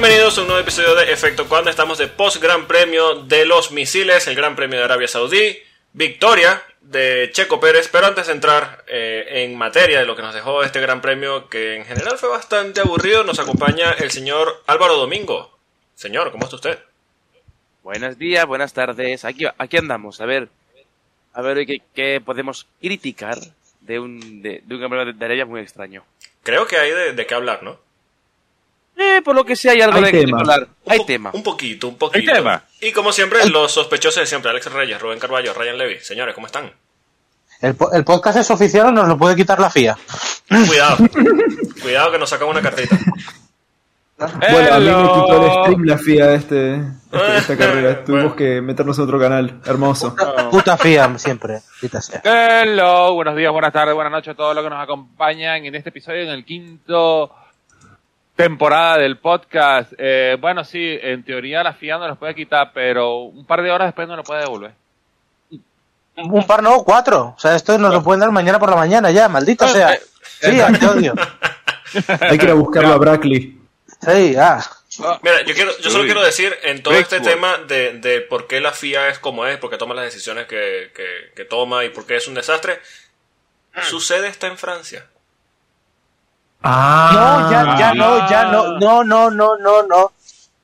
Bienvenidos a un nuevo episodio de Efecto Cuando estamos de post Gran Premio de los Misiles, el Gran Premio de Arabia Saudí, victoria de Checo Pérez, pero antes de entrar eh, en materia de lo que nos dejó este Gran Premio, que en general fue bastante aburrido, nos acompaña el señor Álvaro Domingo. Señor, ¿cómo está usted? Buenos días, buenas tardes. Aquí, aquí andamos. A ver, a ver qué, qué podemos criticar de un, de, de un campeonato de Arabia muy extraño. Creo que hay de, de qué hablar, ¿no? Eh, por lo que sea, hay algo Hay de tema. hablar. Un Hay tema. Un poquito, un poquito. Hay tema. Y como siempre, los sospechosos de siempre, Alex Reyes, Rubén Carballo, Ryan Levy. Señores, ¿cómo están? ¿El, po- el podcast es oficial o nos lo puede quitar la FIA? Cuidado. Cuidado que nos sacan una cartita. Bueno, a mí me quitó el stream la FIA de este, este- esta Eh, carrera. Tuvimos bueno. que meternos en otro canal. Hermoso. Puta FIA, siempre. Sea. Hello, buenos días, buenas tardes, buenas noches a todos los que nos acompañan en este episodio, en el quinto temporada del podcast. Eh, bueno, sí, en teoría la FIA no los puede quitar, pero un par de horas después no lo puede devolver. Un par no, cuatro. O sea, esto nos lo pueden dar mañana por la mañana ya, maldito sea. Sí, te odio. Hay que ir a buscarlo a Brackley. Sí, ah. Mira, yo, quiero, yo solo quiero decir en todo este tema de, de por qué la FIA es como es, por qué toma las decisiones que, que- que toma y por qué es un desastre. Su sede está en Francia. Ah, No, ya, ya no, ya no. No, no, no, no, no.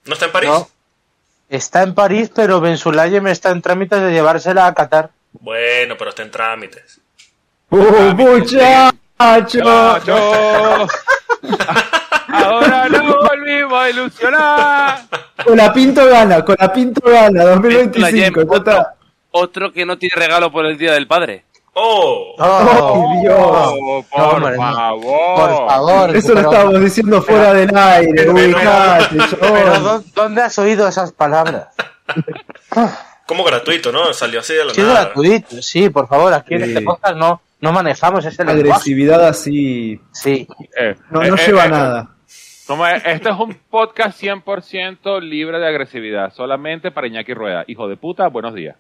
¿No está en París? No. Está en París, pero Benzulaye me está en trámites de llevársela a Qatar. Bueno, pero está en trámites. ¡Uh, muchacho! Ahora nos volvimos a ilusionar. Con la Pinto gana, con la Pinto gana, La 2025. Jem, ya otro, otro que no tiene regalo por el Día del Padre. ¡Oh! Oh, ¡Ay, Dios! Oh, por no. favor. por favor. Eso lo estábamos diciendo fuera del aire. pero- Ubicate, Pero chabón. ¿dó- ¿dónde has oído esas palabras? Como gratuito, ¿no? Salió así de la Sí, nada. gratuito. Sí, por favor, aquí en este podcast no, no manejamos ese lenguaje. Agresividad así. Sí. Eh, No, eh, no eh, lleva eh, a nada. Como es, este es un podcast 100% libre de agresividad, solamente para Iñaki Rueda. Hijo de puta, buenos días.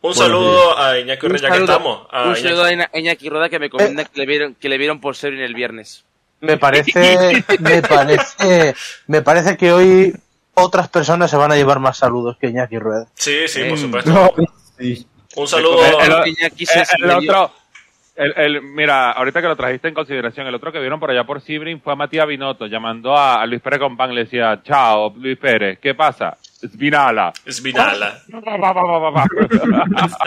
Un saludo a Iñaki ya que estamos. A un Iñaki. saludo a Iña- Iñaki Roda que me comenta que, le vieron, que le vieron por ser en el viernes. Me parece, me parece, me parece que hoy otras personas se van a llevar más saludos que Iñaki Rueda. Sí, sí, por Mm. supuesto. No, sí. Un saludo. El- el- Eh, el otro, el, el- mira, ahorita que lo trajiste en consideración, el otro que vieron por allá por Sibrin fue a Matías Binotto, llamando a, a Luis Pérez Compán, le decía, chao, Luis Pérez, ¿qué pasa? Spinala. Es Vinala.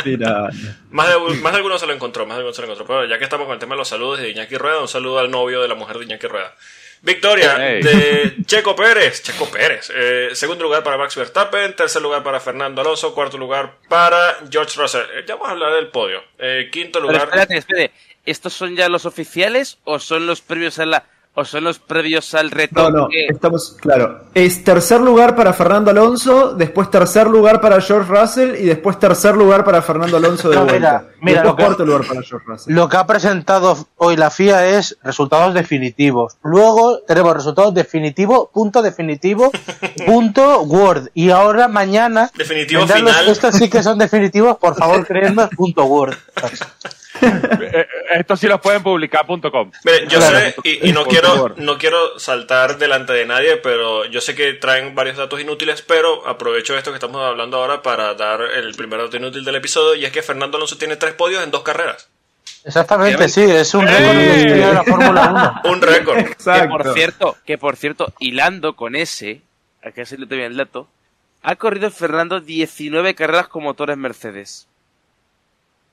Mira. Más de, más de alguno se lo encontró, más de alguno se lo encontró. Pero ya que estamos con el tema de los saludos de Iñaki Rueda, un saludo al novio de la mujer de Iñaki Rueda. Victoria Hey. de Checo Pérez. Checo Pérez. Eh, segundo lugar para Max Verstappen. Tercer lugar para Fernando Alonso. Cuarto lugar para George Russell. Eh, ya vamos a hablar del podio. Eh, quinto Pero lugar. espérate, espérate. ¿Estos son ya los oficiales o son los previos a la o son los previos al reto? No, no, estamos, claro. Es tercer lugar para Fernando Alonso, después tercer lugar para George Russell y después tercer lugar para Fernando Alonso de No, vuelta. mira, mira, después lo que- cuarto lugar para George Russell. Lo que ha presentado hoy la FIA es resultados definitivos. Luego tenemos resultados definitivos, punto definitivo, punto Word. Y ahora mañana Definitivo los- final. estos sí que son definitivos, por favor, créennos, punto Word. Eh, eh, Estos sí los pueden publicar.com. Mire, yo Claro. sé, y, y no Por quiero, favor. no quiero saltar delante de nadie, pero yo sé que traen varios datos inútiles, pero aprovecho esto que estamos hablando ahora para dar el primer dato inútil del episodio, y es que Fernando Alonso tiene tres podios en dos carreras. Exactamente, sí, es un récord en la historia de la Fórmula 1. Un récord. que por cierto, que por cierto, hilando con ese, aquí se le te el dato, ha corrido Fernando 19 carreras con motores Mercedes.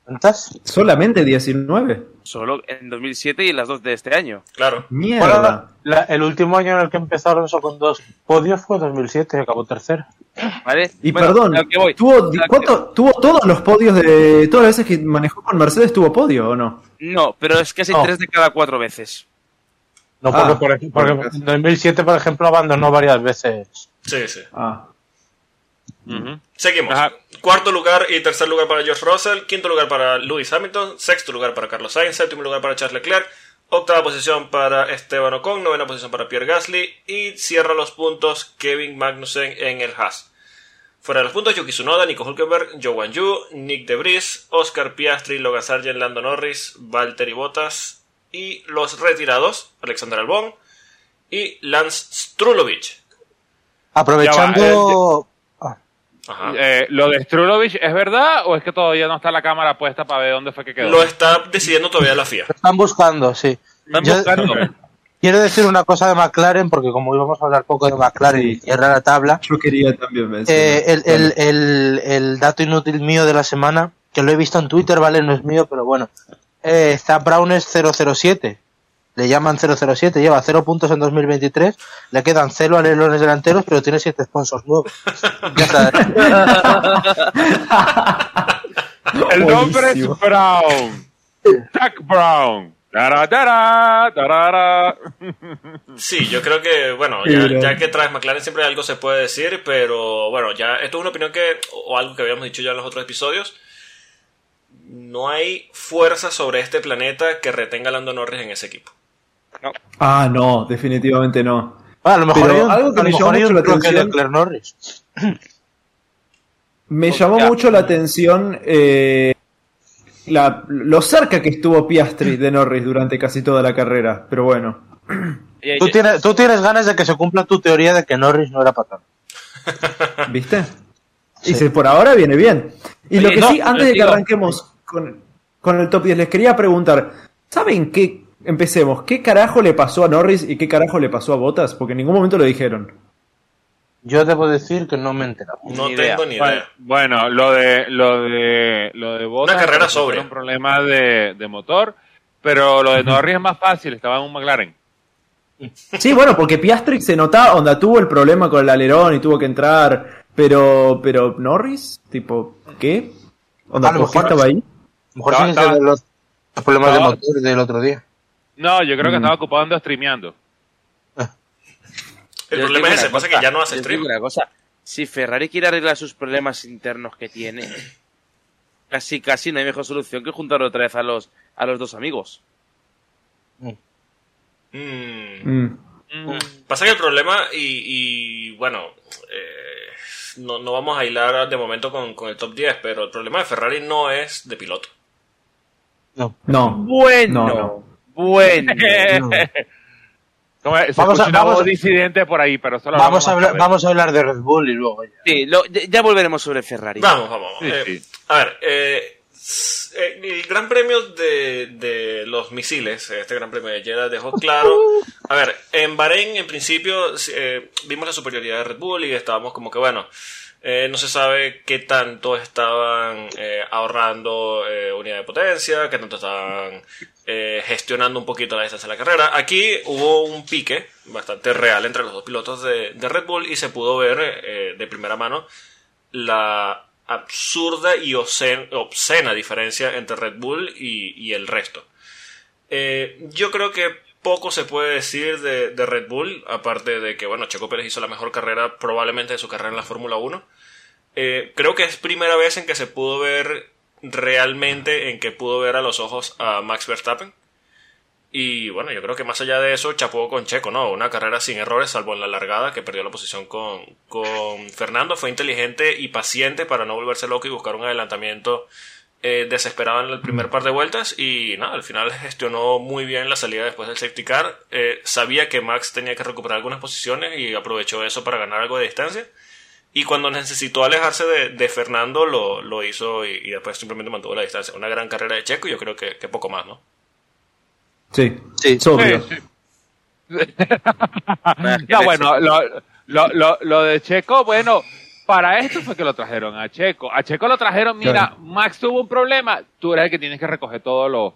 ¿Cuántas? Solamente 19. Solo en 2007 y en las dos de este año. Claro. Mierda. Bueno, la- la- el último año en el que empezó Alonso con dos podios fue 2007 y acabó tercero. ¿Vale? y Bueno, perdón, que voy. ¿tuvo, que- ¿cuánto- ¿tuvo todos los podios de. Todas las veces que manejó con Mercedes tuvo podio o no? No, pero es casi No. tres de cada cuatro veces. No, porque, Ah, por ej- porque porque- en 2007, por ejemplo, abandonó varias veces. Sí, sí. Ah. Seguimos. Ajá. Cuarto lugar y tercer lugar para George Russell. Quinto lugar para Lewis Hamilton. Sexto lugar para Carlos Sainz. Séptimo lugar para Charles Leclerc. Octava posición para Esteban Ocon. Novena posición para Pierre Gasly. Y cierra los puntos Kevin Magnussen en el Haas. Fuera de los puntos, Yuki Tsunoda, Nico Hulkenberg, Joe Wan Yu, Nick De Vries, Oscar Piastri, Logan Sargent, Lando Norris, Valtteri Bottas y los retirados, Alexander Albon y Lance Strulovich. Aprovechando. Ajá. Eh, ¿Lo de Strulovich es verdad o es que todavía no está la cámara puesta para ver dónde fue que quedó? Lo está decidiendo todavía la FIA. están buscando, sí. Están Yo- buscando. Quiero decir una cosa de McLaren, porque como íbamos a hablar poco de McLaren y cierra la tabla, Yo quería también mencionar. eh, el, el, el, el dato inútil mío de la semana, que lo he visto en Twitter, ¿vale? No es mío, pero bueno. Eh, Zap Brown es 007. Le llaman 007, lleva 0 puntos en 2023, le quedan 0 alerones delanteros, pero tiene 7 sponsors nuevos. Ya está. El nombre Buenísimo. es Brown. Jack Brown. Tara, tara, tarara. Sí, yo creo que, bueno, ya, ya que traes McLaren siempre algo se puede decir, pero bueno, ya esto es una opinión que, o algo que habíamos dicho ya en los otros episodios. No hay fuerza sobre este planeta que retenga a Lando Norris en ese equipo. Ah, no, definitivamente no. Ah, a lo mejor Pero hay un, algo que me llamó mucho la atención- Norris. Me Pues llamó ya. mucho la atención eh, la- lo cerca que estuvo Piastri de Norris durante casi toda la carrera. Pero bueno, Tú tienes, tú tienes ganas de que se cumpla tu teoría de que Norris no era patán. ¿viste? Y si por ahora viene bien. Y lo que no, sí, antes de que digo- arranquemos con, con el top 10, les quería preguntar, ¿saben qué? Empecemos, ¿qué carajo le pasó a Norris y qué carajo le pasó a Bottas? Porque en ningún momento lo dijeron. Yo debo decir que no me he enterado. No Ni idea. tengo ni Bueno, idea. bueno, lo de lo de lo de Bottas Una carrera era un problema de, de motor, pero lo de Norris es más fácil, estaba en un McLaren. Sí, bueno, porque Piastri se notaba, onda, tuvo el problema con el alerón y tuvo que entrar, pero, pero Norris, tipo, ¿qué? Onda, A lo ¿por qué estaba ahí? A lo mejor sí estaba- los, los problemas estaba- de motor del otro día. No, yo creo que Mm. estaba ocupado ando streameando. El Yo problema es ese, pasa que ya no hace stream. una cosa, si Ferrari quiere arreglar sus problemas internos que tiene, casi casi no hay mejor solución que juntar otra vez a los a los dos amigos. Mm. Mm. Mm. Pasa que el problema, y, y, bueno, eh, no, no vamos a hilar de momento con, con el top 10, pero el problema de Ferrari no es de piloto. No. No. Bueno, No, no. Bueno. Se Vamos a- vamos disidente por ahí, pero solo Vamos a, hablar, vamos a hablar de Red Bull y luego ya. Sí, lo- ya volveremos sobre Ferrari. Vamos, vamos. Sí, Eh, sí. A ver, eh, s- eh, el Gran Premio de, de los misiles, este Gran Premio de Jeddah dejó claro. A ver, en Bahrein en principio eh, vimos la superioridad de Red Bull y estábamos como que, bueno, eh, no se sabe qué tanto estaban eh, ahorrando eh, unidad de potencia, qué tanto estaban gestionando un poquito la distancia de la carrera. Aquí hubo un pique bastante real entre los dos pilotos de, Red Bull y se pudo ver de primera mano la absurda y obscen- obscena diferencia entre Red Bull y, el resto. Yo creo que poco se puede decir de, Red Bull, aparte de que, bueno, Checo Pérez hizo la mejor carrera probablemente de su carrera en la Fórmula 1. Eh, creo que es primera vez en que se pudo ver realmente, en que pudo ver a los ojos a Max Verstappen. Y bueno, yo creo que más allá de eso, chapó con Checo, ¿no? Una carrera sin errores, salvo en la largada, que perdió la posición con, con Fernando. Fue inteligente y paciente para no volverse loco y buscar un adelantamiento eh, desesperado en el primer par de vueltas. Y nada, al final gestionó muy bien la salida después del safety car. Eh, sabía que Max tenía que recuperar algunas posiciones y aprovechó eso para ganar algo de distancia. Y cuando necesitó alejarse de, de Fernando, lo, lo hizo y, y después simplemente mantuvo la distancia. Una gran carrera de Checo y yo creo que, que poco más, ¿no? Sí, Sí. sobrio. Sí, No, bueno, lo, lo, lo, lo de Checo, bueno, para esto fue que lo trajeron a Checo. A Checo lo trajeron, mira, Claro. Max tuvo un problema, tú eres el que tienes que recoger todos los,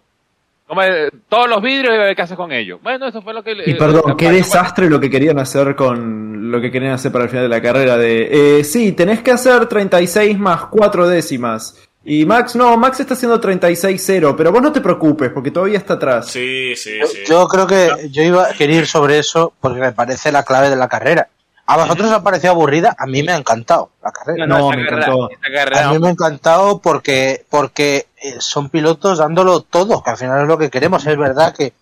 todos los vidrios y ver qué haces con ellos. Bueno, eso fue lo que... Y perdón, qué desastre lo que querían hacer con lo que querían hacer para el final de la carrera de, eh, sí, tenés que hacer 36 más 4 décimas. Y Max, no, Max está haciendo 36-0, pero vos no te preocupes porque todavía está atrás. Sí, sí, Yo, sí. yo creo que yo iba a querer ir sobre eso porque me parece la clave de la carrera. ¿A vosotros os ha parecido aburrida? A mí me ha encantado la carrera. No, me carrera- encantó. carrera- A mí me ha encantado porque, porque eh, son pilotos dándolo todo, que al final es lo que queremos. Es verdad que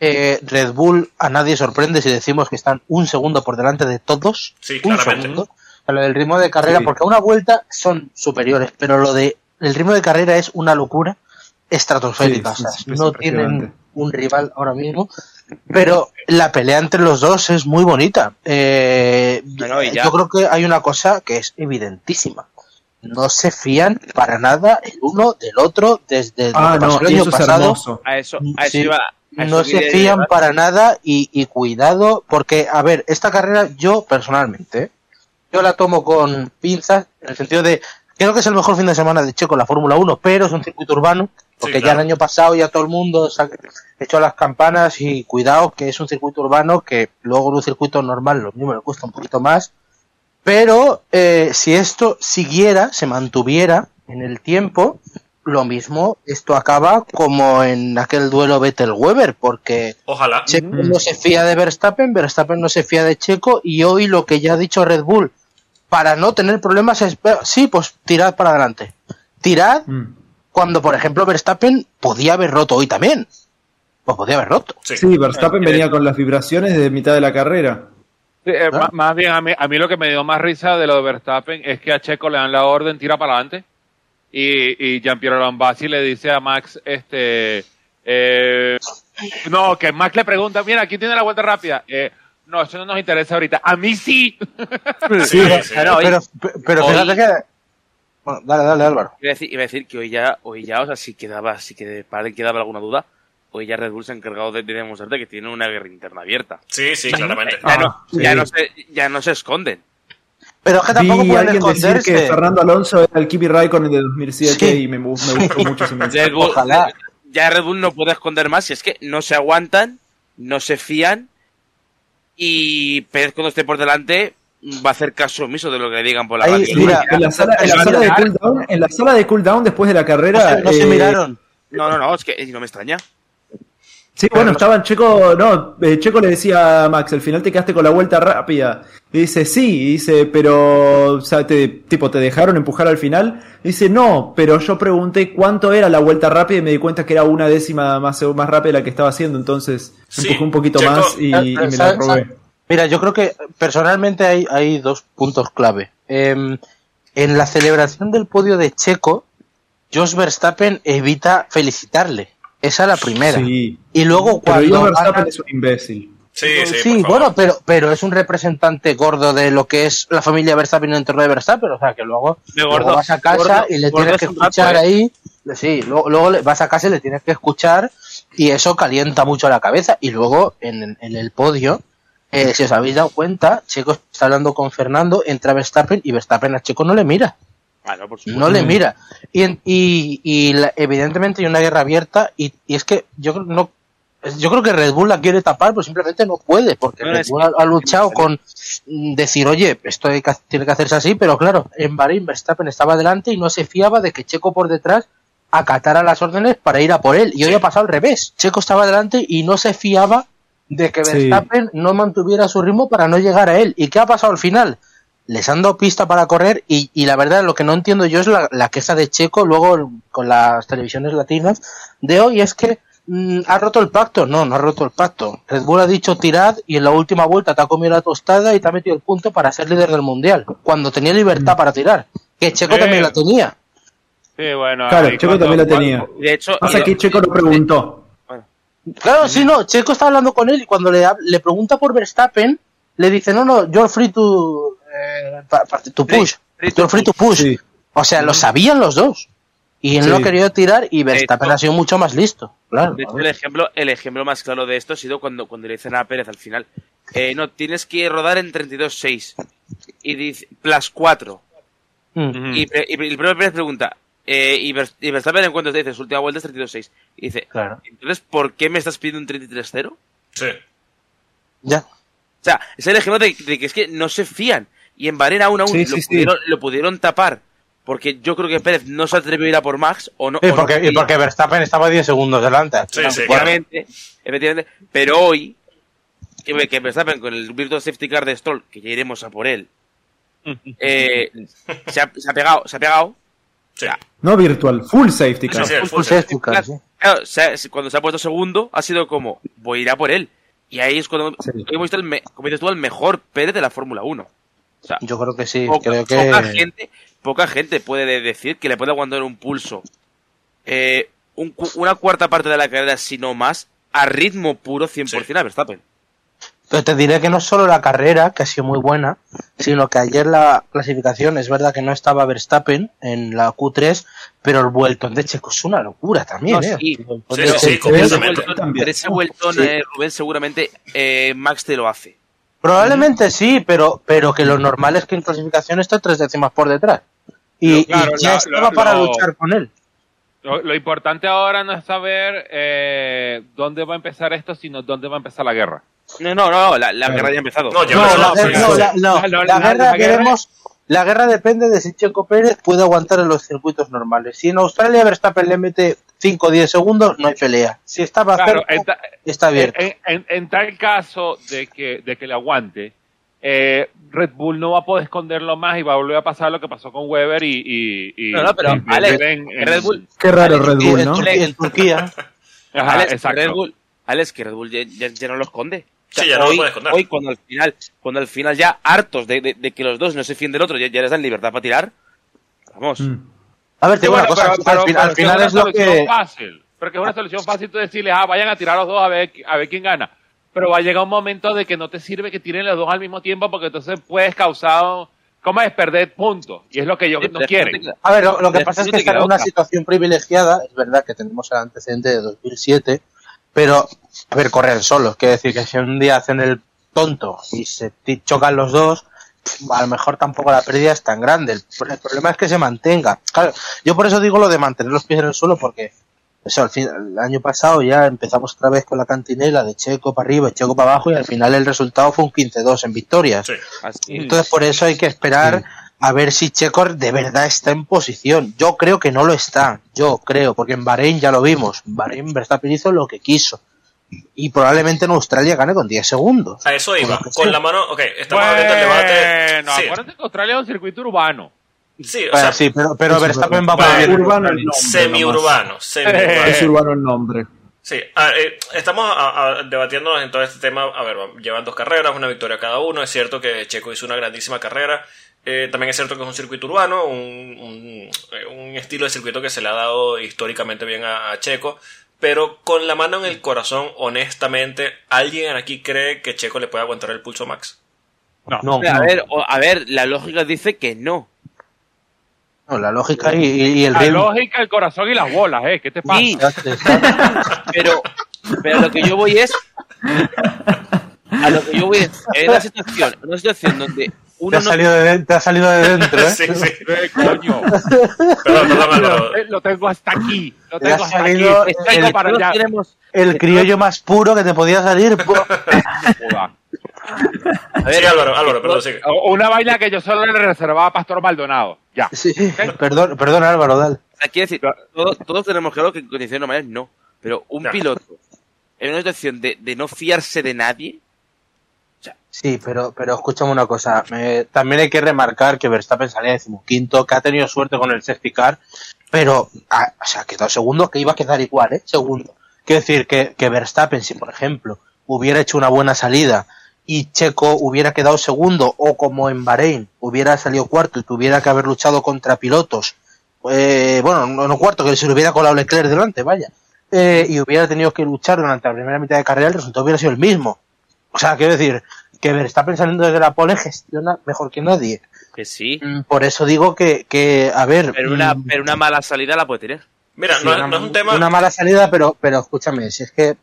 eh, Red Bull a nadie sorprende si decimos que están un segundo por delante de todos. Sí, un claramente. segundo. O sea, lo del ritmo de carrera, Sí. porque a una vuelta son superiores, pero lo de el ritmo de carrera es una locura estratosférica. Sí, o sea, sí, es no tienen un rival ahora mismo. Pero la pelea entre los dos es muy bonita. Eh, Bueno, y ya. yo creo que hay una cosa que es evidentísima. No se fían para nada el uno del otro desde Ah, no, el año pasado. hermoso. A eso, a eso Sí. iba. a eso No se fían para nada y, y cuidado porque, a ver, esta carrera yo personalmente, yo la tomo con pinzas en el sentido de, creo que es el mejor fin de semana de Checo en la Fórmula 1, pero es un circuito urbano, porque Sí, ya el año pasado ya todo el mundo se ha hecho las campanas y cuidado que es un circuito urbano que luego en un circuito normal lo mismo le cuesta un poquito más, pero eh, si esto siguiera, se mantuviera en el tiempo, lo mismo, esto acaba como en aquel duelo Vettel-Weber, porque Ojalá. Checo no se fía de Verstappen, Verstappen no se fía de Checo, y hoy lo que ya ha dicho Red Bull, para no tener problemas es, sí, pues tirad para adelante. Tirad Mm. Cuando, por ejemplo, Verstappen podía haber roto hoy también. Pues podía haber roto. Sí. Sí, Verstappen Eh, venía con las vibraciones de mitad de la carrera. Sí, eh, Ah. Más bien, a mí, a mí lo que me dio más risa de lo de Verstappen es que a Checo le dan la orden, tira para adelante. Y, y Giampiero Lambasi le dice a Max, este, eh, no, que Max le pregunta, mira, ¿quién tiene la vuelta rápida? Eh, no, eso no nos interesa ahorita. A mí sí. Pero, pero fíjate que... Bueno, dale, dale, Álvaro. Iba a decir, iba a decir que hoy ya, hoy ya, o sea, si quedaba, si que para alguien quedaba alguna duda, hoy ya Red Bull se ha encargado de, de demostrarte que tiene una guerra interna abierta. Sí, sí, claramente. Ya, no, Ah, sí. ya, no se, ya no se esconden. Pero es que tampoco Vi pueden alguien decir que esconderse. Fernando Alonso era el Kimi Raikkonen de 2007 Sí. y me, me gustó mucho ese mensaje. Ojalá. ya Red Bull no puede esconder más, si es que no se aguantan, no se fían, y Pérez cuando esté por delante va a hacer caso omiso de lo que le digan por la Ahí, mira, En la sala, en la sala de cooldown, en la sala de cooldown después de la No carrera. se, no se eh, miraron. No, no, no, es que no me extraña. Sí, bueno, estaban Checo, no, eh, Checo le decía a Max, al final te quedaste con la vuelta rápida. Y dice, sí, y dice, pero, o sea, te, tipo, ¿te dejaron empujar al final? Y dice, no, pero yo pregunté cuánto era la vuelta rápida y me di cuenta que era una décima más, más rápida de la que estaba haciendo, entonces Sí, empujé un poquito Checo- más y, y me la ¿Sabes- robé. Mira, yo creo que personalmente hay, hay dos puntos clave. Em, en la celebración del podio de Checo, Jos Verstappen evita felicitarle. Esa es la primera. Sí, Y luego pero cuando Jos Verstappen gana- es un imbécil. Sí, sí, Sí, bueno, pero, pero es un representante gordo de lo que es la familia Verstappen en el entorno de Verstappen, o sea que luego, vas a casa gordo, y le tienes que escuchar ¿eh? ahí, sí, luego, luego le- vas a casa y le tienes que escuchar y eso calienta mucho la cabeza y luego en, en el podio, eh, si os habéis dado cuenta, Checo está hablando con Fernando, entra Verstappen y Verstappen a Checo no le mira. Ah, no, por supuesto. No le mira. Y, y, y la- evidentemente hay una guerra abierta y, y es que yo creo, no, yo creo que Red Bull la quiere tapar, pero simplemente no puede, porque No, Red Bull ha, ha luchado con mm, decir, oye, esto hay que- tiene que hacerse así, pero claro, en Bahrein Verstappen estaba delante y no se fiaba de que Checo por detrás acatara las órdenes para ir a por él. Y hoy ha pasado al revés. Checo estaba delante y no se fiaba de que Sí. Verstappen no mantuviera su ritmo para no llegar a él. ¿Y qué ha pasado al final? Les han dado pista para correr y, y la verdad lo que no entiendo yo es la, la queja de Checo luego con las televisiones latinas de hoy es que mm, ha roto el pacto. No, no ha roto el pacto. Red Bull ha dicho tirad y en la última vuelta te ha comido la tostada y te ha metido el punto para ser líder del mundial. Cuando tenía libertad para tirar. Que Checo también la tenía. Sí, bueno. Claro, Checo cuando- también la tenía. De hecho, Pasa y- que Checo lo preguntó. Claro, sí, no, Checo está hablando con él y cuando le, le pregunta por Verstappen, le dice, no, no, you're free to, eh, to push. free You're free to push. Sí. O sea, lo sabían los dos. Y él Sí. no querido tirar y Verstappen hecho- ha sido mucho más listo. Claro. De hecho, el ejemplo, el ejemplo más claro de esto ha sido cuando, cuando le dicen a Pérez al final, eh, no, tienes que rodar en 32.6 y dice, plus 4. Mm. Ujú. Y, y el propio Pérez pregunta, eh, y, Ver- y Verstappen en cuanto te dice, su última vuelta es 32.6. Y dice, Claro. entonces, ¿por qué me estás pidiendo un 33.0? Sí. Ya. O sea, es el ejemplo de, de que es que no se fían. Y en Bahrein aún, aún Sí, lo, sí, sí. pudieron, lo pudieron tapar. Porque yo creo que Pérez no se atrevió a ir a por Max o no. Y o no porque, y porque Verstappen estaba 10 segundos delante. Sí, sí, Efectivamente, efectivamente. Pero hoy, que, que Verstappen con el Virtual Safety Car de Stroll, que ya iremos a por él, eh, se, ha, se ha pegado, se ha pegado. Sí. No virtual, full safety car. Sí, sí, el Full full safety. safety car, sí. Claro, cuando se ha puesto segundo, ha sido como, voy a ir a por él. Y ahí es cuando Sí. hemos visto, el me- como dices tú, el mejor Pérez de la Fórmula 1. O sea, Yo creo que sí. poca, creo que... poca gente, poca gente puede de- decir que le puede aguantar un pulso. eh, un cu- una cuarta parte de la carrera, si no más, a ritmo puro 100% a Verstappen. Pero te diré que no solo la carrera, que ha sido muy buena, sino que ayer la clasificación, es verdad que no estaba Verstappen en la Q3, pero el vueltón de Checo es una locura también, No, ¿eh? sí. Sí, sí, ese completamente. vueltón, También. pero ese vueltón, Sí. eh, Rubén, seguramente eh, Max te lo hace. Probablemente sí, pero, pero que lo normal es que en clasificación esté tres décimas por detrás. Y, Pero claro, y ya la- estaba la- para lo- luchar con él. Lo, lo importante ahora no es saber eh, dónde va a empezar esto, sino dónde va a empar la guerra. No, no, no, la, la guerra ya ha empezado. No, No, la, sí, no, sí. la- no, La- la- la la- guerra la guerra- veremos- la guerra depende de si Checo Pérez puede aguantar en los circuitos normales. Si en Australia Verstappen le mete 5 o 10 segundos, no hay pelea. Si estaba Claro, cerca, está abierto. en- en- en tal caso de que, de que le aguante, eh, Red Bull no va a poder esconderlo más y va a volver a pasar lo que pasó con Weber y... y, y- No, no, pero, y Alex, en- en- Red Bull- Qué raro Alex, Red Bull, en, ¿no? Turquía, en Turquía. Ajá, Alex, que exacto. Red Bull, Alex, que Red Bull ya, ya- ya no lo esconde. O sea, Sí, ya no lo hoy, puede esconder. hoy cuando al final, cuando al final ya hartos de, de- de que los dos no se fíen del otro, ya, ya les dan libertad para tirar. Vamos. Mm. A ver, te Sí, digo una bueno, cosa, pero- pero- al, pero al que final una es lo solución que... fácil. Pero que es una solución fácil tú decirles, ah, vayan a tirar los dos a ver, a ver quién gana. Pero va a llegar un momento de que no te sirve que tiren los dos al mismo tiempo porque entonces puedes causar, ¿cómo es? Perder puntos. Y es lo que ellos Sí, no quieren. A ver, lo, lo que pasa es que está en una situación privilegiada. Es verdad que tenemos el antecedente de 2007, pero, a ver, correr solos. Quiere decir que si un día hacen el tonto y se ti- chocan los dos, a lo mejor tampoco la pérdida es tan grande. El, el problema es que se mantenga. Claro, yo por eso digo lo de mantener los pies en el suelo, porque eso, al fin, el año pasado ya empezamos otra vez con la cantinela de Checo para arriba y Checo para abajo, y al final el resultado fue un 15-2 en victorias. Sí. Así. Entonces por eso hay que esperar a ver si Checo de verdad está en posición. Yo creo que no lo está, yo creo, porque en Bahrein ya lo vimos. En Bahrein Verstappen hizo lo que quiso. Y probablemente en Australia gane con 10 segundos. A eso iba. Con sea. la mano, ok, estamos abriendo el debate. Bueno, Sí, acuérdate que Australia es un circuito urbano. sí, o Bueno, sea, sí, pero, pero Verstappen va para bien. Urbano el nombre semi-urbano, semi-urbano. Es urbano el nombre. Sí, ah, eh, estamos a- a- debatiéndonos en todo este tema. A ver, va- llevan dos carreras, una victoria cada uno. Es cierto que Checo hizo una grandísima carrera. Eh, también es cierto que es un circuito urbano, un, un- eh, un estilo de circuito que se le ha dado históricamente bien a, a Checo. Pero con la mano en el corazón, honestamente, ¿alguien aquí cree que Checo le puede aguantar el pulso a Max? No, a, no, ver, o- a ver, la lógica dice que no. no, la lógica y, el La ritmo. lógica, el corazón y las bolas, ¿eh? ¿Qué te pasa? Sí, pero, pero lo que yo voy es. A lo que yo voy es. En una situación, una situación donde Te ha, no. salido de, te ha salido de dentro, ¿eh? sí, sí. Eh, coño. Perdón, perdón, Álvaro. Eh, Lo tengo hasta aquí. Lo Te ha tengo hasta aquí. el- para allá. tenemos- El criollo más puro que te podía salir. a ver, Sí, Álvaro, Álvaro, perdón, sigue. O- Una vaina que yo solo le reservaba a Pastor Maldonado. Ya. Sí, perdón, perdón Álvaro, dale. O sea, quiero decir, todos, todos tenemos claro que en condiciones normales no. Pero un piloto en una situación de, de no fiarse de nadie. Sí, pero, pero escúchame una cosa. me- también hay que remarcar que Verstappen salía decimoquinto, que ha tenido suerte con el safety car, pero, ah, o sea, quedó segundo, que iba a quedar igual, ¿eh? Segundo. Quiero decir que, que Verstappen, si por ejemplo hubiera hecho una buena salida y Checo hubiera quedado segundo, o como en Bahrein hubiera salido cuarto y tuviera que haber luchado contra pilotos, eh, bueno, no, no cuarto, que se le hubiera colado Leclerc delante, vaya, eh, y hubiera tenido que luchar durante la primera mitad de carrera, el resultado hubiera sido el mismo. O sea, quiero decir, que Verstappen saliendo desde la pole gestiona mejor que nadie. Que sí. Mm, Por eso digo que, que a ver. Pero una, mm, pero una mala salida la puede tener. Mira, sí, no, una, no es un tema. una mala salida, pero, pero escúchame, si es que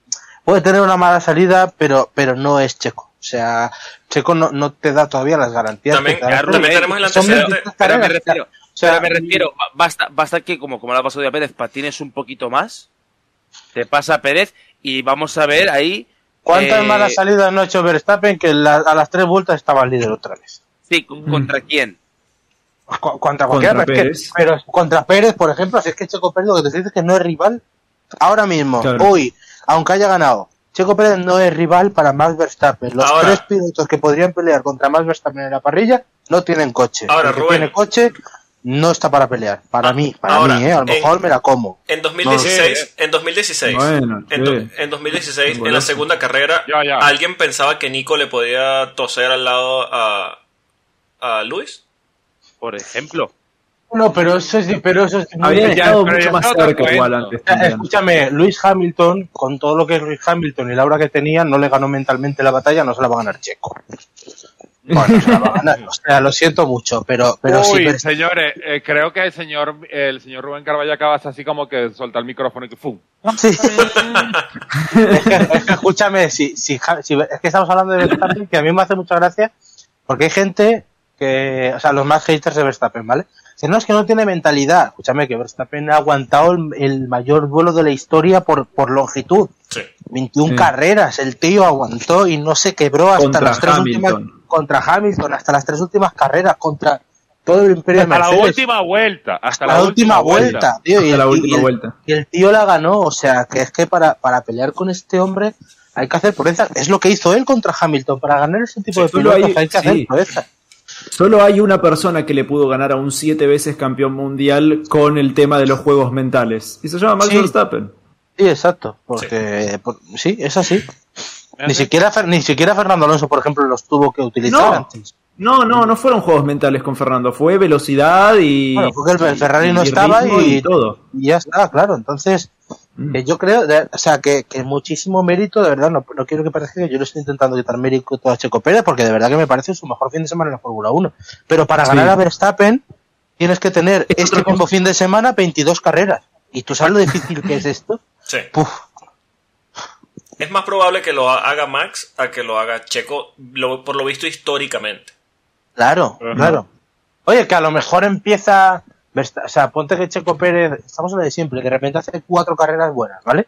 puede tener una mala salida, pero, pero no es Checo. O sea, Checo no, no te da todavía las garantías. También- que te da también tenemos el antecedente- 23 Pero me refiero, o sea, pero me refiero, basta, basta que, como, como le ha pasado a Pérez, patines un poquito más, te pasa Pérez y vamos a ver ahí. ¿Cuántas eh, malas salidas no ha hecho Verstappen que la- a las tres vueltas estaba el líder otra vez? Sí, ¿con- ¿contra quién? Cu- contra Contra cualquiera, es que- Pérez. pero contra Pérez, por ejemplo, si es que Checo Pérez lo que te dice es que no es rival ahora mismo, Claro. hoy, aunque haya ganado. Checo Pérez no es rival para Max Verstappen. Los Ahora- tres pilotos que podrían pelear contra Max Verstappen en la parrilla no tienen coche. Ahora, El que Rubén. tiene coche no está para pelear. Para Ah, mí, para ahora, mí, ¿eh? A lo en- mejor me la como. En 2016, en 2016, Bueno, en, do- en 2016, en la segunda carrera, Ya, ya. alguien pensaba que Nico le podía toser al lado a, a Luis. Por ejemplo. No, pero eso es, pero eso es estado ya mucho más cerca igual antes. Eh. Escúchame, Luis Hamilton, con todo lo que es Luis Hamilton y la aura que tenía, no le ganó mentalmente la batalla, no se la va a ganar Checo. Bueno. O sea, lo siento mucho, pero, pero sí. Uy, pero- señores, eh, creo que el señor, el señor Rubén Carvalho acabas así como que soltar el micrófono y que ¡fum! Sí. es, que, es que escúchame, si, si, es que estamos hablando de Verstappen, que a mí me hace mucha gracia, porque hay gente que, o sea, los más haters de Verstappen, ¿vale? Si no es que no tiene mentalidad, escúchame, que Verstappen ha aguantado el, el mayor duelo de la historia por, por longitud. Sí. 21 Sí. carreras, el tío aguantó y no se quebró hasta Contra las tres Hamilton. últimas contra Hamilton, hasta las tres últimas carreras, contra todo el imperio Hasta de la Mercedes. última vuelta, hasta, la, última vuelta, tío, y Hasta el, la y última el- vuelta. y el tío la ganó, o sea, que es que para, para pelear con este hombre hay que hacer proezas. Es lo que hizo él contra Hamilton. Para ganar ese tipo de pilotos hay, hay- que sí. hacer proezas. Solo hay una persona que le pudo ganar a un siete veces campeón mundial con el tema de los juegos mentales. Y se llama Max Sí. Verstappen. Sí, exacto. Porque por- sí, es así. Ni siquiera, ni siquiera Fernando Alonso, por ejemplo, los tuvo que utilizar No. antes. No, no, no fueron juegos mentales con Fernando. Fue velocidad y. Bueno, porque el Ferrari no y estaba ritmo y, todo. y ya está, claro. Entonces, Mm. que yo creo, de- o sea, que, que muchísimo mérito, de verdad, no, no quiero que parezca que yo le estoy intentando quitar mérito a Checo Pérez, porque de verdad que me parece su mejor fin de semana en la Fórmula 1. Pero para Sí. ganar a Verstappen, tienes que tener Es este mismo fin de semana 22 carreras. ¿Y tú sabes lo difícil que es esto? Sí. Puf, Es más probable que lo haga Max a que lo haga Checo, lo- por lo visto históricamente. claro, claro. Oye, que a lo mejor empieza. O sea, ponte que Checo Pérez, estamos en lo de siempre, de repente hace cuatro carreras buenas, ¿vale?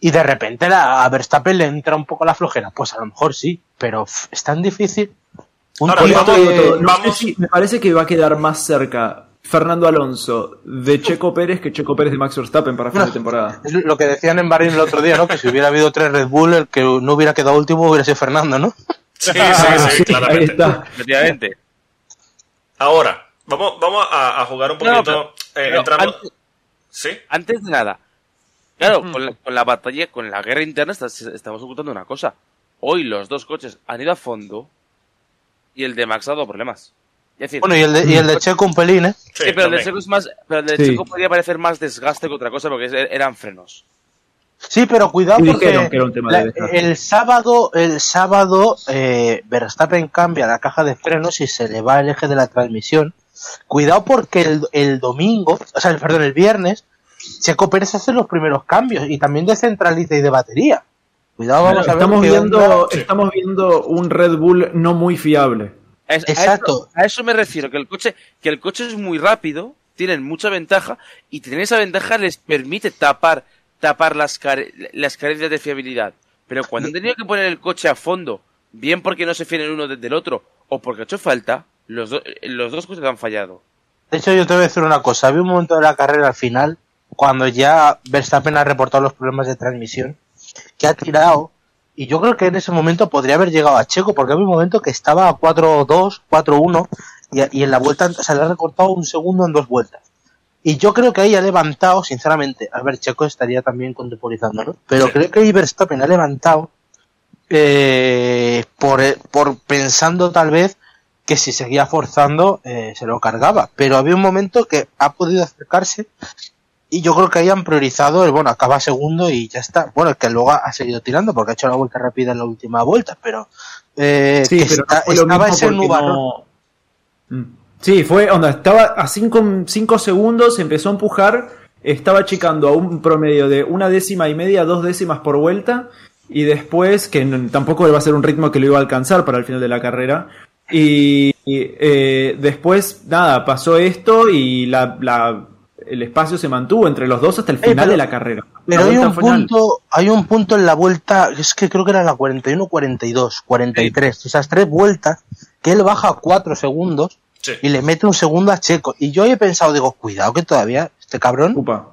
Y de repente la, a Verstappen le entra un poco la flojera. Pues a lo mejor sí, pero es tan difícil. Un Ahora, vamos- que-. No vamos- sé si- me parece que va a quedar más cerca Fernando Alonso de Checo Pérez que Checo Pérez de Max Verstappen para fin de temporada. Es lo que decían en Bahrein el otro día, ¿no? Que si hubiera habido tres Red Bull, el que no hubiera quedado último hubiera sido Fernando, ¿no? Sí, sí, Ah, sí, sí, claramente. ahí está. Efectivamente. Ahora, vamos, vamos a, a jugar un No, poquito. pero- eh, pero entrando- antes- ¿Sí? Antes de nada, claro, con, la, con la batalla, con la guerra interna, estás- estamos ocultando una cosa. Hoy los dos coches han ido a fondo y el de Max ha dado problemas. Decir, Bueno, y el de, y el de Checo un pelín, ¿eh? Sí, sí, pero el de. Checo es más, pero el de Sí. Checo podría parecer más desgaste que otra cosa porque eran frenos. Sí, pero cuidado porque dijeron que era un tema de la- el sábado, el sábado, eh, Verstappen cambia la caja de frenos y se le va el eje de la transmisión. Cuidado porque el, el domingo, o sea, el, perdón, el viernes, Checo Pérez hace los primeros cambios y también de centralita y de batería. Cuidado, vamos a ver estamos qué viendo, onda. Estamos viendo un Red Bull no muy fiable. Es- a Exacto. eso- A eso, me refiero, que el coche, que el coche es muy rápido, tienen mucha ventaja, y tener esa ventaja les permite tapar, tapar las, care- las carencias de fiabilidad. Pero cuando han tenido que poner el coche a fondo, bien porque no se fían el uno del otro, o porque ha hecho falta, los, do- los dos coches han fallado. De hecho, yo te voy a decir una cosa. Había un momento de la carrera al final, cuando ya Verstappen ha reportado los problemas de transmisión, que ha tirado, y yo creo que en ese momento podría haber llegado a Checo, porque había un momento que estaba a 4-2, 4-1, y, y en la vuelta se le ha recortado un segundo en dos vueltas. Y yo creo que ahí ha levantado, sinceramente, a ver, Checo estaría también contemporizando, ¿no? Pero creo que Verstappen ha levantado eh, por, por pensando tal vez que si seguía forzando eh, se lo cargaba. Pero había un momento que ha podido acercarse y yo creo que ahí han priorizado el, bueno, acaba segundo y ya está. Bueno, el que luego ha seguido tirando porque ha hecho la vuelta rápida en la última vuelta, pero, eh, Sí, que pero está- no fue lo estaba ese nubarrón. no- Mm. Sí, fue, onda, estaba a 5 segundos, empezó a empujar, estaba achicando a un promedio de una décima y media, dos décimas por vuelta, y después, que tampoco iba a ser un ritmo que lo iba a alcanzar para el final de la carrera, y, y, eh, después, nada, pasó esto y la, la- el espacio se mantuvo entre los dos hasta el Eh, final pero- de la carrera. Pero La hay un final. punto, hay un punto en la vuelta, es que creo que era la 41, 42, 43, esas tres vueltas, que él baja a 4 segundos Sí. y le mete un segundo a Checo. Y yo he pensado, digo, cuidado que todavía este cabrón Upa.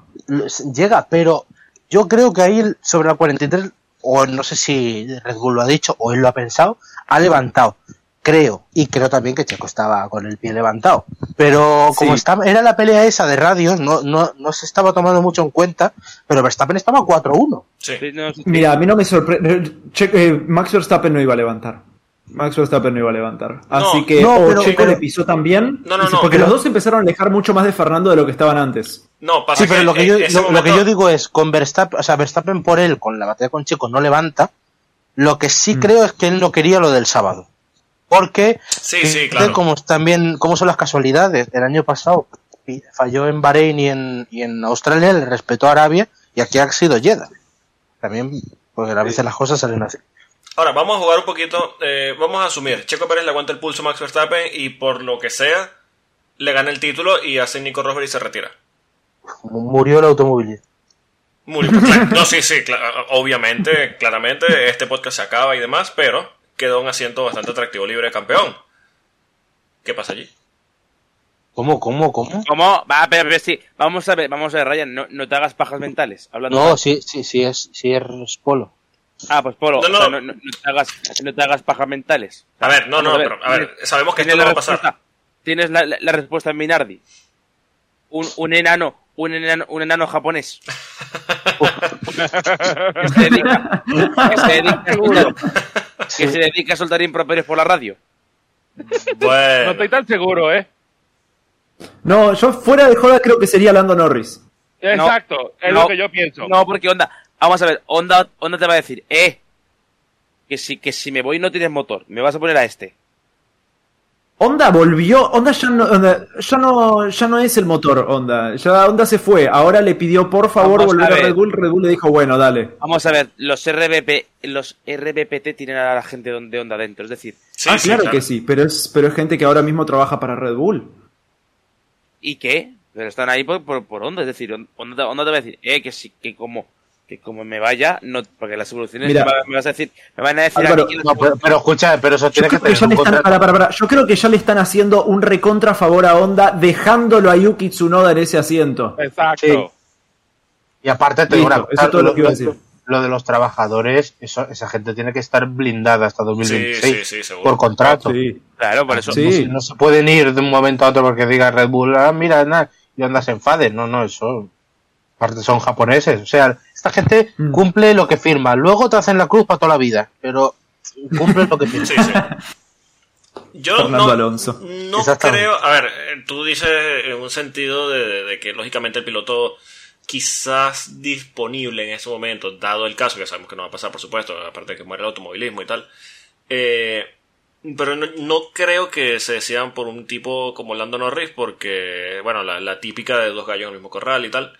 llega, pero yo creo que ahí sobre la 43, o no sé si Red Bull lo ha dicho o él lo ha pensado, ha levantado. Creo, y creo también que Checo estaba con el pie levantado. Pero como Sí. estaba, era la pelea esa de radios, no, no, no se estaba tomando mucho en cuenta, pero Verstappen estaba 4-1. Sí. Sí, no, sí, Mira, a mí no me sorprende. Che- eh, Max Verstappen no iba a levantar. Max Verstappen no iba a levantar. Así que no, o pero- Checo pero- le pisó también. No, no, no, porque pero- los dos empezaron a alejar mucho más de Fernando de lo que estaban antes. No, pasa Sí, pero que lo que, yo, lo, lo que yo digo es, con Verstappen, o sea, Verstappen por él, con la batalla con Checo, no levanta. Lo que sí Mm. creo es que él no quería lo del sábado. Porque, Sí, sí, fíjate claro. como también, cómo son las casualidades. El año pasado falló en Bahrein y en, y en Australia, le respetó a Arabia, y aquí ha sido Jeddah. También, porque a veces las cosas salen así. Ahora, vamos a jugar un poquito. eh, vamos a asumir. Checo Pérez le aguanta el pulso a Max Verstappen y por lo que sea, le gana el título y hace Nico Rosberg y se retira. Murió el automovilismo. Claro. No, sí, sí, obviamente, claramente, este podcast se acaba y demás, pero quedó un asiento bastante atractivo libre de campeón. ¿Qué pasa allí? ¿Cómo, cómo, cómo? ¿Cómo? Va, pero, pero sí. Vamos a ver, vamos a ver, Ryan, no, no te hagas pajas mentales. Hablando No, sí, sí, sí es, sí es polo. Ah, pues Polo, No, o sea, no. no, te hagas, no te hagas pajas mentales. A ver, no, no, Vamos pero, a ver, sabemos que esto tienes no la va a pasar. respuesta- Tienes la, la- la respuesta en Minardi. Un, un enano, un enano, un enano japonés. que se dedica, que se dedica a soltar, que se dedica a soltar improperios por la radio. No Bueno, estoy tan seguro, ¿eh? No, yo fuera de joda creo que sería Lando Norris. Exacto, es no, lo que yo pienso. No, porque Onda, vamos a ver, Onda, Onda te va a decir, eh, que si, que si me voy no tienes motor, me vas a poner a este. Honda volvió, Honda ya no, Honda ya no, ya no es el motor Honda, ya Honda se fue, ahora le pidió por favor Vamos volver a. Red Bull, Red Bull le dijo bueno, dale. Vamos a ver, los RBP, los RBPT tienen a la gente de Onda dentro, es decir, sí, ah, sí, claro, que sí, pero es, pero es gente que ahora mismo trabaja para Red Bull. ¿y qué? Pero están ahí por, por, es decir, Onda, te- Onda te va a decir, eh, que sí, que como, que como me vaya, no, porque las evoluciones Mira. me, va- me vas a decir, me van a decir Álvaro, a mí que No, pero, pero escucha, pero eso Yo tiene que creo que, tener ya un le están, contrato. para, para, para. yo creo que ya le están haciendo un recontra favor a Honda dejándolo a Yuki Tsunoda en ese asiento. Exacto. Sí. Y aparte te digo una todo lo lo, que iba a lo- decir. lo de los trabajadores, eso, esa gente tiene que estar blindada hasta Sí, 2026 sí, sí, seguro. por contrato. Sí. Claro, por eso. Sí. No, se- no se pueden ir de un momento a otro porque diga Red Bull, ah, mira, nada, y Honda se enfade. No, no, eso. Aparte son japoneses. O sea, esta gente Mm. cumple lo que firma. Luego te hacen la cruz para toda la vida, pero cumple lo que firma. Sí, sí. Yo Fernando no, Alonso. no creo. A ver, eh, tú dices en un sentido de, de- de que lógicamente el piloto quizás disponible en ese momento, dado el caso, que sabemos que no va a pasar, por supuesto, aparte de que muere el automovilismo y tal. eh, pero no, no creo que se decidan por un tipo como Lando Norris, porque, bueno, la, la típica de dos gallos en el mismo corral y tal.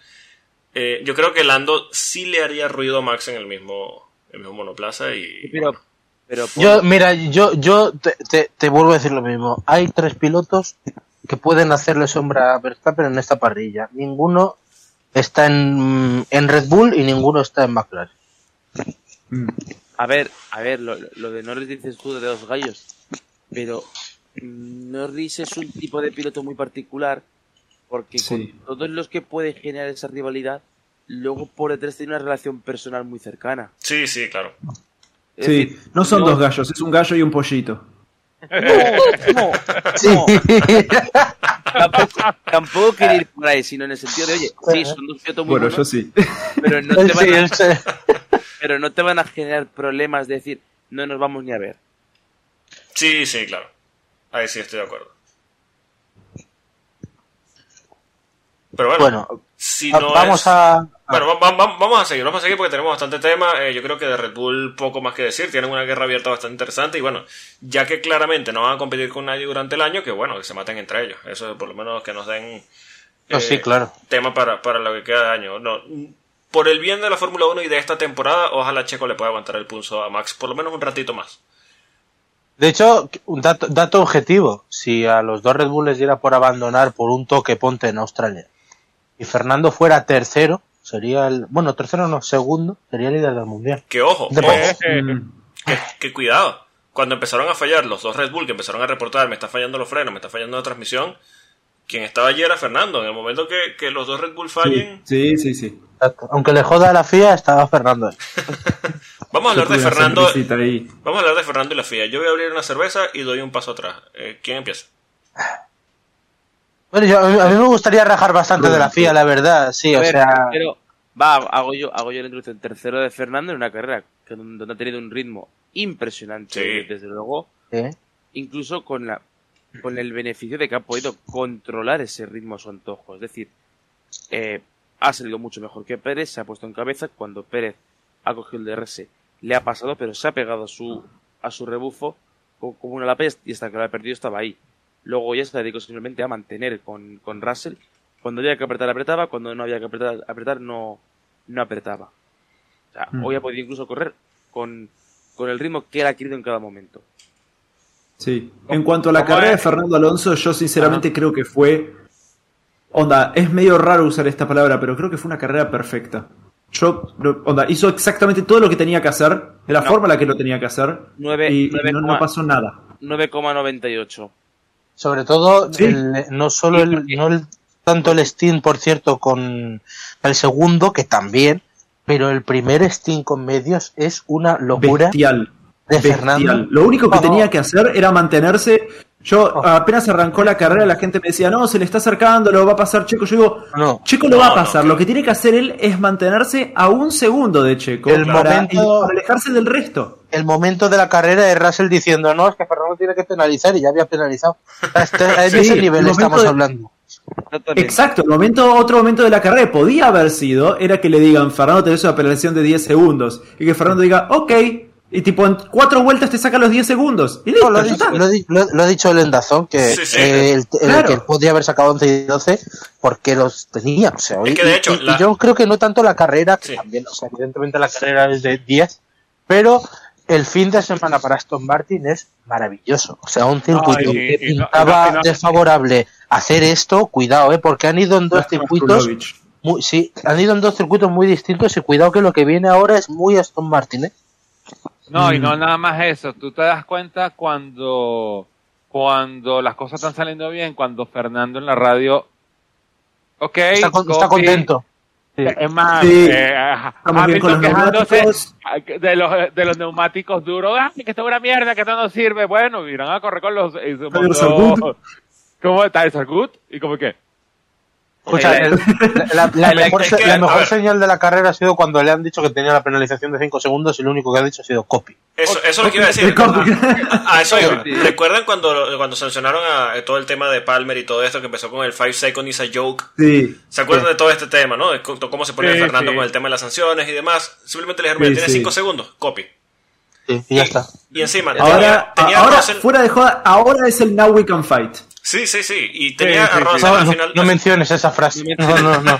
Eh, yo creo que Lando sí le haría ruido a Max en el mismo, el mismo monoplaza y. Pero, pero, Yo, mira, yo, yo te, te- te vuelvo a decir lo mismo. Hay tres pilotos que pueden hacerle sombra a Verstappen en esta parrilla. Ninguno está en, en Red Bull y ninguno está en McLaren. Mm. A ver, a ver, lo, lo de Norris dices tú de dos gallos, pero mm, Norris es un tipo de piloto muy particular porque Sí. con todos los que puede generar esa rivalidad, luego por detrás tiene una relación personal muy cercana. Sí, sí, claro. Es Sí, decir, no son dos gallos, es un gallo y un pollito. No, no, no. Tampoco, tampoco quiere ir por ahí, sino en el sentido de, oye, sí, son dos muy Bueno, yo buenos, sí. pero no, te sí, van a, sí. pero no te van a generar problemas de decir, no nos vamos ni a ver. Sí, sí, claro. Ahí sí estoy de acuerdo. Pero bueno, Bueno, si no vamos es- a... Bueno, va- va- va- vamos a seguir, vamos a seguir porque tenemos bastante tema. Eh, yo creo que de Red Bull poco más que decir. Tienen una guerra abierta bastante interesante. Y bueno, ya que claramente no van a competir con nadie durante el año, que bueno, que se maten entre ellos. Eso por lo menos que nos den No, eh, sí, claro. tema para, para lo que queda de año. No, por el bien de la Fórmula 1 y de esta temporada, ojalá Checo le pueda aguantar el pulso a Max por lo menos un ratito más. De hecho, un dato, dato objetivo. Si a los dos Red Bull les diera por abandonar por un toque ponte en Australia y Fernando fuera tercero, sería el... Bueno, tercero no, segundo, sería el líder del mundial. Que ojo, Eh, Mm. que, que cuidado. Cuando empezaron a fallar los dos Red Bull, que empezaron a reportar, me está fallando los frenos, me está fallando la transmisión, quien estaba allí era Fernando. En el momento que, que los dos Red Bull fallen, Sí, sí, sí. Aunque le joda a la FIA, estaba Fernando. ahí. vamos a hablar de Fernando. Vamos a hablar de Fernando y la FIA. Yo voy a abrir una cerveza y doy un paso atrás. Eh, ¿Quién empieza? Bueno, yo, a, mí, me gustaría rajar bastante de la FIA, la verdad. Sí, A o ver, sea... tercero, va, hago yo, hago yo la introducción. Tercero de Fernando en una carrera que donde ha tenido un ritmo impresionante, Sí. desde luego. ¿eh? incluso con la con el beneficio de que ha podido controlar ese ritmo a su antojo. Es decir, eh, ha salido mucho mejor que Pérez, se ha puesto en cabeza cuando Pérez ha cogido el DRS, le ha pasado, pero se ha pegado a su, a su rebufo co- como una lápiz y hasta que lo ha perdido estaba ahí. Luego ya se dedicó simplemente a mantener con, con Russell. Cuando había que apretar, apretaba. Cuando no había que apretar, apretar no, no apretaba. O sea, Mm. hoy ha podido incluso correr con, con el ritmo que él ha querido en cada momento. Sí. En cuanto a la ¿Cómo carrera de? Fernando Alonso, yo sinceramente creo que fue. Onda, es medio raro usar esta palabra, pero creo que fue una carrera perfecta. Yo, onda, hizo exactamente todo lo que tenía que hacer, de la No. forma en la que lo tenía que hacer, y, no, pasó nada. 9,98. Sobre todo, Sí. el- no solo el, no el- tanto el Steam, por cierto, con el segundo, que también, pero el primer Steam con medios es una locura Bestial. de bestial. Fernando. Lo único que tenía que hacer era mantenerse. Yo Oh. apenas arrancó la carrera, la gente me decía, no, se le está acercando, lo va a pasar Checo. Yo digo, No. Checo lo va a no, pasar. Lo que tiene que hacer él es mantenerse a un segundo de Checo El para, momento- para alejarse del resto. El momento de la carrera de Russell diciendo, no, es que Fernando tiene que penalizar y ya había penalizado. A este- a Sí, ese el nivel estamos de- hablando. Exacto, el momento, otro momento de la carrera podía haber sido, era que le digan, Fernando tenés una penalización de 10 segundos. Y que Fernando diga, ok. Y tipo, en cuatro vueltas te saca los 10 segundos. Y listo, No, lo, ha ya dicho, está. lo, ha di- lo- lo ha dicho el Endazón, que, Sí, sí. eh, el, el Claro. que podría haber sacado 11 y 12 porque los tenía. O sea, Es y- que de hecho, y la- yo creo que no tanto la carrera, que Sí. también, o sea, evidentemente la carrera es de 10, pero el fin de semana para Aston Martin es maravilloso. O sea, un circuito Ay, que pintaba y no- y no- desfavorable hacer esto, cuidado, eh, porque han ido en dos circuitos. Muy, sí, han ido en dos circuitos muy distintos y cuidado que lo que viene ahora es muy Aston Martin, ¿eh? No, y Mm. no nada más eso. Tú te das cuenta cuando, cuando las cosas están saliendo bien, cuando Fernando en la radio. Ok, Está, con- está copy. contento. Sí. Es más, Sí. eh, con Hamilton los quejándose neumáticos. de los, de los neumáticos duros. Ah, que esto es una mierda, que esto no sirve. Bueno, irán a correr con los. y se montó-. ¿Cómo está Sargut? ¿Y cómo qué? Escucha, Eh, el- la, la- la el- mejor, que, la señal de la carrera ha sido cuando le han dicho que tenía la penalización de 5 segundos y lo único que ha dicho ha sido copy. Eso, eso es lo que iba a decir. A, a eso iba. ¿Recuerdan cuando, cuando sancionaron a todo el tema de Palmer y todo esto que empezó con el 5 second is a joke? Sí. ¿Se acuerdan de todo este tema, no? De cómo se ponía Sí, Fernando sí. con el tema de las sanciones y demás. Simplemente le dijeron, sí. 5 segundos, copy. Sí, y ya está. Y encima, Ahora, tenía, ahora Russell- fuera de joda, ahora es el Now We Can Fight. Sí, sí, sí. Y tenía Sí, a sí, sí. Russell No, al no, final. no menciones esa frase. No, no, no.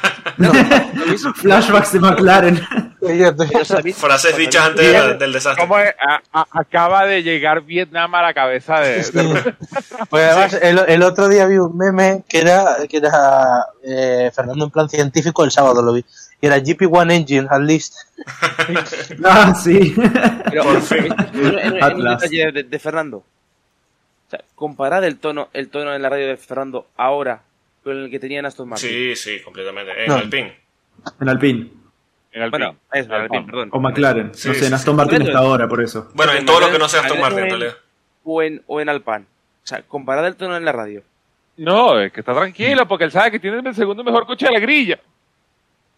Flashbacks de McLaren. Frases dichas antes de la- del desastre. ¿Cómo es? A- a- acaba de llegar Vietnam a la cabeza de. de- Pues además, el, el otro día vi un meme que era, que era eh, Fernando en plan científico, el sábado lo vi. Y era GP1 Engine, at least. Ah, sí. Pero, Por fin. en- en- en un detalle de, de Fernando. Sea, comparad el tono, el tono en la radio de Fernando ahora con el que tenía en Aston Martin. Sí, sí, completamente. En No. Alpine. En Alpine. en el Bueno, eso, Alpine, perdón. O McLaren. Sí, no sé, sí, en sí. Aston Martin está ahora, por eso. Bueno, en En todo lo que no sea Aston Martin, en realidad. O en, o en Alpine. O sea, comparad el tono en la radio. No, es que está tranquilo porque él sabe que tiene el segundo mejor coche de la grilla.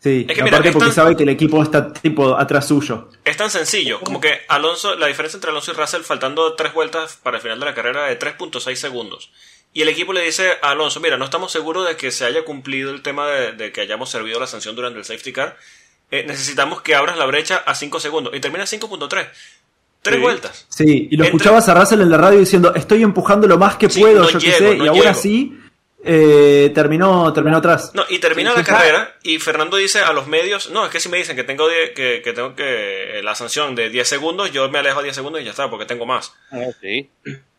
Sí, Es que aparte porque tan- sabe que el equipo está tipo atrás suyo. Es tan sencillo, como que Alonso, la diferencia entre Alonso y Russell faltando tres vueltas para el final de la carrera de 3.6 segundos. Y el equipo le dice a Alonso, mira, no estamos seguros de que se haya cumplido el tema de, de que hayamos servido la sanción durante el safety car. Eh, necesitamos que abras la brecha a 5 segundos. Y termina 5.3. Tres Sí. vueltas. Sí, y lo escuchabas a Russell en la radio diciendo, estoy empujando lo más que Sí, puedo, no yo qué sé, no y aún así eh, terminó, terminó atrás. No, y termina Sí, la sí, carrera y Fernando dice a los medios, no, es que si me dicen que tengo die- que, que tengo que la sanción de 10 segundos, yo me alejo a 10 segundos y ya está, porque tengo más. Sí.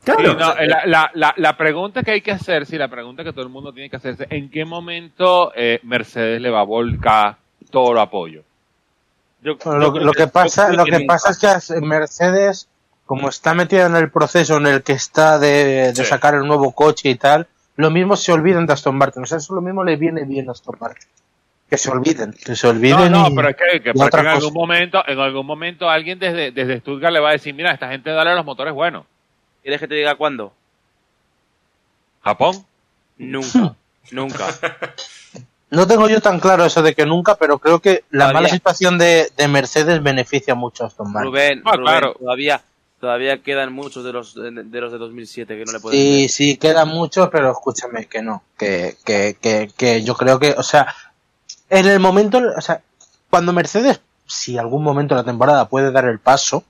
Claro. Sí, no, la, la, la, la pregunta que hay que hacer, sí, la pregunta que todo el mundo tiene que hacerse, ¿en qué momento eh, Mercedes le va a volcar todo el apoyo? Yo- Bueno, lo, lo que pasa, lo que pasa es que Mercedes, como está metida en el proceso en el que está de, de Sí. sacar el nuevo coche y tal, lo mismo se olviden de Aston Martin. O sea, eso lo mismo le viene bien a Aston Martin. Que se olviden, que se No, olviden. no, y- pero es que, que en cosa. algún momento, en algún momento alguien desde, desde Stuttgart le va a decir, mira, esta gente dale a los motores buenos. ¿Quieres que te diga cuándo? Japón. Nunca. Nunca. No tengo yo tan claro eso de que nunca, pero creo que la Todavía. mala situación de, de Mercedes beneficia mucho a Aston Martin. Rubén, Ah, Rubén, claro. todavía, Todavía quedan muchos de los de, de los de 2007 que no le pueden Sí, ver. sí, queda mucho, pero escúchame que no, que, que, que, que yo creo que, o sea, en el momento, o sea, cuando Mercedes, si algún momento de la temporada puede dar el paso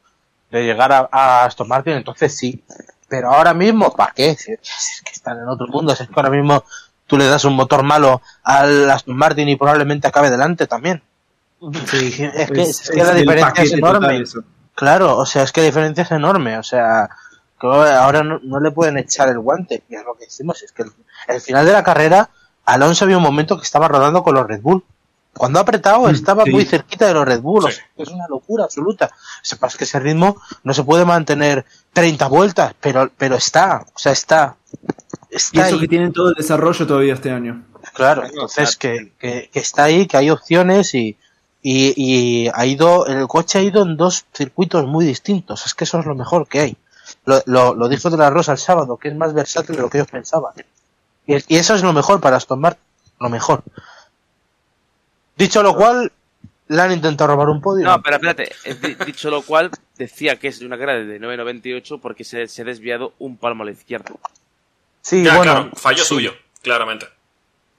de llegar a, a Aston Martin, entonces sí, pero ahora mismo, ¿para qué? Si- es que están en otro mundo, si es que ahora mismo tú le das un motor malo al Aston Martin y probablemente acabe delante también. Sí, es que, es que la el diferencia es enorme. eso. Claro, o sea, es que la diferencia es enorme, o sea, que ahora no, no le pueden echar el guante, y es lo que decimos, es que el, el final de la carrera, Alonso había un momento que estaba rodando con los Red Bull. Cuando ha apretado Mm, estaba sí. muy cerquita de los Red Bull, o sea, es una locura absoluta. Sepas que ese ritmo no se puede mantener 30 vueltas, pero, pero está, o sea, está. Y eso ahí. que tienen todo el desarrollo todavía este año. Claro, entonces que, que, que está ahí, que hay opciones y, y, y ha ido, el coche ha ido en dos circuitos muy distintos. Es que eso es lo mejor que hay. Lo, lo, lo dijo de la Rosa el sábado, que es más versátil de lo que ellos pensaban. Y, y eso es lo mejor para Aston Martin, lo mejor. Dicho lo cual, le han intentado robar un podio. No, pero espérate, di- dicho lo cual, decía que es de una carrera de 9.98 porque se, se ha desviado un palmo a la izquierda. sí, Ya, bueno, claro, fallo sí, suyo, claramente.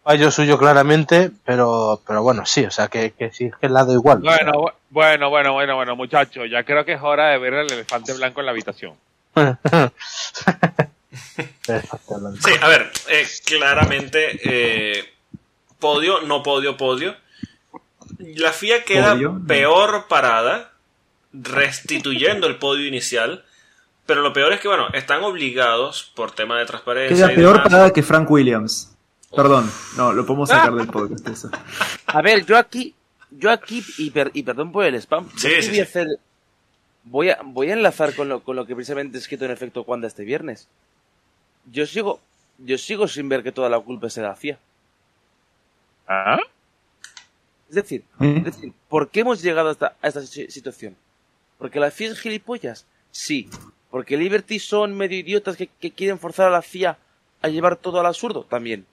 Fallo suyo claramente, pero, pero bueno, sí, o sea que, que sí, es que el lado igual. Bueno, bu- bueno, bueno, bueno, bueno, muchachos, ya creo que es hora de ver el elefante blanco en la habitación. Sí, a ver, eh, claramente, eh, podio, no podio, podio. La FIA queda Podio. peor parada, restituyendo el podio inicial. Pero lo peor es que, bueno, están obligados por tema de transparencia. Queda y peor demás. parada que Frank Williams. Perdón, no, lo podemos sacar del podcast eso. A ver, yo aquí, yo aquí, y, per- y perdón por el spam, Sí, voy a hacer, voy a, voy a enlazar con lo, con lo que precisamente he escrito en efecto cuando este viernes. Yo sigo, yo sigo sin ver que toda la culpa es de la FIA. ¿Ah? Es decir, ¿Eh? es decir, ¿por qué hemos llegado hasta, a esta si- situación? ¿Porque la FIA es gilipollas? Sí. ¿Porque Liberty son medio idiotas que, que quieren forzar a la FIA a llevar todo al absurdo? También.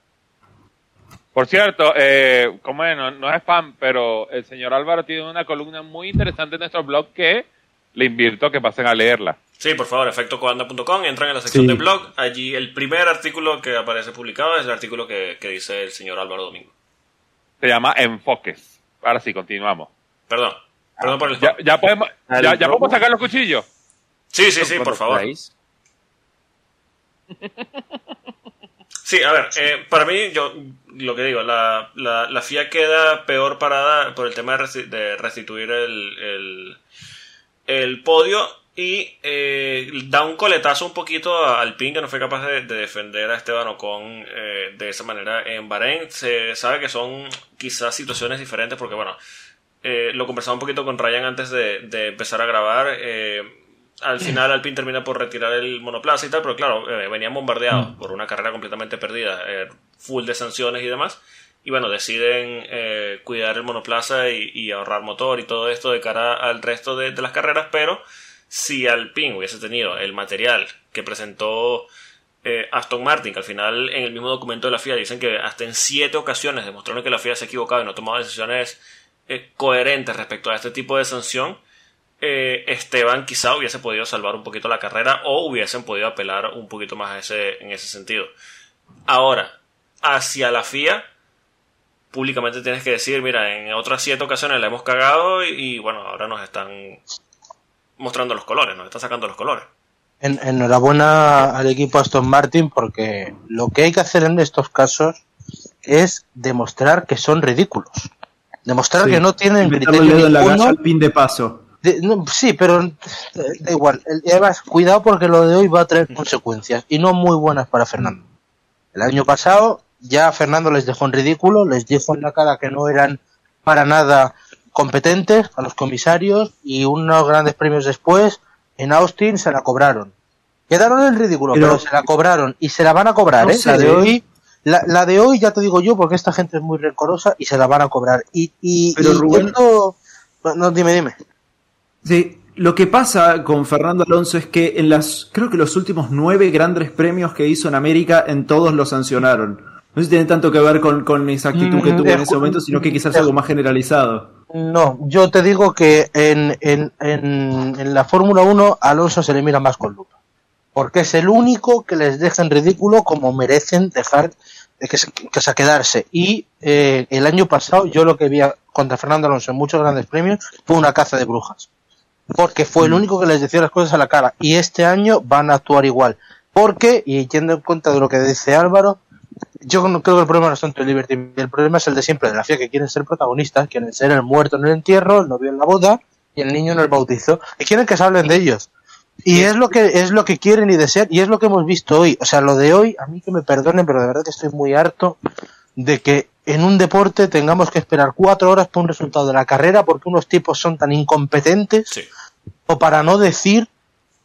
Por cierto, eh, como no, no es spam, pero el señor Álvaro tiene una columna muy interesante en nuestro blog que le invito a que pasen a leerla. Sí, por favor, efectocoanda.com, entran en la sección Sí. de blog. Allí el primer artículo que aparece publicado es el artículo que, que dice el señor Álvaro Domingo. Se llama Enfoques. Ahora sí, continuamos. Perdón, perdón por el Ya, ya podemos, ya, ya podemos sacar los cuchillos. Sí, sí, sí, por favor. Sí, a ver, eh, para mí, yo lo que digo, la, la, la FIA queda peor parada por el tema de, resti- de restituir el, el, el podio y eh, da un coletazo un poquito a Alpine que no fue capaz de, de defender a Esteban Ocon eh, de esa manera en Bahrein. Se sabe que son quizás situaciones diferentes porque, bueno, eh, lo conversaba un poquito con Ryan antes de, de empezar a grabar. eh, al final Alpine termina por retirar el monoplaza y tal, pero claro, eh, venían bombardeados por una carrera completamente perdida, eh, full de sanciones y demás. Y bueno, deciden eh, cuidar el monoplaza y, y ahorrar motor y todo esto de cara al resto de, de las carreras, pero si Alpine hubiese tenido el material que presentó eh, Aston Martin, que al final en el mismo documento de la FIA dicen que hasta en siete ocasiones demostraron que la FIA se ha equivocado y no ha tomado decisiones eh, coherentes respecto a este tipo de sanción, eh, Esteban quizá hubiese podido salvar un poquito la carrera o hubiesen podido apelar un poquito más a ese, en ese sentido. Ahora, hacia la FIA, públicamente tienes que decir, mira, en otras siete ocasiones la hemos cagado y, y, bueno, ahora nos están mostrando los colores, nos están sacando los colores. En- enhorabuena al equipo Aston Martin porque lo que hay que hacer en estos casos es demostrar que son ridículos. Demostrar Sí. que no tienen criterio dedo en la ninguno. al pin de paso. De- no, sí, pero eh, da igual. Además, cuidado porque lo de hoy va a traer consecuencias y no muy buenas para Fernando. El año pasado ya Fernando les dejó en ridículo, les dijo en la cara que no eran para nada competentes a los comisarios y unos grandes premios después en Austin se la cobraron. Quedaron en ridículo, pero, Pero- se la cobraron y se la van a cobrar, No ¿eh? La de ¿eh? hoy, la, la de hoy ya te digo yo porque esta gente es muy rencorosa y se la van a cobrar. Y, y, Pero, y Rubén- no, dime, dime. Sí, lo que pasa con Fernando Alonso es que en las, creo que los últimos nueve grandes premios que hizo en América, en todos los sancionaron. No sé si tiene tanto que ver con, con esa actitud que Mm, tuvo en ese momento, sino que quizás algo más generalizado. No, yo te digo que en, en, en, en la Fórmula 1 Alonso se le mira más con lupa. Porque es el único que les deja en ridículo como merecen dejar de que, se- que se quedarse. Y eh, el año pasado yo lo que vi a- contra Fernando Alonso en muchos grandes premios fue una caza de brujas. Porque fue el único que les decía las cosas a la cara. Y este año van a actuar igual. Porque, y yendo en cuenta de lo que dice Álvaro, yo no creo que el problema no es tanto el Liberty, el problema es el de siempre, de la FIA, que quieren ser protagonistas, quieren ser el muerto en el entierro, el novio en la boda y el niño en el bautizo, y quieren que se hablen de ellos. Y es lo que es lo que quieren y desean, y es lo que hemos visto hoy. O sea, lo de hoy, a mí que me perdonen, pero de verdad que estoy muy harto de que en un deporte tengamos que esperar cuatro horas por un resultado de la carrera porque unos tipos son tan incompetentes Sí. o para no decir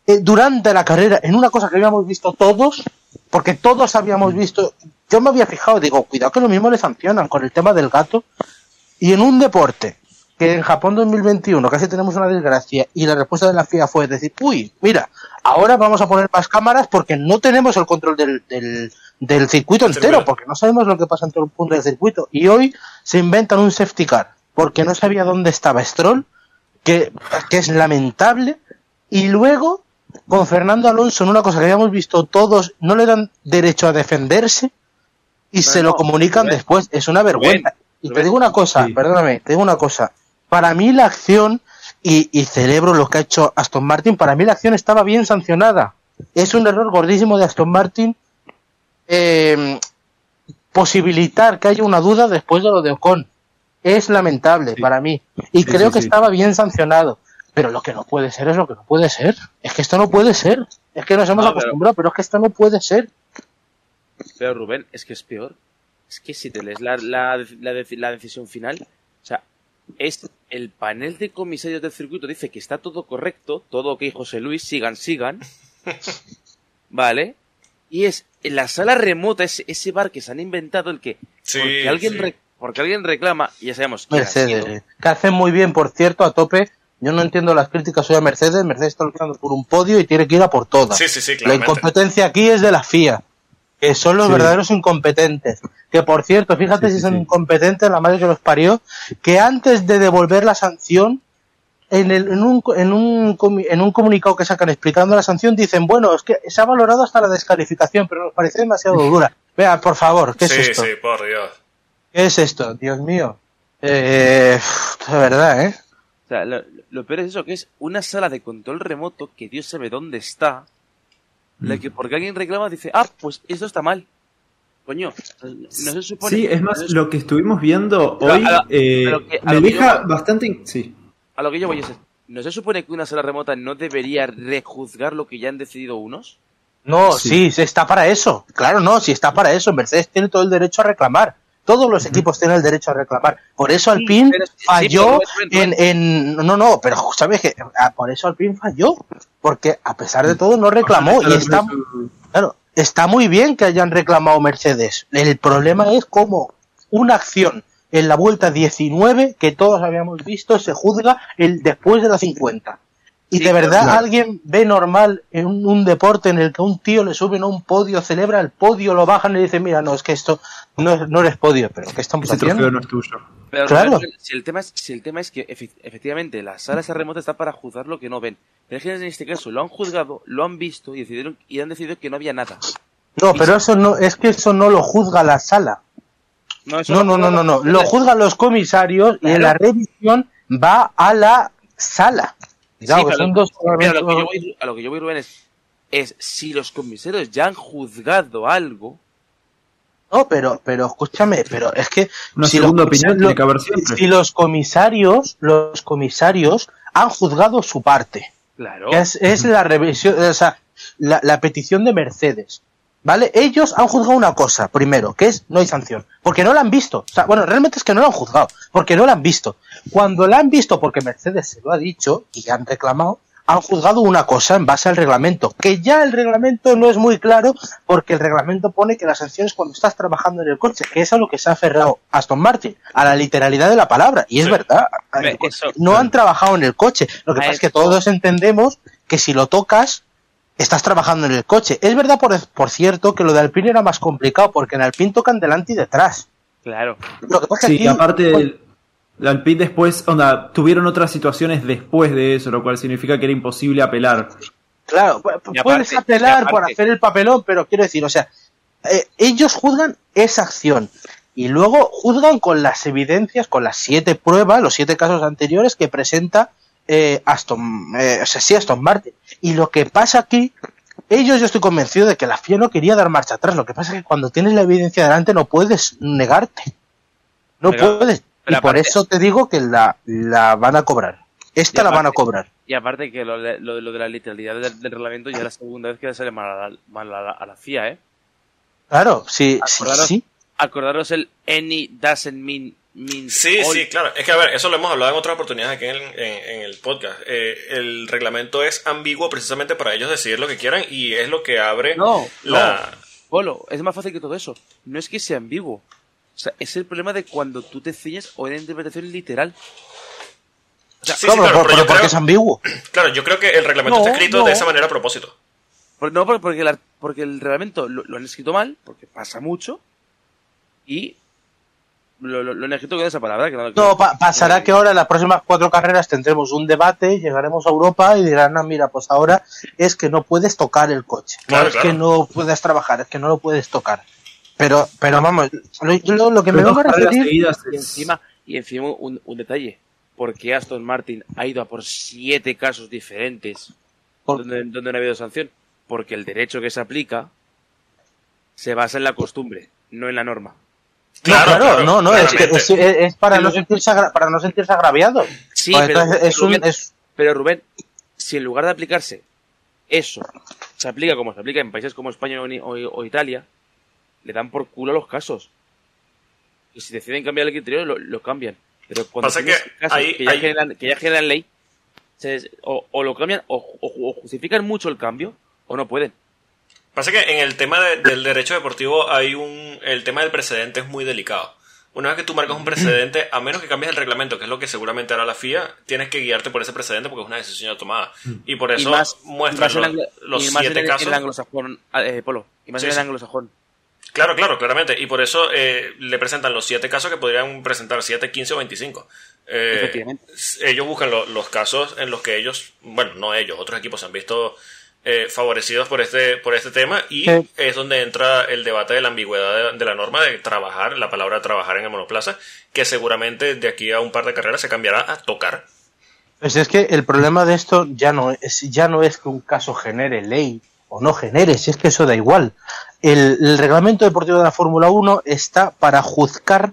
eh, durante la carrera en una cosa que habíamos visto todos, porque todos habíamos visto, yo me había fijado, digo, cuidado que lo mismo le sancionan con el tema del gato, y en un deporte que en Japón 2021 casi tenemos una desgracia y la respuesta de la FIA fue decir, uy, mira, ahora vamos a poner más cámaras porque no tenemos el control del, del, del circuito entero, porque no sabemos lo que pasa en todo el punto del circuito. Y hoy se inventan un safety car porque no sabía dónde estaba Stroll, que, que es lamentable, y luego con Fernando Alonso en una cosa que habíamos visto todos, no le dan derecho a defenderse y se lo comunican después. Es una vergüenza. Y te digo una cosa, sí. perdóname, te digo una cosa. Para mí la acción, y, y celebro lo que ha hecho Aston Martin, para mí la acción estaba bien sancionada. Es un error gordísimo de Aston Martin eh, posibilitar que haya una duda después de lo de Ocon. Es lamentable Sí. para mí. Y Sí, creo sí, que estaba bien sancionado. Pero lo que no puede ser es lo que no puede ser. Es que esto no puede ser. Es que nos hemos No, pero- acostumbrado, pero es que esto no puede ser. Pero Rubén, es que es peor. Es que si te lees la, la, la decisión final, o sea, es el panel de comisarios del circuito dice que está todo correcto, todo ok, José Luis, sigan, sigan. ¿Vale? Y es en la sala remota, ese, ese bar que se han inventado, el que. Sí, porque, alguien sí. re- porque alguien reclama, y ya sabemos quién ha Mercedes. eh, Que hacen muy bien, por cierto, a tope. Yo no entiendo las críticas hoy a Mercedes. Mercedes está luchando por un podio y tiene que ir a por todas. Sí, sí, sí, La incompetencia aquí es de la FIA, que son los Sí. verdaderos incompetentes. Que por cierto, fíjate Sí, si son sí. incompetentes, la madre que los parió, que antes de devolver la sanción, en, el- en, un, en, un, en un comunicado que sacan explicando la sanción, dicen, bueno, es que se ha valorado hasta la descalificación, pero nos parece demasiado dura. Vea, por favor, ¿qué sí, es esto? sí, por Dios. ¿Qué es esto? Dios mío. Eh, de verdad, ¿eh? O sea, lo, lo peor es eso, que es una sala de control remoto que Dios sabe dónde está, la que porque alguien reclama dice, ah, pues esto está mal. Coño, no se supone... Sí, es más, no lo que estuvimos viendo Pero hoy a lo- eh, a lo que- me deja yo- bastante... in- Sí. A lo que yo voy es, ¿no se supone que una sala remota no debería rejuzgar lo que ya han decidido unos? No, Sí. sí, sí, está para eso. Claro, no, sí está para eso. Mercedes tiene todo el derecho a reclamar. Todos los equipos tienen el derecho a reclamar. Por eso Alpine sí, falló en, en... No, no, pero sabes que ah, por eso Alpine falló. Porque a pesar de todo no reclamó. Y está, claro, está muy bien que hayan reclamado Mercedes. El problema es cómo una acción en la vuelta 19 que todos habíamos visto se juzga el después de la 50. Y Sí, de verdad claro. alguien ve normal en un, un deporte en el que un tío le suben a un podio, celebra el podio, lo bajan y le dice, mira, no, es que esto no, no eres podio, pero ¿qué estamos Ese trofeo haciendo? no es tuyo. Pero Claro. Rubén, si el tema es, si el tema es que efe- efectivamente la sala esa remota está para juzgar lo que no ven. Pero es que en este caso lo han juzgado, lo han visto y decidieron y han decidido que no había nada. No, pero eso no, es que eso no lo juzga la sala. No, no, no, no, no. Lo juzgan los comisarios y en la revisión va a la sala. Sí, son dos pero a, lo que yo voy, a lo que yo voy, Rubén, es, es si los comisarios ya han juzgado algo, No, pero, pero escúchame, pero es que Una si segunda los opinión comisarios- tiene que haber siempre. Si los comisarios, los comisarios han juzgado su parte. claro. que es, es la revisión, o sea, la, la petición de Mercedes. ¿Vale? Ellos han juzgado una cosa, primero, que es no hay sanción. Porque no la han visto. O sea, bueno, realmente es que no la han juzgado, porque no la han visto. Cuando la han visto, porque Mercedes se lo ha dicho y han reclamado, han juzgado una cosa en base al reglamento. Que ya el reglamento no es muy claro, porque el reglamento pone que la sanción es cuando estás trabajando en el coche, que es a lo que se ha aferrado Aston Martin, a la literalidad de la palabra. Y es Sí. verdad. Eso- no han trabajado en el coche. Lo que A pasa es que todos entendemos que si lo tocas, estás trabajando en el coche. Es verdad, por, por cierto, que lo de Alpine era más complicado, porque en Alpine tocan delante y detrás. Claro. Lo que pasa es que Sí, aquí- aparte... el- Alpine después, onda, tuvieron otras situaciones después de eso, lo cual significa que era imposible apelar. Claro, Y puedes aparte- apelar por aparte- hacer el papelón, pero quiero decir, o sea, eh, ellos juzgan esa acción y luego juzgan con las evidencias, con las siete pruebas, los siete casos anteriores que presenta eh, Aston, eh, o sea, sí, Aston Martin. Y lo que pasa aquí, ellos yo estoy convencido de que la FIA no quería dar marcha atrás. Lo que pasa es que cuando tienes la evidencia delante no puedes negarte. No Pero- puedes. Pero y por eso te digo que la, la van a cobrar. Esta la van a cobrar. Y aparte que lo de, lo, de- lo de la literalidad del, del reglamento ya es la segunda vez que le sale mal a la, mal a la- a la FIA, ¿eh? Claro, sí, sí, Acordaros- sí. Acordaros el any doesn't mean Sí, all. sí, claro. Es que, a ver, eso lo hemos hablado en otras oportunidades aquí en, en- en el podcast. Eh, el reglamento es ambiguo precisamente para ellos decidir lo que quieran y es lo que abre No, la... Polo, es más fácil que todo eso. No es que sea ambiguo. O sea, es el problema de cuando tú te ciñes o una interpretación literal. Sí, sí, Claro, claro, pero, pero yo porque creo- es ambiguo. Claro, yo creo que el reglamento No, está escrito no. de esa manera a propósito. Por- no, por- porque, la- porque el reglamento lo, lo han escrito mal, porque pasa mucho, y lo, lo- lo han escrito con esa palabra. Que no, que- No, pa- pasará que ahora en las próximas cuatro carreras tendremos un debate, llegaremos a Europa y dirán, ah, mira, pues ahora es que no puedes tocar el coche. Claro, no es claro. que no puedes trabajar, es que no lo puedes tocar. Pero, pero vamos, lo, lo- lo que me vengo a referir, Y es- encima, y encima un, un detalle. Porque Aston Martin ha ido a por siete casos diferentes Por- donde, donde no ha habido sanción. Porque el derecho que se aplica se basa en la costumbre, no en la norma. Claro, claro, claro, no, no, es, que es, es- para, Pero- no sentirse agra- para no sentirse agraviado. Sí, Pues pero, entonces es un, Rubén, es- pero Rubén, si en lugar de aplicarse eso se aplica como se aplica en países como España o, ni- o- o Italia, le dan por culo los casos. Y si deciden cambiar el criterio, lo, lo cambian. Pero cuando Pasa que casos ahí- que, ya ahí- generan, que ya generan ley, se- o, o lo cambian o, o- o justifican mucho el cambio o no pueden. Pasa que en el tema de- del derecho deportivo hay un... El tema del precedente es muy delicado. Una vez que tú marcas un precedente, a menos que cambies el reglamento, que es lo que seguramente hará la FIA, tienes que guiarte por ese precedente porque es una decisión ya tomada. Y por eso muestran los, anglo- los y más siete en el- casos. anglosajón, eh, Polo. Y más Sí, en el anglosajón. Claro, claro, claramente. Y por eso eh, le presentan los siete casos que podrían presentar 7, 15 o 25. Eh, Efectivamente. Ellos buscan lo- los casos en los que ellos, bueno, no ellos, otros equipos se han visto eh, favorecidos por este, por este tema y Sí. es donde entra el debate de la ambigüedad de, de la norma de trabajar, la palabra trabajar en el monoplaza, que seguramente de aquí a un par de carreras se cambiará a tocar. Pues es que el problema de esto ya no es, ya no es que un caso genere ley o no genere, si es que eso da igual. El, el reglamento deportivo de la Fórmula 1 está para juzgar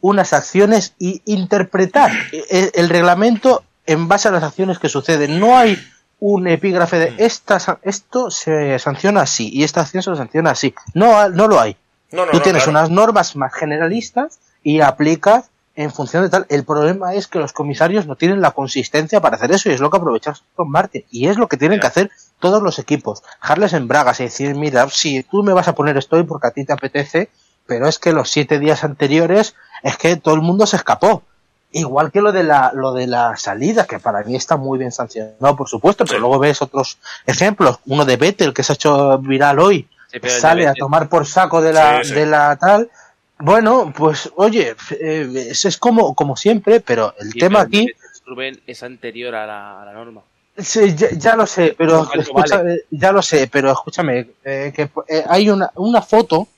unas acciones y interpretar el, el reglamento en base a las acciones que suceden. No hay un epígrafe de esta, sa- esto se sanciona así y esta acción se sanciona así. No, no lo hay. No, no, Tú tienes claro. unas normas más generalistas y aplicas en función de tal. El problema es que los comisarios no tienen la consistencia para hacer eso y es lo que aprovechas con Marte. Y es lo que tienen que hacer todos los equipos. Dejarles en bragas y decir, mira, si tú me vas a poner esto hoy porque a ti te apetece, pero es que los siete días anteriores es que todo el mundo se escapó. Igual que lo de la, lo de la salida, que para mí está muy bien sancionado, por supuesto, pero Sí. luego ves otros ejemplos. Uno de Vettel, que se ha hecho viral hoy, Sí, sale a tomar por saco de la, Sí, de la tal. Bueno, pues oye, eh, es, como, como siempre, pero el Sí, tema pero aquí, Rubén es anterior a la, a la norma. Sí, ya, ya lo sé, pero Vale, escucha- vale. ya lo sé, pero escúchame, eh, que eh, hay una, una foto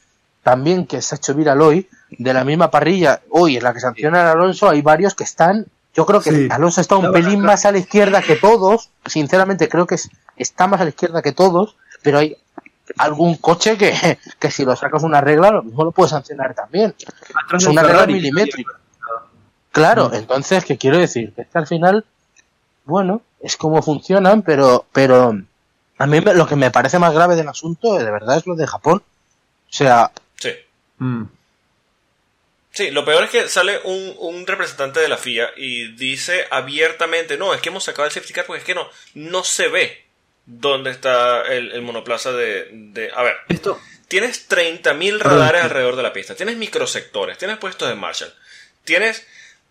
también que se ha hecho viral hoy de la misma parrilla, hoy en la que sanciona a Alonso, hay varios que están, yo creo que Sí. Alonso está un pelín más a la izquierda que todos, sinceramente creo que es- está más a la izquierda que todos, pero hay algún coche que, que si lo sacas una regla, lo mismo lo puedes sancionar también. Atrás Es una regla Ferrari. milimétrica. Claro, entonces, ¿qué quiero decir? Que es que al final, bueno, es como funcionan, pero, pero a mí lo que me parece más grave del asunto, de verdad, es lo de Japón. O sea, Sí. Mm. Sí, lo peor es que sale un, un representante de la FIA y dice abiertamente, no, es que hemos sacado el safety car porque es que no, no se ve dónde está el, el monoplaza de, de... A ver, Esto, tienes 30.000 radares alrededor de la pista, tienes microsectores, tienes puestos de Marshall, tienes...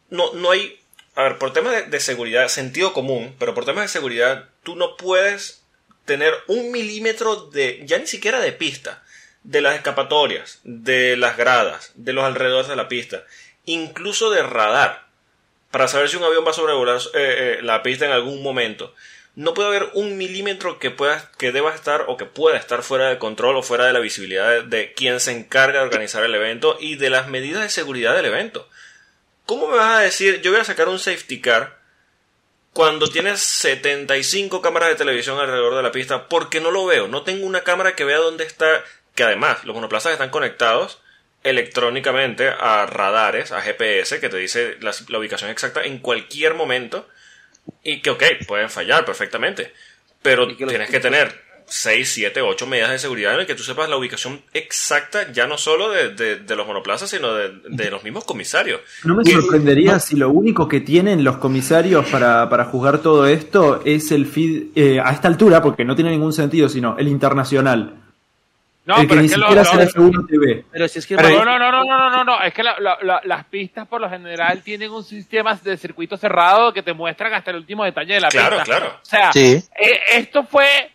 No, no hay... A ver, por temas de, seguridad, sentido común, pero por temas de seguridad, tú no puedes tener un milímetro de... ya ni siquiera de pista, de las escapatorias, de las gradas, de los alrededores de la pista, incluso de radar. para saber si un avión va a sobrevolar eh, eh, la pista en algún momento. No puede haber un milímetro que pueda, que deba estar o que pueda estar fuera de control o fuera de la visibilidad de, de quien se encarga de organizar el evento y de las medidas de seguridad del evento. ¿Cómo me vas a decir, yo voy a sacar un safety car cuando tienes 75 cámaras de televisión alrededor de la pista? Porque no lo veo, no tengo una cámara que vea dónde está, que además los monoplazas están conectados electrónicamente a radares, a GPS, que te dice la, la ubicación exacta en cualquier momento y que, ok, pueden fallar perfectamente, pero que tienes que tener 6, 7, 8 medidas de seguridad en el que tú sepas la ubicación exacta, ya no solo de, de- de los monoplazas, sino de, de los mismos comisarios. No me sorprendería si lo único que tienen los comisarios para, para juzgar todo esto es el feed eh, a esta altura, porque no tiene ningún sentido, sino el internacional. No, el que pero ni es que lo- el F1 TV. Pero si es que Pero no, no, no, no, no, no, no, es que la- la- la- las pistas por lo general tienen un sistema de circuito cerrado que te muestran hasta el último detalle de la Claro, pista. claro. O sea, Sí. eh, esto fue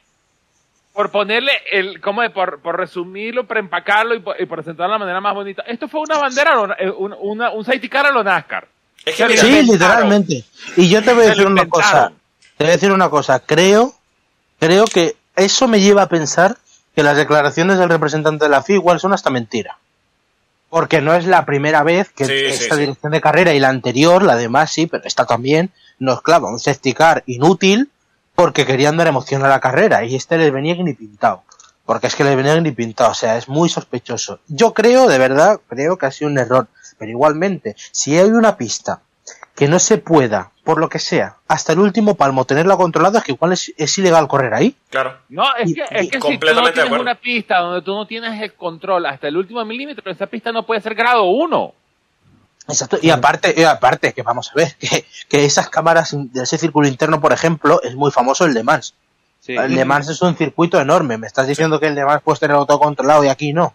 por ponerle el, ¿cómo es? Por, por resumirlo, por empacarlo y por, y por presentarlo de la manera más bonita. Esto fue una bandera, eh, un, una- un safety car a lo NASCAR. Es que Sí, literalmente. Y yo te voy a decir una cosa. Te voy a decir una cosa. Creo, creo que eso me lleva a pensar que las declaraciones del representante de la FIA igual son hasta mentira. Porque no es la primera vez que Sí, esta sí. dirección de carrera y la anterior, la demás sí, pero esta también, nos clava un safety car inútil porque querían dar emoción a la carrera y este les venía ni pintado. Porque es que les venía ni pintado, o sea, es muy sospechoso. Yo creo, de verdad, creo que ha sido un error. Pero igualmente, si hay una pista que no se pueda, por lo que sea, hasta el último palmo tenerla controlada, es que igual es, es ilegal correr ahí. claro. No, es Y- que, y es que si tú no tienes una pista donde tú no tienes el control hasta el último milímetro, esa pista no puede ser grado 1. Exacto. Y aparte, y aparte, que vamos a ver, que, que esas cámaras de ese círculo interno, por ejemplo, es muy famoso el Le Mans. Sí. El Le Mans es un circuito enorme. Me estás diciendo que el Le Mans puedes tener todo controlado y aquí no.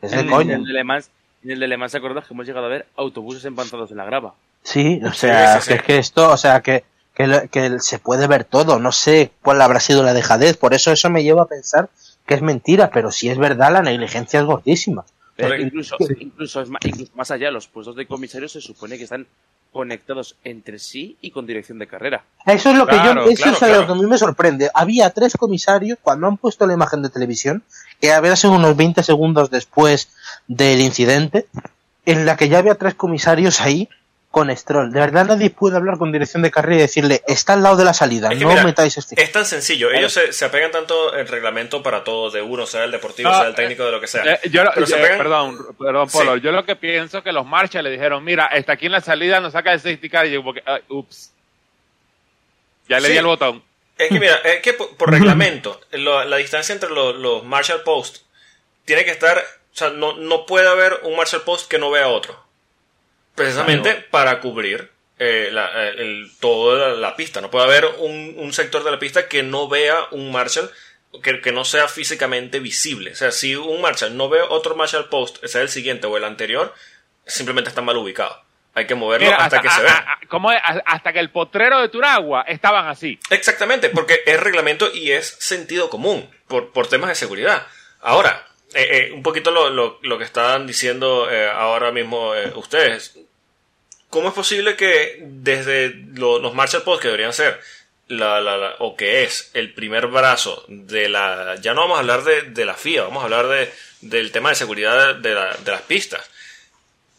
Es de En, coña. el de Le Mans, en el de Le Mans, ¿te acuerdas que hemos llegado a ver autobuses empanzados en la grava? Sí, o sea, sí, sí. que es que esto, o sea, que, que, que se puede ver todo. No sé cuál habrá sido la dejadez. Por eso eso me lleva a pensar que es mentira. Pero si es verdad, la negligencia es gordísima. Pero Correcto. incluso, incluso, incluso más allá, los puestos de comisarios se supone que están conectados entre sí y con dirección de carrera. Eso es lo que Claro, yo, eso claro, es lo que a mí me sorprende. Había tres comisarios cuando han puesto la imagen de televisión, que había sido unos 20 segundos después del incidente, en la que ya había tres comisarios ahí con Stroll. De verdad nadie puede hablar con dirección de carrera y decirle, está al lado de la salida, Es que no mira, metáis este. Es tan sencillo. Ellos se, se apegan tanto el reglamento para todo de uno, sea el deportivo, No, sea el técnico, de lo que sea. Eh, yo, Pero se eh, perdón, perdón, Polo. Sí. Yo lo que pienso que los Marshall le dijeron, mira, está aquí en la salida, nos saca el safety car y yo como que, ay, ups. Ya le Sí. di el botón. Es que mira, es que por, por reglamento, lo- la distancia entre lo- los Marshall Post tiene que estar, o sea, no, no puede haber un Marshall Post que no vea otro. Precisamente para cubrir eh, la, eh, el- toda la, la pista. No puede haber un, un sector de la pista que no vea un Marshall, que, que no sea físicamente visible. O sea, si un Marshall no ve otro Marshall Post, sea el siguiente o el anterior, simplemente está mal ubicado. Hay que moverlo Mira, hasta, que se vea. hasta que el potrero de Turagua estaban así. Exactamente, porque es reglamento y es sentido común por, por temas de seguridad. Ahora, eh, eh, un poquito lo, lo- lo que estaban diciendo eh, ahora mismo eh, ustedes. ¿Cómo es posible que desde lo- los Marshall Post, que deberían ser, la, la- la- o que es el primer brazo de la... Ya no vamos a hablar de, de la FIA, vamos a hablar de, del tema de seguridad de, de las pistas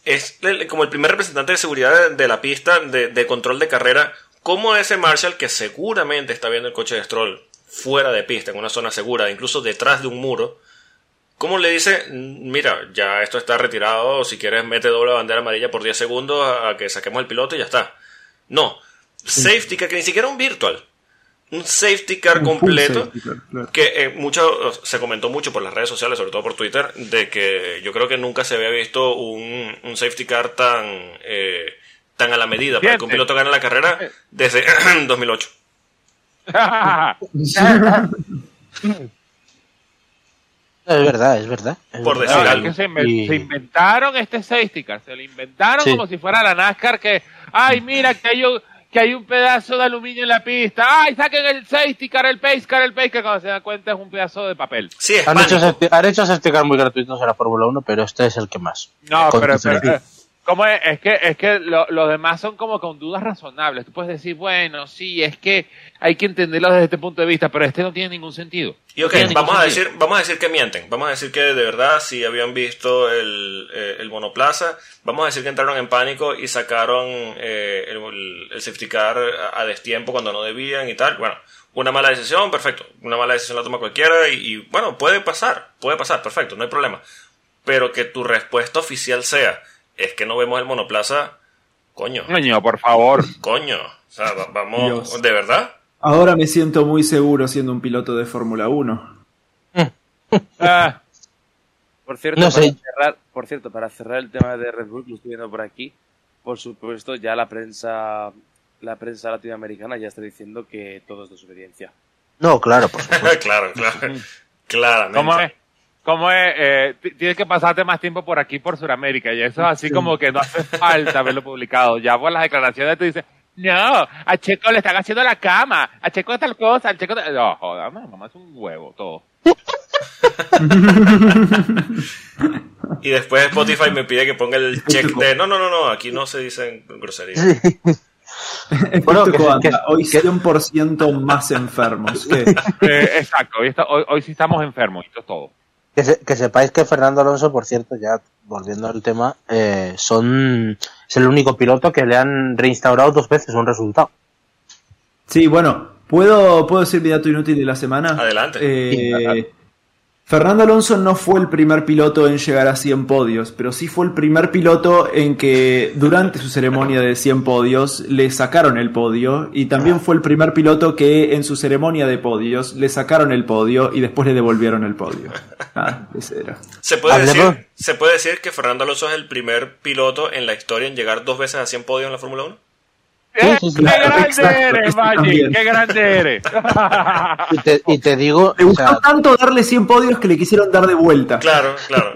es como el primer representante de seguridad de, de la pista de, de control de carrera, como ese Marshall que seguramente está viendo el coche de Stroll fuera de pista, en una zona segura, incluso detrás de un muro, ¿cómo le dice, "Mm, mira, ya esto está retirado, si quieres mete doble bandera amarilla por 10 segundos a, que saquemos el piloto y ya está? No, safety car, que ni siquiera un virtual, un safety car Un completo safety car, claro. que eh, mucho se comentó mucho por las redes sociales, sobre todo por Twitter, de que yo creo que nunca se había visto un, un safety car tan eh, tan a la medida para que un piloto gane la carrera desde 2008. Es verdad, es verdad. es Por verdad. decir No, es algo. que se, inven- Y- se inventaron este safety car, se lo inventaron Sí. como si fuera la NASCAR que, ay, mira que hay un, que hay un pedazo de aluminio en la pista, ay, saquen el safety car, el pace car, el pace car, cuando se dan cuenta es un pedazo de papel. Sí, es Han hecho, pánico. han hecho safety car muy gratuitos en la Fórmula 1, pero este es el que más. No, pero, pero, ¿Cómo es? Es que, es que lo- los demás son como con dudas razonables. Tú puedes decir, bueno, sí, es que hay que entenderlo desde este punto de vista, pero este no tiene ningún sentido. Y ok, No vamos a, sentido. decir, vamos a decir que mienten. Vamos a decir que de verdad, si habían visto el, eh, el monoplaza, vamos a decir que entraron en pánico y sacaron eh, el, el safety car a, a destiempo cuando no debían y tal. Bueno, una mala decisión, perfecto. Una mala decisión la toma cualquiera y, y, bueno, puede pasar, puede pasar, perfecto, no hay problema. Pero que tu respuesta oficial sea, es que no vemos el monoplaza, coño, Coño, por favor. coño. O sea, va- vamos, Dios. ¿de verdad? Ahora me siento muy seguro siendo un piloto de Fórmula 1. Ah, Por cierto, No para sé. cerrar, por cierto, para cerrar el tema de Red Bull, que lo estoy viendo por aquí, por supuesto, ya la prensa, la prensa latinoamericana ya está diciendo que todo es desobediencia. No, claro, pues. claro, claro. Claramente. ¿Cómo es? ¿Cómo es? Eh, ti- tienes que pasarte más tiempo por aquí, por Sudamérica, y eso es así Sí. como que no hace falta haberlo publicado. Ya por las declaraciones te dicen, no, a Checo le están haciendo la cama, a Checo tal cosa, a Checo tal... No, joder, mamá, es un huevo todo. Y después Spotify me pide que ponga el check de no, no, no, no, aquí no se dicen groserías. Bueno, que- que- hoy que- 100% más enfermos. Eh, exacto, hoy, está- hoy, hoy sí estamos enfermos, esto es todo. Que, se- que sepáis que Fernando Alonso, por cierto, ya volviendo al tema, eh, son es el único piloto que le han reinstaurado dos veces un resultado. Sí, bueno, ¿puedo, ¿puedo decir mi dato inútil de la semana? Adelante. Eh, Fernando Alonso no fue el primer piloto en llegar a 100 podios, pero sí fue el primer piloto en que durante su ceremonia de 100 podios le sacaron el podio y también fue el primer piloto que en su ceremonia de podios le sacaron el podio y después le devolvieron el podio. Ah, ese era. Se puede, Hablemos- decir, se puede decir que Fernando Alonso es el primer piloto en la historia en llegar dos veces a 100 podios en la Fórmula 1. ¡Eh, ¡Qué grande exacto, eres, también. ¡Qué grande eres! Y te, y te digo, Le o gustó sea, tanto darle 100 podios que le quisieron dar de vuelta. Claro, claro.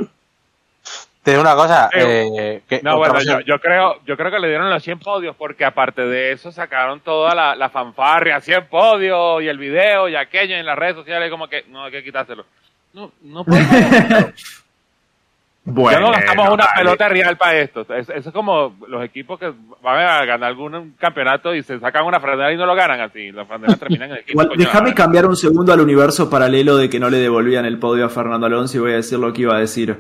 te digo una cosa, Eh, eh, que No, bueno, yo, yo creo, yo creo que le dieron los 100 podios porque aparte de eso sacaron toda la, la fanfarria, 100 podios y el video y aquello en las redes sociales como que no hay que quitárselo. No, no podemos. Bueno, ya no gastamos una vale. pelota real para esto. Es- Eso es como los equipos que van a ganar algún campeonato y se sacan una franela y no lo ganan así. Las franelas terminan en el equipo. Igual, déjame cambiar un segundo al universo paralelo de que no le devolvían el podio a Fernando Alonso y voy a decir lo que iba a decir.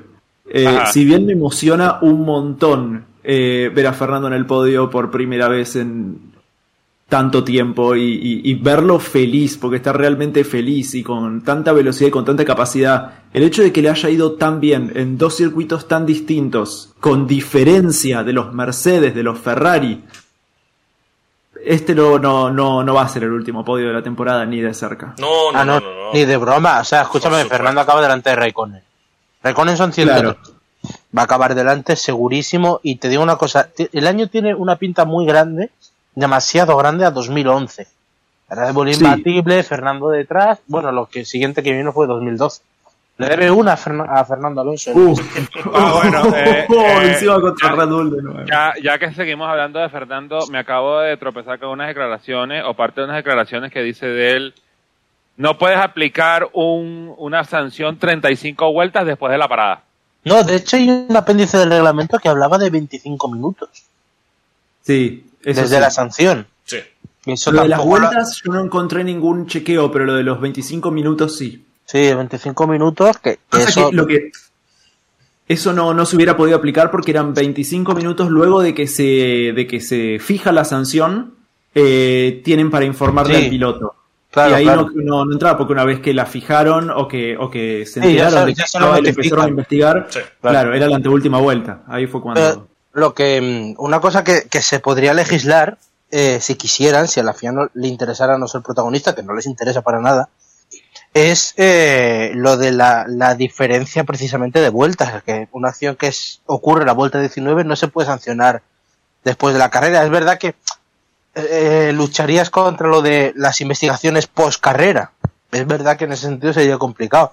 Eh, si bien me emociona un montón eh, ver a Fernando en el podio por primera vez en tanto tiempo y, y- y verlo feliz, porque está realmente feliz y con tanta velocidad y con tanta capacidad, el hecho de que le haya ido tan bien en dos circuitos tan distintos, con diferencia de los Mercedes, de los Ferrari, este no, no, no, no va a ser el último podio de la temporada ni de cerca. No, no, Ah, no, no, no, no. ni de broma. O sea, escúchame. Fernando acaba delante de Raikkonen. Raikkonen son 100 Claro. Va a acabar delante segurísimo. Y te digo una cosa, el año tiene una pinta muy grande, demasiado grande a 2011. Red Bull Sí. imbatible, Fernando detrás. Bueno, lo que siguiente que vino fue 2012. Le debe una a, Fernan- a Fernando Alonso. Uf. Ah, bueno, eh, eh, encima contra Red Bull de nuevo. Ya, ya que seguimos hablando de Fernando, me acabo de tropezar con unas declaraciones, o parte de unas declaraciones que dice de él, no puedes aplicar un, una sanción 35 vueltas después de la parada. No, de hecho hay un apéndice del reglamento que hablaba de 25 minutos. Sí, eso desde sí. la sanción. Sí. Eso Lo de las vueltas yo no encontré ningún chequeo, pero lo de los 25 minutos sí. Sí, 25 minutos, que, eso... que lo que eso no, no se hubiera podido aplicar porque eran 25 minutos luego de que se de que se fija la sanción eh, tienen para informarle Sí. al piloto. Claro, y ahí claro. no, no, no entraba porque una vez que la fijaron o que, o que se Sí, ya enteraron se- de que ya se lo estaba y le notifican. empezaron a investigar, Sí, claro. era la anteúltima vuelta. Ahí fue cuando... Pero lo que mm, una cosa que, que se podría legislar eh, si quisieran, si a la FIA no le interesara no ser protagonista, que no les interesa para nada, es eh, lo de la, la diferencia precisamente de vueltas, que una acción que ocurre la vuelta 19 no se puede sancionar después de la carrera. Es verdad que eh, lucharías contra lo de las investigaciones post carrera. Es verdad que en ese sentido sería complicado,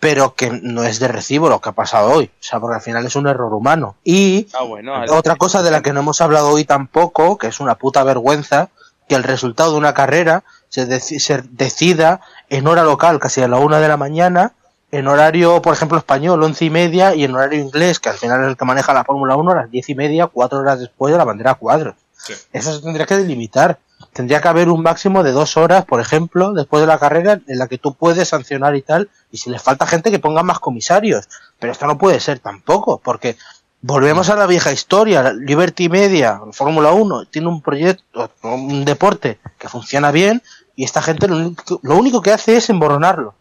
pero que no es de recibo lo que ha pasado hoy. O sea, porque al final es un error humano. Y Ah, bueno. otra cosa de la que no hemos hablado hoy tampoco, que es una puta vergüenza, que el resultado de una carrera se, deci- se decida en hora local, casi a la una de la mañana, en horario, por ejemplo, español, once y media, y en horario inglés, que al final es el que maneja la Fórmula 1, a las diez y media, cuatro horas después de la bandera cuadros. Sí. Eso se tendría que delimitar. Tendría que haber un máximo de dos horas, por ejemplo, después de la carrera, en la que tú puedes sancionar y tal, y si les falta gente que pongan más comisarios. Pero esto no puede ser tampoco, porque volvemos a la vieja historia. Liberty Media, Fórmula 1, tiene un proyecto, un deporte que funciona bien, y esta gente lo único que hace es emborronarlo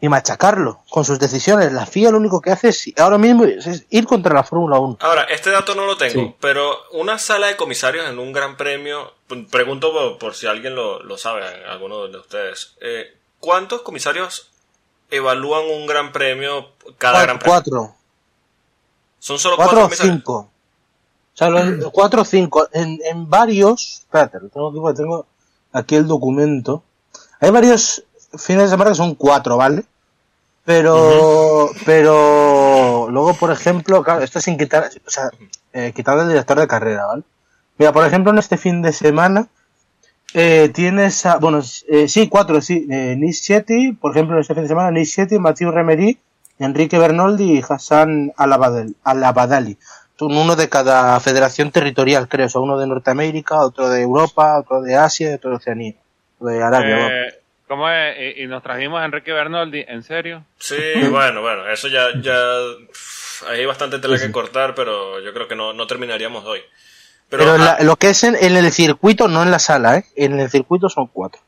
y machacarlo con sus decisiones. La FIA lo único que hace es ahora mismo es, ir contra la Fórmula 1. Ahora, este dato no lo tengo, Sí. pero una sala de comisarios en un gran premio, pregunto por, por si alguien lo, lo sabe, alguno de ustedes, eh, ¿cuántos comisarios evalúan un gran premio cada gran premio? Cuatro, Son solo cuatro, cuatro comisarios. cinco. O sea, los, cuatro o cinco. En, en varios, espérate, lo tengo aquí porque tengo aquí el documento. Hay varios fines de semana que son cuatro, ¿vale? Pero, pero luego, por ejemplo, claro, esto sin quitar, o sea, eh, quitando el director de carrera, ¿vale? Mira, por ejemplo, en este fin de semana eh, tienes, a, bueno, eh, sí, cuatro, sí, eh, por ejemplo, en este fin de semana, Nish Shetty, Mathieu Remery, Enrique Bernoldi y Hassan Alabadel- Alabadali. Uno de cada federación territorial, creo, o sea, uno de Norteamérica, otro de Europa, otro de Asia y otro de Oceanía, de Arabia. Eh, ¿Cómo es? Y, y nos trajimos a Enrique Bernoldi, ¿en serio? Sí, bueno, bueno, eso ya, ya pff, hay bastante tela que cortar, pero yo creo que no, no terminaríamos hoy. Pero, Pero en ah, la- lo que es en, en el circuito, no en la sala, ¿eh? En el circuito son cuatro.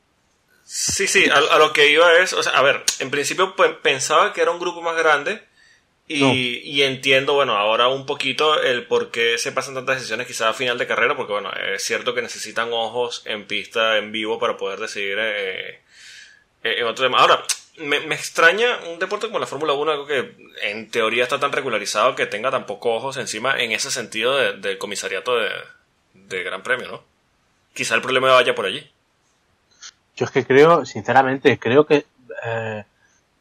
Sí, sí, a, a lo que iba es, o sea, a ver, en principio pues, pensaba que era un grupo más grande y, No. y entiendo, bueno, ahora un poquito el por qué se pasan tantas decisiones quizás a final de carrera, porque bueno, es cierto que necesitan ojos en pista, en vivo, para poder decidir eh, eh, otro tema. Ahora, me, me extraña un deporte como la Fórmula 1, algo que en teoría está tan regularizado que tenga tan pocos ojos encima en ese sentido de- del comisariato de, de Gran Premio, ¿no? Quizá el problema vaya por allí. Yo es que creo, sinceramente, creo que eh,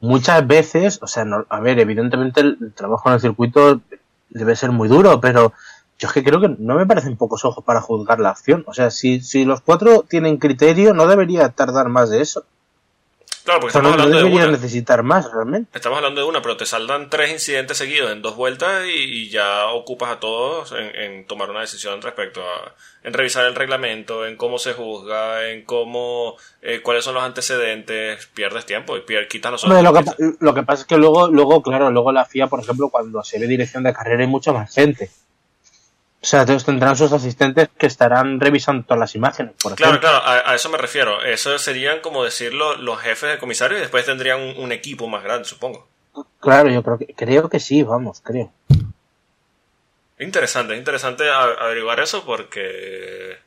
muchas veces, o sea, no- a ver, evidentemente el trabajo en el circuito debe ser muy duro, pero yo es que creo que no me parecen pocos ojos para juzgar la acción. O sea, si, si los cuatro tienen criterio, no debería tardar más de eso. Claro, porque estamos no hablando de una. necesitar más, realmente. Estamos hablando de una, pero te saldan tres incidentes seguidos en dos vueltas y, y ya ocupas a todos en, en tomar una decisión respecto a en revisar el reglamento, en cómo se juzga, en cómo eh, cuáles son los antecedentes, pierdes tiempo y pier- quitas los ojos. lo, que, lo que pasa es que luego, luego, claro, luego la FIA, por ejemplo, cuando se ve dirección de carrera hay mucha más gente. O sea, entonces tendrán sus asistentes que estarán revisando todas las imágenes, por Claro, ejemplo. claro, a, a eso me refiero. Eso serían, como decirlo, los jefes de comisario y después tendrían un, un equipo más grande, supongo. Claro, yo creo que, creo que sí, vamos, creo. Interesante, es interesante averiguar eso porque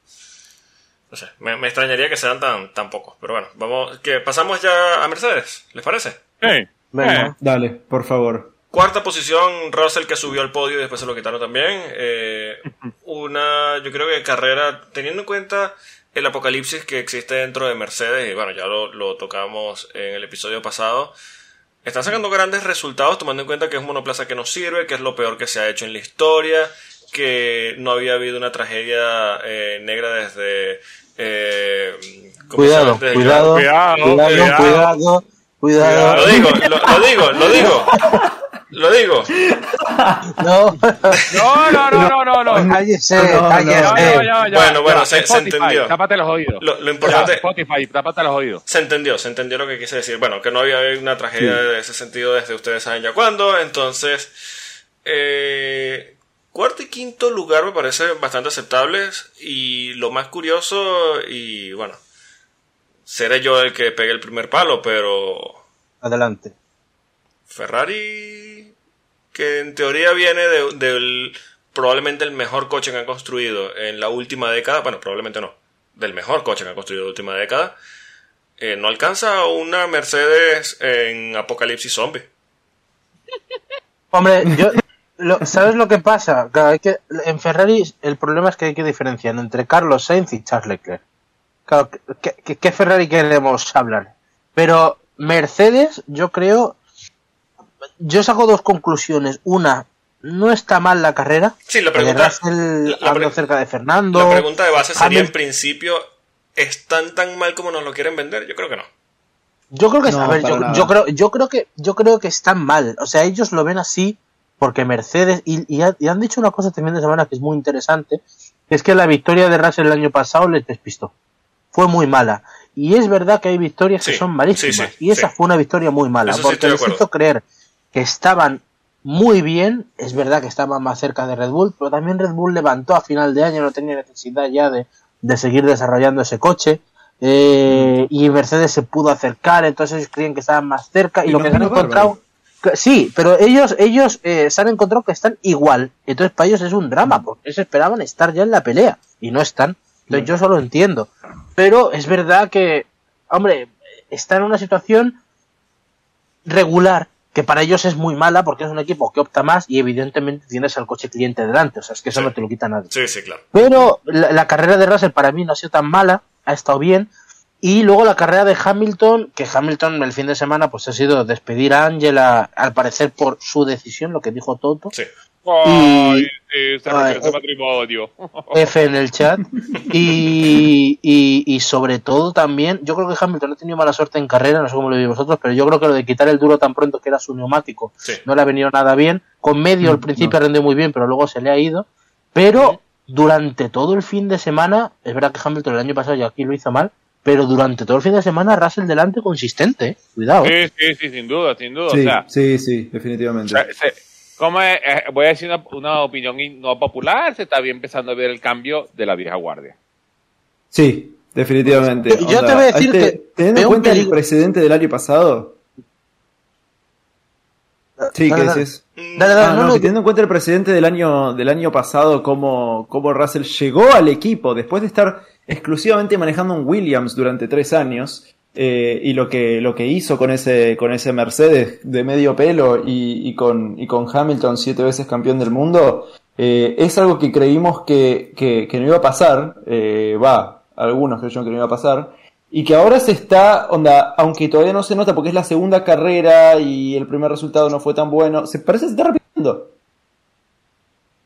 no sé, me, me extrañaría que sean tan, tan pocos. Pero bueno, vamos, que pasamos ya a Mercedes, ¿les parece? Sí. Venga. Eh, Dale, por favor. Cuarta posición, Russell que subió al podio y después se lo quitaron también. Eh, una, yo creo que carrera, teniendo en cuenta el apocalipsis que existe dentro de Mercedes, y bueno, ya lo, lo tocamos en el episodio pasado, están sacando grandes resultados tomando en cuenta que es un monoplaza que no sirve, que es lo peor que se ha hecho en la historia, que no había habido una tragedia eh, negra desde... Eh. Cuidado, Desde- cuidado, Cuidado, cuidado, cuidado, cuidado, Lo digo, lo, lo digo, lo digo. Lo digo. No, No, no, no, no, no. no. cállese, No, no, cállese. Bueno, bueno, ya. se- entendió. Tápate los oídos. Lo, lo importante... Ya, Spotify, tápate los oídos. Se entendió, se entendió lo que quise decir. Bueno, que no había una tragedia de ese sentido desde ustedes saben ya cuándo. Entonces, eh, cuarto y quinto lugar me parece bastante aceptables. Y lo más curioso, y bueno, seré yo el que pegue el primer palo, pero Adelante. Ferrari, que en teoría viene de- del probablemente el mejor coche que han construido en la última década, bueno, probablemente no, del mejor coche que han construido en la última década, eh, no alcanza una Mercedes en Apocalipsis Zombie. Hombre, yo, ¿sabes lo que pasa? Claro, hay que, en Ferrari el problema es que hay que diferenciar entre Carlos Sainz y Charles Leclerc. Claro, ¿qué, qué- qué Ferrari queremos hablar? Pero Mercedes, yo creo, yo saco dos conclusiones. Una, no está mal la carrera. Sí, la porque pregunta, Russell la- cerca de Fernando. la pregunta de base sería en principio, ¿están tan mal como nos lo quieren vender? Yo creo que no. Yo creo que No, a ver, yo, creo, yo creo que yo creo que están mal. O sea, ellos lo ven así porque Mercedes y, y ha- y han dicho una cosa también de semana que es muy interesante, que es que la victoria de Russell el año pasado les despistó. Fue muy mala. Y es verdad que hay victorias que son malísimas. sí, sí, y esa sí. fue una victoria muy mala. Eso porque les hizo creer que estaban muy bien. Es verdad que estaban más cerca de Red Bull, pero también Red Bull levantó a final de año, no tenía necesidad ya de, de seguir desarrollando ese coche. Eh, y Mercedes se pudo acercar, entonces ellos creían que estaban más cerca. Y, Y lo que han encontrado. que- Sí, pero ellos, ellos eh, se han encontrado que están igual. Entonces para ellos es un drama, porque ellos esperaban estar ya en la pelea y no están. Entonces yo solo entiendo. Pero es verdad que, hombre, está en una situación regular que para ellos es muy mala porque es un equipo que opta más y evidentemente tienes al coche cliente delante. O sea, es que eso Sí. no te lo quita nadie. Sí, sí, claro. Pero la, la carrera de Russell para mí no ha sido tan mala, ha estado bien. Y luego la carrera de Hamilton, que Hamilton el fin de semana pues ha sido despedir a Angela, al parecer por su decisión, lo que dijo Toto. Sí. Ay, Y- sí, se Ay, rompió ese eh. matrimonio. F en el chat. Y, y, y sobre todo también, yo creo que Hamilton ha tenido mala suerte en carrera, no sé cómo lo veis vosotros, pero yo creo que lo de quitar el duro tan pronto que era su neumático Sí. no le ha venido nada bien. Con medio al Mm, principio no. rendió muy bien, pero luego se le ha ido. Pero durante todo el fin de semana, es verdad que Hamilton el año pasado ya aquí lo hizo mal, pero durante todo el fin de semana Russell delante consistente, ¿eh? cuidado. ¿eh? Sí, sí, sí, sin duda, sin duda. Sí, o sea, sí, sí, definitivamente. se- ¿cómo es? Eh, voy a decir una, una opinión in- no popular, se está bien empezando a ver el cambio de la vieja guardia. Sí, definitivamente. Yo- yo te voy a decir este- que Teniendo en cuenta el precedente del año pasado. Sí, ¿qué decís? Teniendo en cuenta el precedente del año, del año pasado, cómo, cómo Russell llegó al equipo después de estar exclusivamente manejando un Williams durante tres años, eh, y lo que, lo que hizo con ese, con ese Mercedes de medio pelo y, con, y con Hamilton siete veces campeón del mundo, eh, es algo que creímos que, que, que no iba a pasar, eh, va, algunos creyeron que no iba a pasar, y que ahora se está, onda, aunque todavía no se nota porque es la segunda carrera y el primer resultado no fue tan bueno, se parece que se está repitiendo.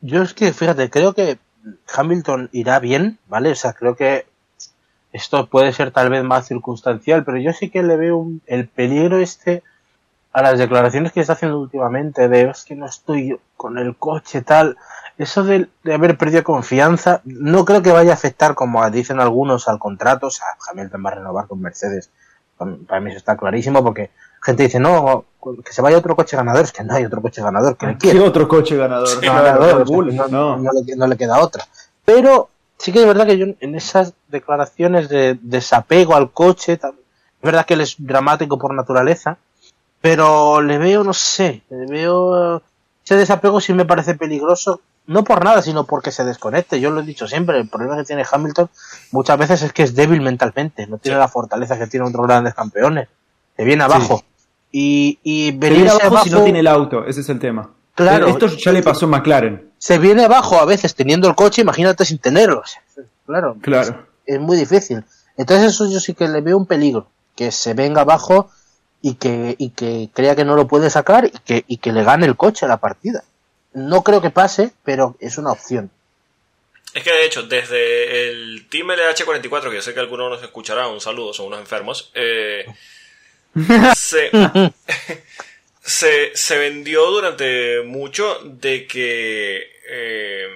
Yo es que, fíjate, creo que Hamilton irá bien, ¿vale? O sea, creo que esto puede ser tal vez más circunstancial, pero yo sí que le veo un- el peligro este a las declaraciones que está haciendo últimamente de es que no estoy con el coche tal. Eso de, de haber perdido confianza, no creo que vaya a afectar, como dicen algunos, al contrato. O sea, Hamilton va a renovar con Mercedes. Para mí eso está clarísimo, porque gente dice, no, que se vaya otro coche ganador. Es que no hay otro coche ganador que le quiera ¿Qué otro coche ganador? Le, no le queda otra. Pero sí que es verdad que yo en esas declaraciones de desapego al coche, es verdad que él es dramático por naturaleza, pero le veo, no sé, le veo ese desapego sí me parece peligroso, no por nada, sino porque se desconecte. Yo lo he dicho siempre, el problema que tiene Hamilton muchas veces es que es débil mentalmente, no tiene Sí. la fortaleza que tienen otros grandes campeones, se viene abajo. Y, y viene venirse abajo si no abajo- tiene el auto, ese es el tema. Claro. Esto ya le pasó a McLaren. se viene abajo a veces teniendo el coche, imagínate sin tenerlo. Claro, Claro. es muy difícil. Entonces eso yo sí que le veo un peligro, que se venga abajo y que, y que crea que no lo puede sacar y que, y que le gane el coche a la partida. No creo que pase, pero es una opción. Es que de hecho, desde el Team LH44, que yo sé que algunos nos escuchará, un saludo, son unos enfermos, eh, se, se, se vendió durante mucho de que eh,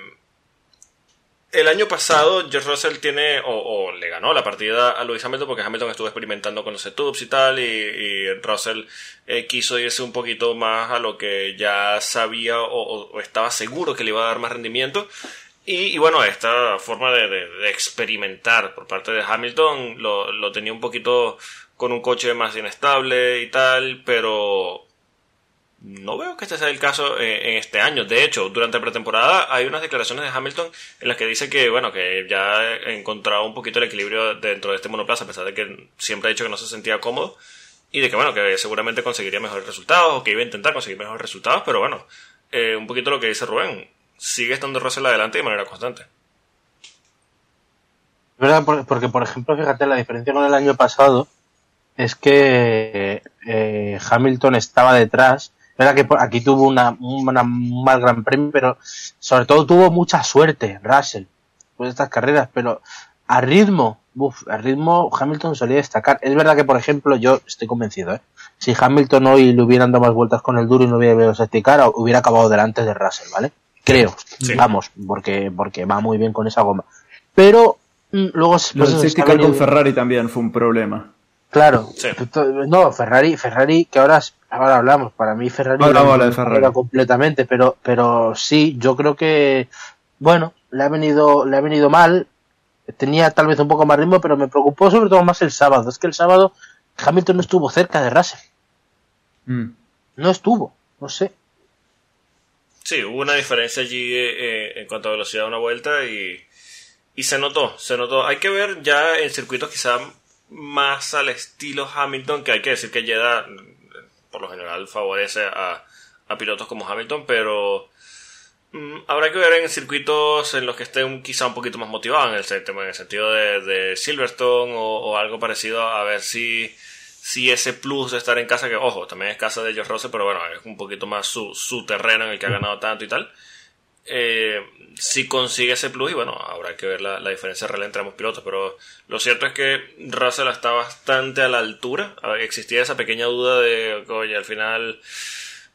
el año pasado George Russell tiene, o, le ganó la partida a Lewis Hamilton porque Hamilton estuvo experimentando con los setupes y tal, y, Russell eh, quiso irse un poquito más a lo que ya sabía o, estaba seguro que le iba a dar más rendimiento. Y, bueno, esta forma de, de- de experimentar por parte de Hamilton lo, lo tenía un poquito con un coche más inestable y tal, pero no veo que este sea el caso eh, en este año. De hecho, durante la pretemporada hay unas declaraciones de Hamilton en las que dice que, bueno, que ya ha encontrado un poquito el equilibrio dentro de este monoplaza, a pesar de que siempre ha dicho que no se sentía cómodo. Y de que, bueno, que seguramente conseguiría mejores resultados o que iba a intentar conseguir mejores resultados, pero bueno, eh, un poquito lo que dice Rubén. Sigue estando Russell adelante de manera constante. ¿Verdad? Por- Porque, por ejemplo, fíjate, la diferencia con el año pasado es que eh, Hamilton estaba detrás. Verdad que por- aquí tuvo una, una- un mal gran premio, pero sobre todo tuvo mucha suerte Russell después de estas carreras. Pero a ritmo uf, el ritmo Hamilton solía destacar. Es verdad que, por ejemplo, yo estoy convencido, ¿eh? si Hamilton hoy le hubieran dado más vueltas con el duro y no hubiera ido a esticar, hubiera acabado delante de Russell, ¿vale? Creo, Sí. vamos, porque, porque va muy bien con esa goma. Pero mm, luego Lo pues, del safety está car con Ferrari también fue un problema. Claro, Sí. no, Ferrari, Ferrari, que ahora, ahora hablamos, para mí Ferrari Ahora lo- vamos a hablar de lo Ferrari. supera completamente, pero, pero sí, yo creo que, bueno, le ha venido, le ha venido mal, tenía tal vez un poco más ritmo, pero me preocupó sobre todo más el sábado, es que el sábado Hamilton no estuvo cerca de Russell, Mm. no estuvo, no sé, Sí, hubo una diferencia allí eh, eh, en cuanto a velocidad de una vuelta y, y se notó, se notó. Hay que ver ya en circuitos quizá más al estilo Hamilton, que hay que decir que Jeddah por lo general favorece a, a pilotos como Hamilton, pero mm, habrá que ver en circuitos en los que estén quizá un poquito más motivados, en el, en el sentido de, de Silverstone o, o algo parecido, a ver si, si ese plus de estar en casa, que ojo, también es casa de George Russell, pero bueno, es un poquito más su, su terreno en el que ha ganado tanto y tal. Eh, si consigue ese plus, y bueno, habrá que ver la, la diferencia real entre ambos pilotos, pero lo cierto es que Russell está bastante a la altura. Existía esa pequeña duda de, oye, al final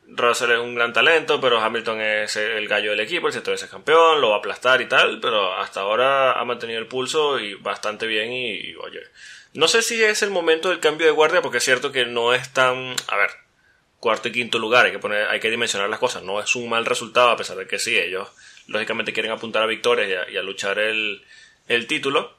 Russell es un gran talento, pero Hamilton es el gallo del equipo, el siete veces campeón, lo va a aplastar y tal, pero hasta ahora ha mantenido el pulso y bastante bien y, oye, no sé si es el momento del cambio de guardia porque es cierto que no es tan, a ver, cuarto y quinto lugar, hay que poner, hay que dimensionar las cosas, no es un mal resultado a pesar de que sí, ellos lógicamente quieren apuntar a victorias y a, y a luchar el, el título,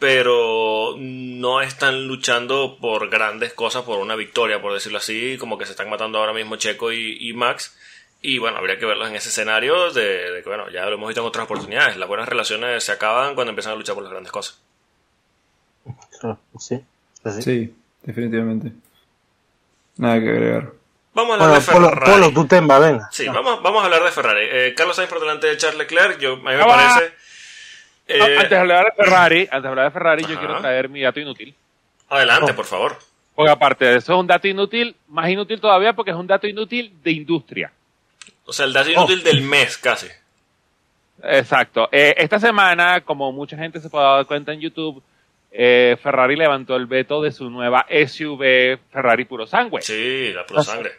pero no están luchando por grandes cosas, por una victoria, por decirlo así, como que se están matando ahora mismo Checo y, y Max. Y bueno, habría que verlos en ese escenario de, de que, bueno, ya lo hemos visto en otras oportunidades. Las buenas relaciones se acaban cuando empiezan a luchar por las grandes cosas. sí, sí. Sí, definitivamente. Nada que agregar. Vamos a hablar Bueno, de Ferrari. Polo, tu temba, venga. Sí, vamos, vamos a hablar de Ferrari. Eh, Carlos Sainz por delante de Charles Leclerc, yo, a mí me Ah, parece... eh, No, antes de hablar de Ferrari, antes de hablar de Ferrari, yo quiero traer mi dato inútil. adelante, Oh. por favor. Porque aparte de eso es un dato inútil, más inútil todavía porque es un dato inútil de industria. O sea, el dato inútil del mes casi. Exacto. Eh, esta semana, como mucha gente se puede dar cuenta en YouTube, eh, Ferrari levantó el veto de su nueva SUV Ferrari Puro Sangue. Sí, la pura sangre.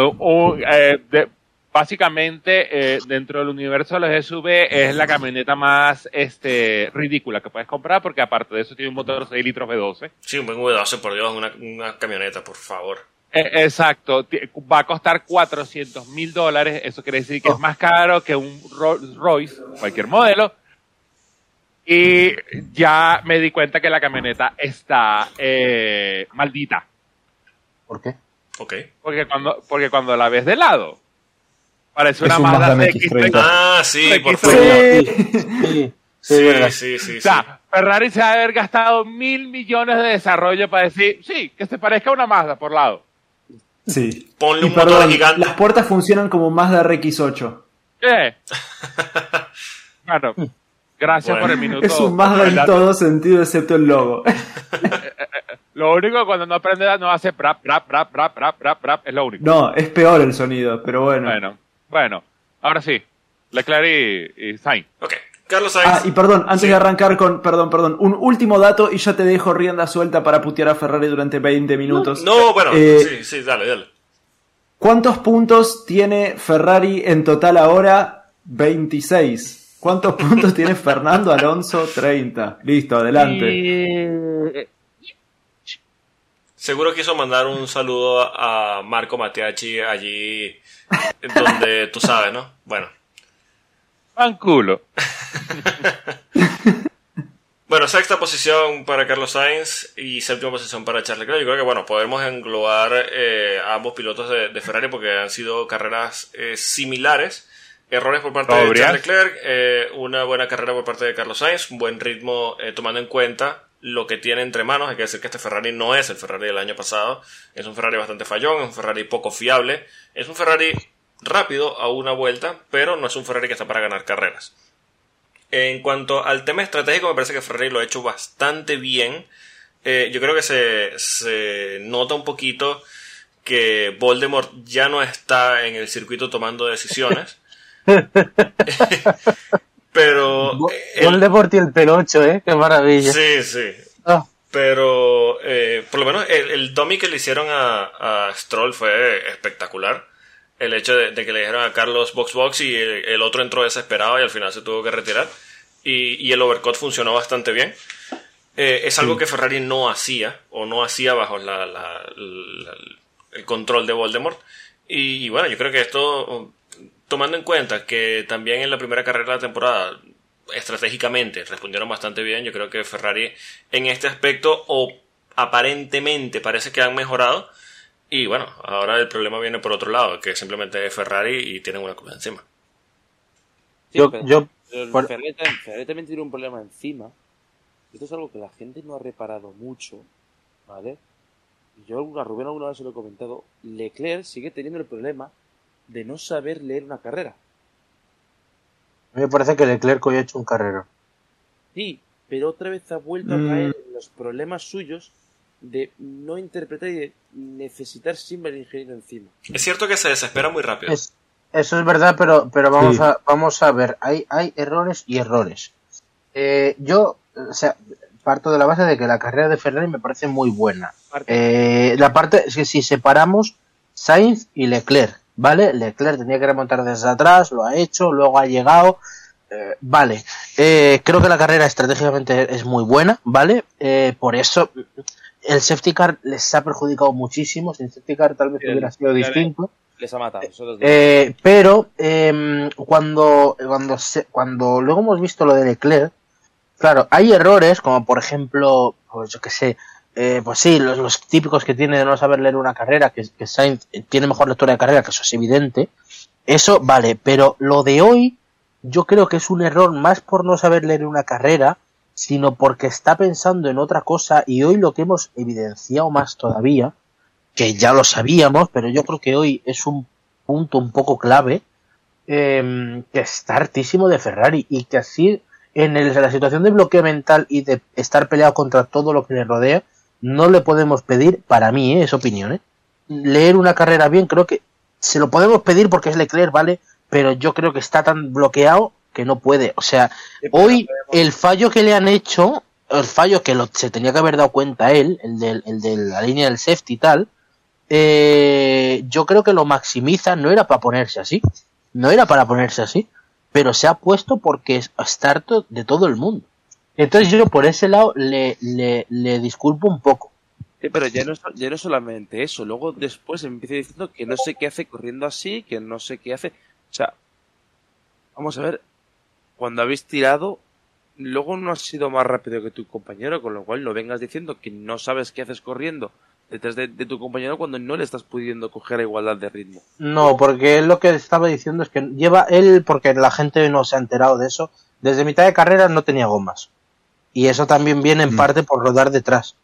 Eh, de- básicamente, eh, dentro del universo de los SUV es la camioneta más este, ridícula que puedes comprar porque aparte de eso tiene un motor 6 litros V12. Sí, un buen V12, por Dios, una, una camioneta, por favor. Eh, exacto, va a costar 400 mil dólares, eso quiere decir que es más caro que un Rolls Royce, cualquier modelo. Y ya me di cuenta que la camioneta está eh, maldita, ¿Por qué? Ok. porque cuando, porque cuando la ves de lado, parece una un Mazda Mazda CX-30. MX-30. Ah, sí, por X- favor. Sí, sí, sí, Sí, verdad. sí, sí, O sí. sea, Ferrari se va a haber gastado mil millones de desarrollo para decir, sí, que se parezca a una Mazda por lado. Sí. Ponle Y un motor perdón, gigante. las puertas funcionan como Mazda RX8. ¿Qué? bueno, gracias Bueno. por el minuto. Es un Mazda en todo sentido excepto el logo. Lo único cuando no aprende no hace prap, prap, prap, prap, prap, prap, prap, es lo único. No, es peor el sonido, pero bueno. Bueno, bueno, ahora sí, Leclerc y, y Sainz. Ok. Carlos Sainz. Ah, y perdón, antes Sí. de arrancar con, perdón, perdón, un último dato y ya te dejo rienda suelta para putear a Ferrari durante 20 minutos. No, bueno, Eh, sí, sí, dale, dale. ¿Cuántos puntos tiene Ferrari en total ahora? 26. ¿Cuántos puntos tiene Fernando Alonso? 30. Listo, adelante. Y- Seguro quiso mandar un saludo a Marco Mattiacci allí donde tú sabes, ¿no? Bueno. Pan culo. Bueno, sexta posición para Carlos Sainz y séptima posición para Charles Leclerc. Yo creo que, bueno, podemos englobar eh, a ambos pilotos de, de Ferrari porque han sido carreras eh, similares. Errores por parte de. Charles Leclerc, eh, una buena carrera por parte de Carlos Sainz, un buen ritmo eh, tomando en cuenta lo que tiene entre manos. Hay que decir que este Ferrari no es el Ferrari del año pasado. Es un Ferrari bastante fallón, es un Ferrari poco fiable. Es un Ferrari rápido a una vuelta, pero no es un Ferrari que está para ganar carreras. En cuanto al tema estratégico, me parece que Ferrari lo ha hecho bastante bien. Eh, yo creo que se, se nota un poquito que Voldemort ya no está en el circuito tomando decisiones. Pero. eh, Gol el- de Porti el pelocho, ¿eh? Qué maravilla. sí, sí. Ah, Pero eh, por lo menos el, el dummy que le hicieron a, a Stroll fue espectacular. El hecho de, de que le dijeron a Carlos box box y el, el otro entró desesperado y al final se tuvo que retirar. Y, y el overcut funcionó bastante bien. Eh, es algo que Ferrari no hacía o no hacía bajo la- la- la- el control de Voldemort. Y, y bueno, yo creo que esto, tomando en cuenta que también en la primera carrera de la temporada estratégicamente respondieron bastante bien. Yo creo que Ferrari en este aspecto o aparentemente parece que han mejorado. Y bueno, ahora el problema viene por otro lado, que simplemente es Ferrari y tienen una cosa encima. Sí, yo, pero- yo, pero por- Ferrari, también- Ferrari también tiene un problema encima. Esto es algo que la gente no ha reparado mucho, ¿vale? Yo a Rubén alguna vez se lo he comentado. Leclerc sigue teniendo el problema de no saber leer una carrera. a mí me parece que Leclerc hoy ha hecho un carrero. Sí, pero otra vez ha vuelto Mm. a caer en los problemas suyos de no interpretar y de necesitar siempre el ingeniero encima. Es cierto que se desespera muy rápido. Es- eso es verdad, pero, pero vamos, Sí. a, vamos a ver, hay, hay errores y errores. Eh, yo, o sea, parto de la base de que la carrera de Ferrari me parece muy buena. Eh, la parte es que si separamos Sainz y Leclerc, ¿vale? Leclerc tenía que remontar desde atrás, lo ha hecho, luego ha llegado. eh, vale, Eh, creo que la carrera estratégicamente es muy buena, ¿vale? Eh, por eso el safety car les ha perjudicado muchísimo. Sin safety car tal vez el- hubiera sido distinto. Les ha matado. eso los Eh, pero em, cuando, cuando, se- cuando luego hemos visto lo de Leclerc, claro, hay errores, como por ejemplo, pues yo que sé, eh, pues sí, los, típicos que tiene de no saber leer una carrera, que, Sainz tiene mejor lectura de carrera, que eso es evidente. Eso vale, pero lo de hoy, yo creo que es un error más por no saber leer una carrera, sino porque está pensando en otra cosa y hoy lo que hemos evidenciado más todavía, que ya lo sabíamos, pero yo creo que hoy es un punto un poco clave, eh, que está hartísimo de Ferrari y que así en, el- la situación de bloqueo mental y de estar peleado contra todo lo que le rodea, no le podemos pedir, para mí, ¿eh? es opinión, ¿eh? leer una carrera bien, creo que se lo podemos pedir porque es Leclerc, ¿vale? Pero yo creo que está tan bloqueado que no puede. O sea, hoy el fallo que le han hecho, el fallo que lo- se tenía que haber dado cuenta él, el, del, el de la línea del safety y tal, eh, yo creo que lo maximiza, no era para ponerse así, no era para ponerse así, pero se ha puesto porque es está harto de todo el mundo. Entonces yo por ese lado le, le, le disculpo un poco. Sí, pero ya no, ya no solamente eso. Luego después empieza diciendo que no sé qué hace corriendo así, que no sé qué hace. O sea, vamos a ver, cuando habéis tirado, luego no has sido más rápido que tu compañero, con lo cual no vengas diciendo que no sabes qué haces corriendo detrás de, de tu compañero cuando no le estás pudiendo coger a igualdad de ritmo. No, porque él lo que estaba diciendo es que lleva él, porque la gente no se ha enterado de eso, desde mitad de carrera no tenía gomas. Y eso también viene en Mm. parte por rodar detrás.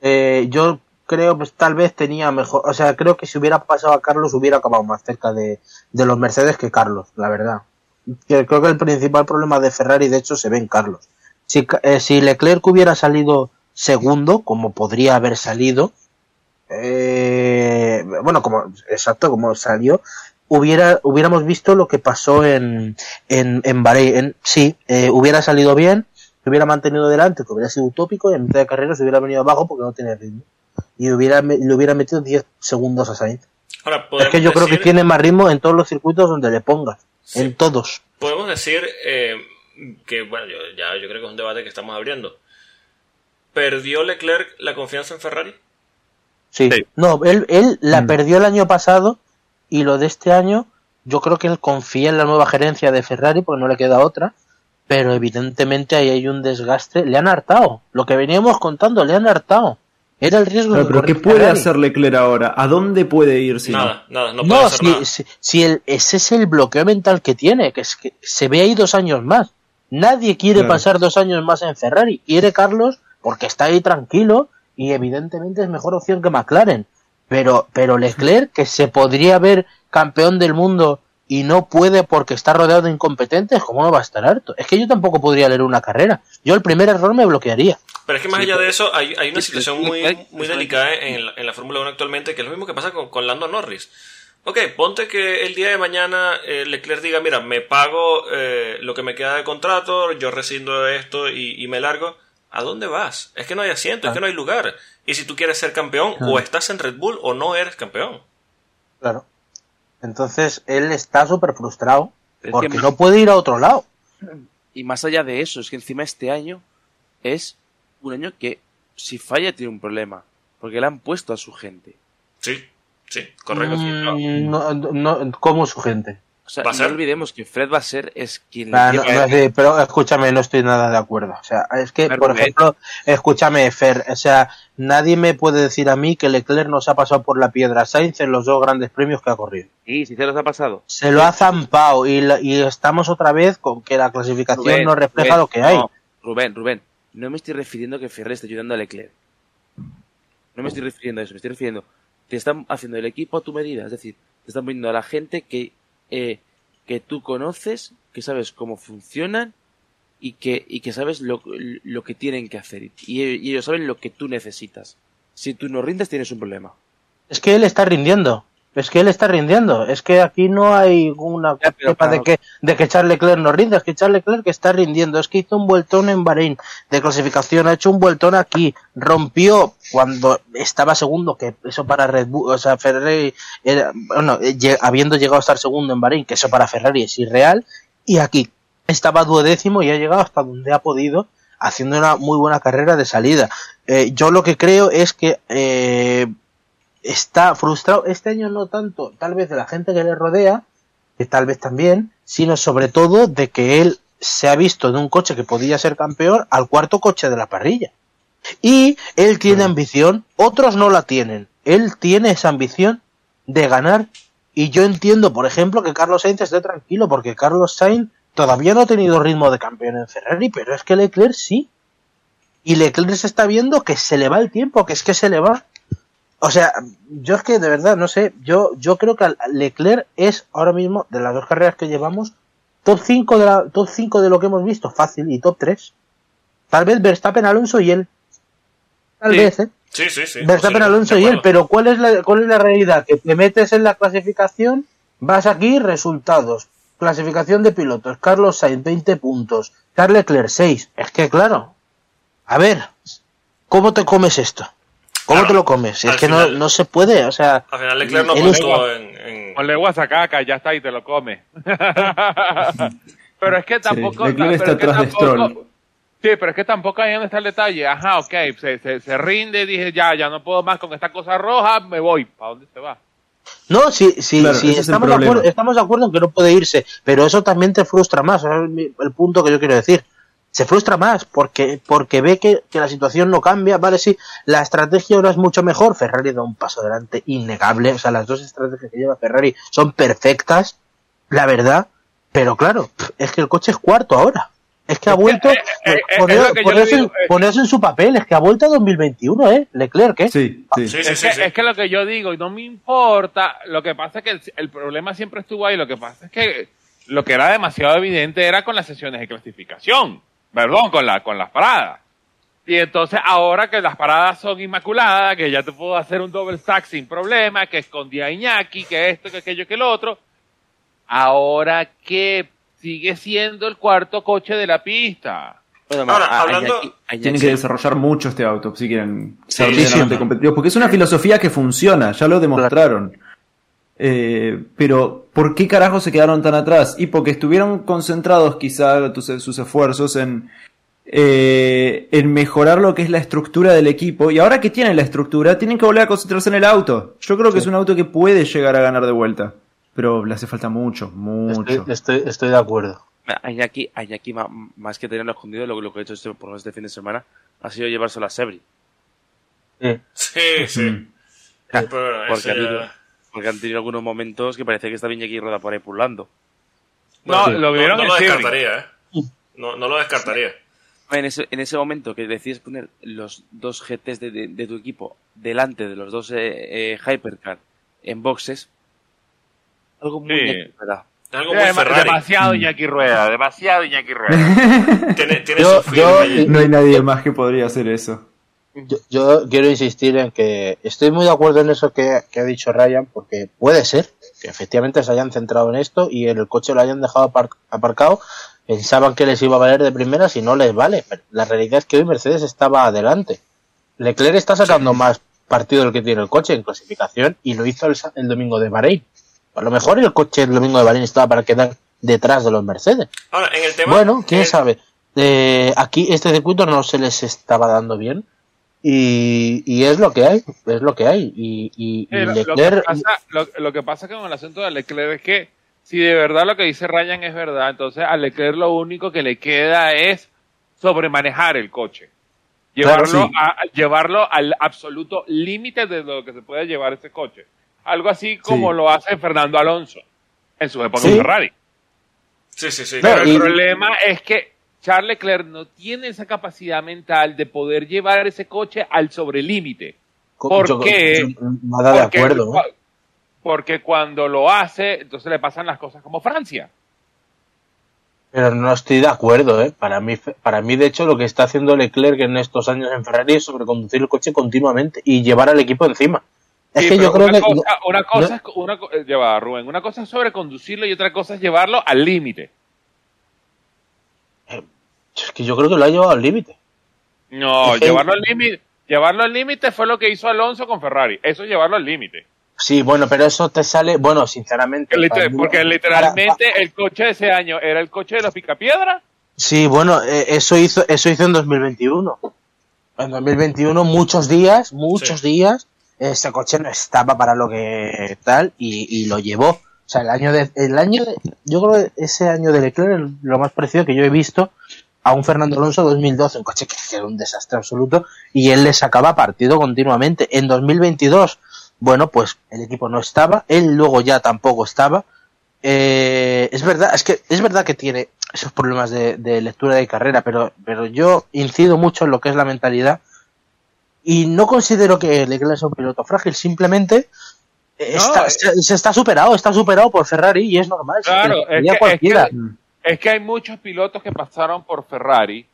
Eh, yo creo, pues tal vez tenía mejor, o sea, creo que si hubiera pasado a Carlos hubiera acabado más cerca de, de los Mercedes que Carlos, la verdad. Creo que el principal problema de Ferrari, de hecho, se ve en Carlos. Si, eh, si Leclerc hubiera salido segundo, como podría haber salido, eh, bueno, como exacto, como salió, hubiera hubiéramos visto lo que pasó en en, en Bahrein. Sí, eh, hubiera salido bien, se hubiera mantenido delante, que hubiera sido utópico, y en mitad de carrera se hubiera venido abajo porque no tenía ritmo. Y hubiera, le hubiera metido 10 segundos a Sainz. Ahora, Es que yo creo que tiene más ritmo en todos los circuitos donde le pongas. Sí. En todos. Podemos decir eh, que, bueno, yo, ya yo creo que es un debate que estamos abriendo. ¿Perdió Leclerc la confianza en Ferrari? Sí. Sí. No, él, él la Mm. perdió el año pasado y lo de este año, yo creo que él confía en la nueva gerencia de Ferrari porque no le queda otra, pero evidentemente ahí hay un desgaste. Le han hartado. Lo que veníamos contando, le han hartado. Era el riesgo Pero, de pero ¿qué puede hacer Leclerc ahora? ¿A dónde puede ir si no? nada, nada, no puede No, hacer si, nada. si, si el, ese es el bloqueo mental que tiene, que es que se ve ahí dos años más. Nadie quiere Claro. pasar dos años más en Ferrari. Quiere Carlos porque está ahí tranquilo y evidentemente es mejor opción que McLaren. Pero, pero Leclerc, que se podría ver campeón del mundo y no puede porque está rodeado de incompetentes, ¿cómo no va a estar harto? Es que yo tampoco podría leer una carrera. Yo el primer error me bloquearía. Pero es que más Sí, allá de eso, hay, hay una situación muy, muy delicada en la, en la Fórmula 1 actualmente, que es lo mismo que pasa con, con Lando Norris. Ok, ponte que el día de mañana eh, Leclerc diga, mira, me pago eh, lo que me queda de contrato, yo rescindo esto y, y me largo. ¿A dónde vas? Es que no hay asiento, es que no hay lugar. Y si tú quieres ser campeón, o estás en Red Bull o no eres campeón. Claro. Entonces él está súper frustrado es porque que- no puede ir a otro lado. Y más allá de eso, es que encima este año es un año que si falla tiene un problema. Porque le han puesto a su gente. Sí, sí, correcto. Mm, no, no, como su gente. O sea, ¿Va a no ser? olvidemos que Fred va a ser es quien Ah, le no, lleva- no, sí, pero escúchame, no estoy nada de acuerdo. O sea, es que, Fer, por Rubén. ejemplo, escúchame, Fer, o sea, nadie me puede decir a mí que Leclerc nos ha pasado por la piedra Sainz en los dos grandes premios que ha corrido. Sí, si se los ha pasado. Se lo ha zampado y, la- y estamos otra vez con que la clasificación Rubén, no refleja Rubén, lo que hay. no, Rubén, Rubén, no me estoy refiriendo a que Ferrer esté ayudando a Leclerc. No me estoy refiriendo a eso, me estoy refiriendo. Te están haciendo el equipo a tu medida, es decir, te están poniendo a la gente que, eh, que tú conoces, que sabes cómo funcionan y que, y que sabes lo, lo que tienen que hacer. Y, y ellos saben lo que tú necesitas. Si tú no rindes, tienes un problema. Es que él está rindiendo. Es que él está rindiendo. Es que aquí no hay una Ya, pero de que, de que Charles Leclerc no rinde. Es que Charles Leclerc está rindiendo. Es que hizo un vueltón en Bahrein de clasificación. Ha hecho un vueltón aquí. Rompió cuando estaba segundo, que eso para Red Bull, o sea, Ferrari, era, bueno, habiendo llegado a estar segundo en Bahrein, que eso para Ferrari es irreal. Y aquí estaba duodécimo y ha llegado hasta donde ha podido haciendo una muy buena carrera de salida. Eh, yo lo que creo es que eh, está frustrado este año no tanto tal vez de la gente que le rodea que tal vez también sino sobre todo de que él se ha visto de un coche que podía ser campeón al cuarto coche de la parrilla. Y él tiene ambición otros no la tienen. Él tiene esa ambición de ganar. Y yo entiendo por ejemplo que Carlos Sainz esté tranquilo porque Carlos Sainz todavía no ha tenido ritmo de campeón en Ferrari pero es que Leclerc sí. Y Leclerc se está viendo que se le va el tiempo, que es que se le va. O sea, yo es que de verdad, no sé, yo, yo creo que Leclerc es ahora mismo, de las dos carreras que llevamos, top 5 de, la, top 5 de lo que hemos visto, fácil, y top 3. Tal vez Verstappen, Alonso y él. Tal Sí. vez, ¿eh? Sí, sí, sí. Verstappen, Alonso y él, pero ¿cuál es, la, ¿cuál es la realidad? Que te metes en la clasificación, vas aquí, resultados. Clasificación de pilotos, Carlos Sainz 20 puntos, Charles Leclerc 6. Es que claro, a ver, ¿cómo te comes esto? ¿Cómo Claro, te lo comes? Es al que no, final- no se puede, o sea, Al final Leclerc no es- puntuó en, en- Ponle guasacaca, ya está y te lo come. pero es que tampoco. Leclerc está es atrás. Sí, pero es que tampoco ahí donde está el detalle. Ajá, ok, se, se, se rinde, dije ya, ya no puedo más con esta cosa roja, me voy. ¿Para dónde se va? No, sí, sí, Claro, sí, es estamos, de problema. acuerdo, estamos de acuerdo en que no puede irse, pero eso también te frustra más, es el punto que yo quiero decir. Se frustra más porque, porque ve que, que la situación no cambia, vale, sí, la estrategia ahora es mucho mejor, Ferrari da un paso adelante innegable, o sea, las dos estrategias que lleva Ferrari son perfectas, la verdad, pero claro, es que el coche es cuarto ahora. Es que ha vuelto, eh, eh, eh, es en- eh. en su papel, es que ha vuelto a 2021, ¿eh? Leclerc, ¿eh? Sí, sí. Sí, sí, es, sí, que, sí. es que lo que yo digo, y no me importa, lo que pasa es que el, el problema siempre estuvo ahí, lo que pasa es que lo que era demasiado evidente era con las sesiones de clasificación, perdón, con, la, con las paradas. Y entonces ahora que las paradas son inmaculadas, que ya te puedo hacer un double stack sin problema, que escondía a Iñaki, que esto, que aquello, que el otro, ahora que sigue siendo el cuarto coche de la pista. Bueno, Ahora, a- hablando- Iñaki- Tienen que desarrollar mucho este auto si quieren ser Sí, sí. competitivos. Porque es una filosofía que funciona, ya lo demostraron. Eh, pero, ¿por qué carajo se quedaron tan atrás? Y porque estuvieron concentrados quizá tus- sus esfuerzos en, eh, en mejorar lo que es la estructura del equipo. Y ahora que tienen la estructura, tienen que volver a concentrarse en el auto. Yo creo que es un auto que puede llegar a ganar de vuelta. Pero le hace falta mucho, mucho. Estoy, estoy, estoy de acuerdo. A Iñaki, a Iñaki ma- más que tenerlo escondido, lo, lo que he hecho este, por este fin de semana ha sido llevárselo a Sebri. Sí. Sí, sí. Mm. Pero Porque porque han tenido algunos momentos que parecía que estaba Iñaki Rueda por ahí pulando. No, lo vieron no, en lo descartaría, ¿eh? No, no lo descartaría. En ese, en ese momento que decides poner los dos GTs de, de- de tu equipo delante de los dos eh, eh, Hypercar en boxes, algo muy Sí. Iñaki Rueda. Es algo muy Dema- Ferrari. demasiado Iñaki Rueda, demasiado Iñaki Rueda. Tiene, tiene Yo- su yo- No hay nadie más que podría hacer eso. Yo, yo quiero insistir en que estoy muy de acuerdo en eso que, que ha dicho Ryan, porque puede ser que efectivamente se hayan centrado en esto y el coche lo hayan dejado apar- aparcado. Pensaban que les iba a valer de primera si no les vale. Pero la realidad es que hoy Mercedes estaba adelante. Leclerc está sacando más partido del que tiene el coche en clasificación y lo hizo el, el domingo de Bahrein. A lo mejor el coche el domingo de Bahrein estaba para quedar detrás de los Mercedes. Ahora, en el tema. Bueno, quién sabe. Eh, aquí este circuito no se les estaba dando bien y, y es lo que hay, es lo que hay. Y, y- y Eh, lo, lo que Leclerc, pasa, lo, lo que pasa con el asunto de Leclerc es que si de verdad lo que dice Ryan es verdad, entonces a Leclerc lo único que le queda es sobremanejar el coche. Claro, Llevarlo, sí. a, llevarlo al absoluto límite de lo que se puede llevar ese coche. Algo así como Sí. lo hace Fernando Alonso en su época Sí. en Ferrari. Sí, sí, sí. No, Pero el y- problema es que Charles Leclerc no tiene esa capacidad mental de poder llevar ese coche al sobrelímite. ¿Por yo- qué? yo- nada de Porque- acuerdo. ¿eh? Porque cuando lo hace, entonces le pasan las cosas como Francia. Pero no estoy de acuerdo, ¿eh? Para mí, para mí, de hecho, lo que está haciendo Leclerc en estos años en Ferrari es sobreconducir el coche continuamente y llevar al equipo encima. Es Sí, que yo creo una que... Cosa, una cosa es, una, eh, ya va, Rubén, una cosa es sobreconducirlo y otra cosa es llevarlo al límite. Es que yo creo que lo ha llevado al límite. No, llevarlo al límite, llevarlo al límite fue lo que hizo Alonso con Ferrari. Eso es llevarlo al límite. Sí, bueno, pero eso te sale... Bueno, sinceramente... Mí- Porque para- literalmente el coche de ese año era el coche de los picapiedras. Sí, bueno, eh, eso hizo, eso hizo en 2021. En 2021 muchos días, muchos días, ese coche no estaba para lo que tal y, y lo llevó. O sea, el año de, el año de, yo creo que ese año de Leclerc es lo más parecido que yo he visto a un Fernando Alonso 2012, un coche que era un desastre absoluto y él le sacaba partido continuamente. En 2022, bueno, pues el equipo no estaba, él luego ya tampoco estaba. Eh, es verdad, es que es verdad que tiene esos problemas de, de lectura de carrera, pero, pero yo incido mucho en lo que es la mentalidad y no considero que Leclerc sea un piloto frágil, simplemente eh, No, está, se, se está superado, está superado por Ferrari y es normal. se Claro, sería es que- es cualquiera. que- Es que hay muchos pilotos que pasaron por Ferrari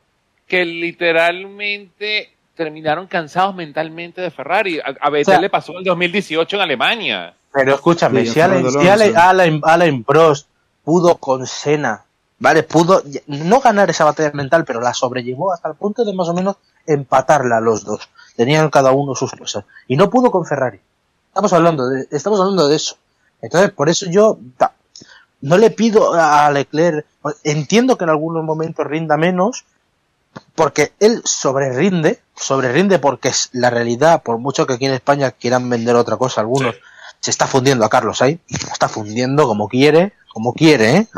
que literalmente terminaron cansados mentalmente de Ferrari. A, a Vettel O sea- le pasó en el 2018 en Alemania. Pero escúchame, Sí, si, Alain, Fernando si Alonso. Alain- Alain Prost pudo con Senna, ¿vale? Pudo no ganar esa batalla mental, pero la sobrellevó hasta el punto de más o menos empatarla los dos. Tenían cada uno sus cosas. Y no pudo con Ferrari. Estamos hablando de, estamos hablando de eso. Entonces, por eso yo ta- no le pido a Leclerc, entiendo que en algunos momentos rinda menos, porque él sobrerinde, sobrerinde porque es la realidad, por mucho que aquí en España quieran vender otra cosa algunos, Sí. se está fundiendo a Carlos Sainz, lo está fundiendo como quiere, como quiere, ¿eh?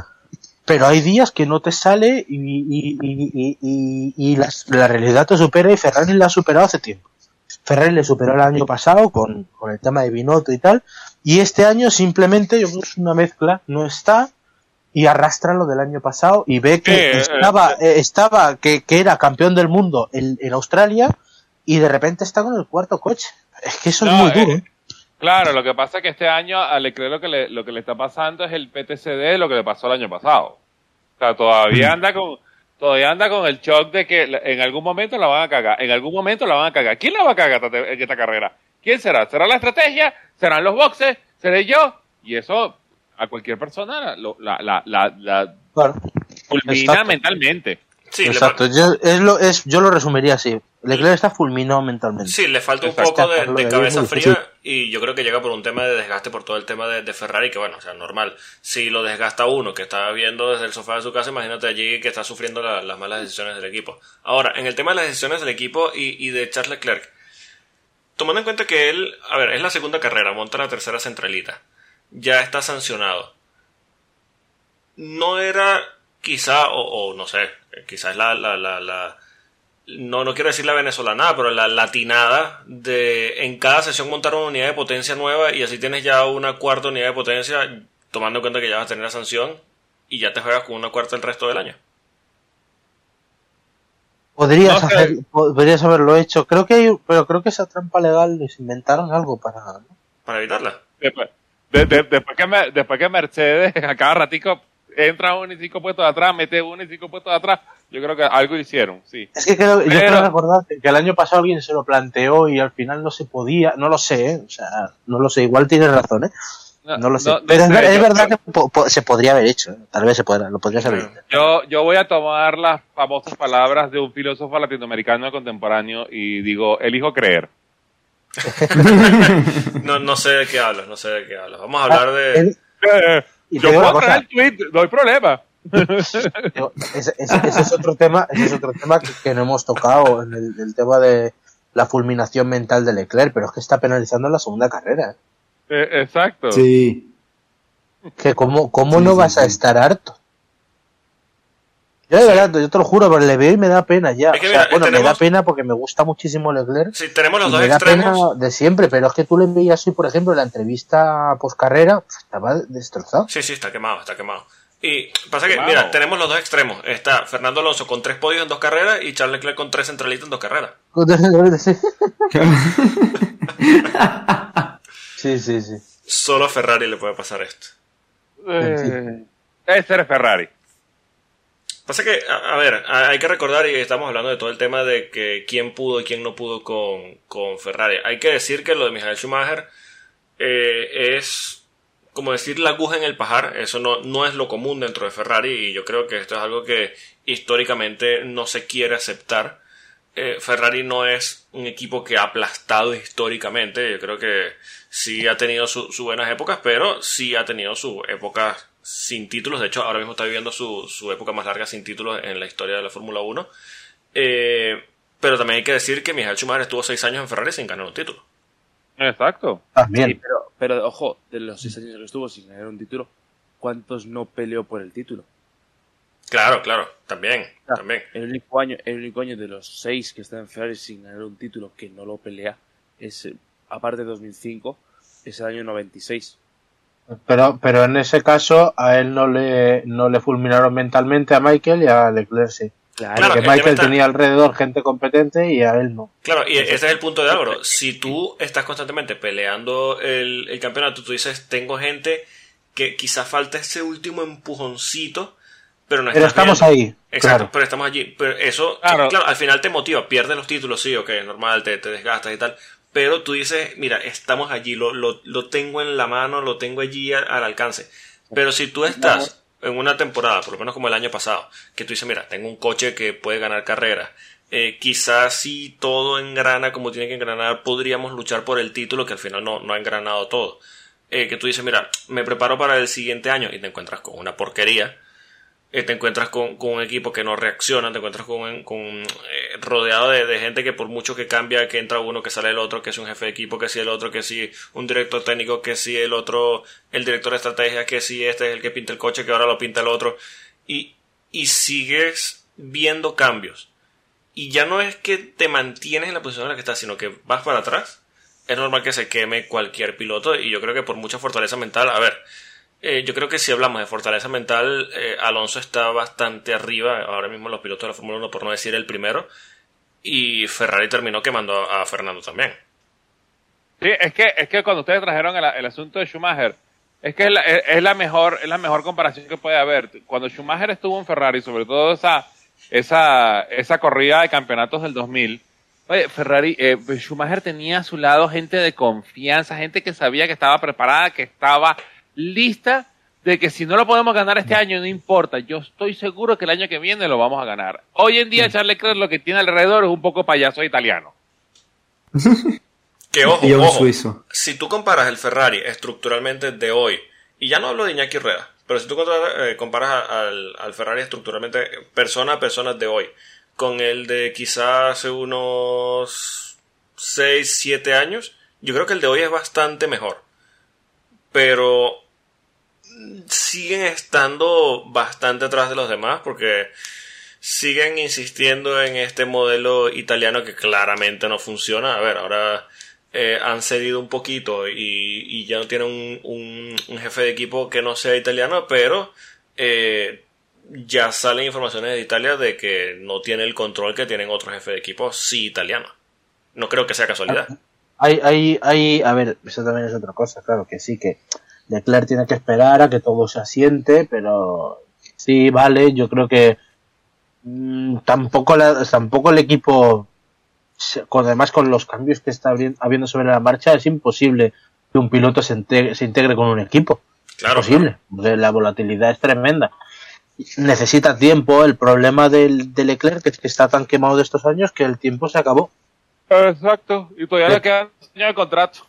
Pero hay días que no te sale y, y, y, la realidad te supera y Ferrari la ha superado hace tiempo. Ferrari le superó el año pasado con, con el tema de Binotto y tal, y este año simplemente yo una mezcla, no está y arrastra lo del año pasado y ve que Sí, eh, estaba, eh, estaba que, que era campeón del mundo en, en Australia y de repente está con el cuarto coche. Es que eso es muy eh, duro. ¿eh? Claro, lo que pasa es que este año a Leclerc lo que le, lo que le está pasando es el PTCD de lo que le pasó el año pasado. O sea, todavía Mm. anda con todavía anda con el shock de que en algún momento la van a cagar, en algún momento la van a cagar. ¿Quién la va a cagar en esta carrera? ¿Quién será? ¿Será la estrategia? ¿Serán los boxes? ¿Seré yo? Y eso a cualquier persona lo- la, la, la, la Claro. fulmina Exacto. mentalmente. Sí, Exacto, yo, es lo, es, yo lo resumiría así. Leclerc está fulminado mentalmente. sí, le falta un Exacto. poco de, cabeza fría y yo creo que llega por un tema de desgaste por todo el tema de, de Ferrari, que bueno, o sea, normal. Si lo desgasta uno que está viendo desde el sofá de su casa, imagínate allí que está sufriendo la- las malas decisiones del equipo. Ahora, en el tema de las decisiones del equipo y, y de Charles Leclerc, tomando en cuenta que él, a ver, es la segunda carrera, monta la tercera centralita, ya está sancionado. No era quizá, o, o no sé, quizás la, la, la, la- no, no quiero decir la venezolana, pero la latinada de en cada sesión montar una unidad de potencia nueva y así tienes ya una cuarta unidad de potencia, tomando en cuenta que ya vas a tener la sanción y ya te juegas con una cuarta el resto del año. Podrías, No hacer, podrías haberlo hecho. Creo que hay, pero creo que esa trampa legal les inventaron algo para. ¿no? Para evitarla. Después, de- de- después, que, me- después que Mercedes a cada ratico entra uno y cinco puestos de atrás, mete uno y cinco puestos de atrás, yo creo que algo hicieron, sí. Es que creo, yo Pero- creo recordar que el año pasado alguien se lo planteó y al final no se podía. No lo sé, ¿eh? o sea, no lo sé. Igual tienes razón, ¿eh? No lo sé. no- no Pero es, yo- verdad que po- po- se podría haber hecho. ¿eh? Tal vez se podrá, lo podrías haber hecho. Yo, yo voy a tomar las famosas palabras de un filósofo latinoamericano contemporáneo y digo, elijo creer. No, no sé de qué hablas, no sé de qué hablas. Vamos a hablar de... Él- Eh, yo puedo traer el tweet, no hay problema. Ese, ese- ese es otro tema, ese es otro tema que, que no hemos tocado en el, el tema de la fulminación mental de Leclerc, pero es que está penalizando en la segunda carrera. Eh, exacto. Sí. Que cómo, cómo Sí, no sí, vas a sí. estar harto. Yo de verdad, yo te lo juro, pero le veo y me da pena ya. Es que O sea, mira, bueno, me da pena porque me gusta muchísimo Leclerc. Si tenemos los dos me da extremos... pena de siempre, pero es que tú le veías hoy, por ejemplo, en la entrevista post carrera, estaba destrozado. Sí, sí, está quemado, está quemado. Y pasa que, Wow. mira, tenemos los dos extremos. Está Fernando Alonso con tres podios en dos carreras y Charles Leclerc con tres centralitas en dos carreras. Sí, sí, sí. Solo a Ferrari le puede pasar esto. Eh, ese es Ferrari. Pasa que, a, a ver, hay que recordar, y estamos hablando de todo el tema de que quién pudo y quién no pudo con, con Ferrari. Hay que decir que lo de Michael Schumacher eh, es como decir la aguja en el pajar. Eso no, no es lo común dentro de Ferrari y yo creo que esto es algo que históricamente no se quiere aceptar. Eh, Ferrari no es un equipo que ha aplastado históricamente. Yo creo que sí ha tenido su- sus buenas épocas, pero sí ha tenido sus épocas sin títulos. De hecho, ahora mismo está viviendo su, su época más larga sin títulos en la historia de la Fórmula 1. Eh, pero también hay que decir que Michael Schumacher estuvo seis años en Ferrari sin ganar un título. Exacto. También. Sí, pero, pero ojo, de los seis años que estuvo sin ganar un título, ¿cuántos no peleó por el título? Claro, claro, también, también. El único año, el único año de los seis que está en Ferrari sin ganar un título que no lo pelea es, aparte de 2005, es el año 96. Pero, pero en ese caso a él no le, no le fulminaron mentalmente a Michael y a Leclerc sí. Claro, tema Michael está- tenía alrededor gente competente y a él no. Claro, y ese es el punto de Álvaro. Si tú estás constantemente peleando el, el campeonato, tú dices, tengo gente que quizás falta ese último empujoncito, pero no Pero estamos viendo. ahí. Exacto, Claro. pero estamos allí. Pero eso, Claro. claro. al final te motiva, pierdes los títulos, sí, ok, es normal, te, te desgastas y tal. Pero tú dices, mira, estamos allí, lo, lo, lo tengo en la mano, lo tengo allí al, al alcance. Pero si tú estás en una temporada, por lo menos como el año pasado, que tú dices, mira, tengo un coche que puede ganar carreras, eh, quizás si todo engrana como tiene que engranar, podríamos luchar por el título, que al final no, no ha engranado todo. Eh, que tú dices, mira, me preparo para el siguiente año y te encuentras con una porquería eh, te encuentras con, con un equipo que no reacciona, te encuentras con, con eh, rodeado de, gente que por mucho que cambia, que entra uno, que sale el otro, que si un jefe de equipo, que si el otro, que si un director técnico, que si el otro, el director de estrategia, que si este es el que pinta el coche, que ahora lo pinta el otro, y, y sigues viendo cambios. Y ya no es que te mantienes en la posición en la que estás, sino que vas para atrás. Es normal que se queme cualquier piloto y yo creo que por mucha fortaleza mental, a ver, eh, yo creo que si hablamos de fortaleza mental, eh, Alonso está bastante arriba ahora mismo los pilotos de la Fórmula 1, por no decir el primero. Y Ferrari terminó quemando a, Fernando también. Sí, es que, es que cuando ustedes trajeron el, asunto de Schumacher, es que es la, es- es la mejor, es la mejor comparación que puede haber. Cuando Schumacher estuvo en Ferrari, sobre todo esa, esa, esa corrida de campeonatos del 2000, oye, Ferrari, eh, Schumacher tenía a su lado gente de confianza, gente que sabía que estaba preparada, que estaba lista de que si no lo podemos ganar este año, no importa. Yo estoy seguro que el año que viene lo vamos a ganar. Hoy en día, Charles Leclerc lo que tiene alrededor es un poco payaso italiano. Que ojo, ojo, suizo. si tú comparas el Ferrari estructuralmente de hoy, y ya no hablo de Iñaki Rueda, pero si tú eh, comparas al, al Ferrari estructuralmente persona a persona de hoy, con el de quizás hace unos 6, 7 años, yo creo que el de hoy es bastante mejor. Pero siguen estando bastante atrás de los demás porque siguen insistiendo en este modelo italiano que claramente no funciona. A ver, ahora eh, han cedido un poquito y, ya no tienen un, jefe de equipo que no sea italiano, pero eh, ya salen informaciones de Italia de que no tiene el control que tienen otros jefes de equipo sí italiano. No creo que sea casualidad. Hay, hay, hay, a ver, eso también es otra cosa, claro que sí, que Leclerc tiene que esperar a que todo se asiente, pero sí, vale, yo creo que mm, tampoco, la- tampoco el equipo, con- además con los cambios que está habiendo sobre la marcha, es imposible que un piloto se integre, se integre con un equipo. Claro. Es posible. porque La volatilidad es tremenda. Necesita tiempo. El problema del, de Leclerc es que está tan quemado de estos años que el tiempo se acabó. Exacto. Y todavía Sí. le queda un año de contrato.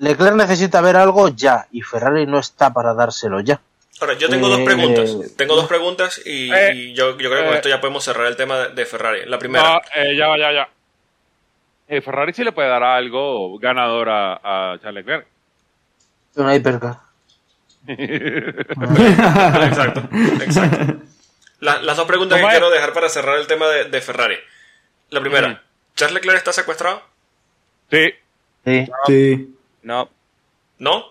Leclerc necesita ver algo ya y Ferrari no está para dárselo ya. Ahora, yo tengo dos Eh, preguntas. Tengo dos preguntas y, eh, y yo, yo creo que con eh. esto ya podemos cerrar el tema de, de Ferrari. La primera. No, eh, ya va, ya, ya. Eh, Ferrari sí le puede dar algo ganador a, a Charles Leclerc. Una hipercar. exacto, exacto. La- las dos preguntas que quiero dejar para cerrar el tema de, de Ferrari. La primera. ¿Charles Leclerc está secuestrado? Sí. Sí. Sí. No, ¿No?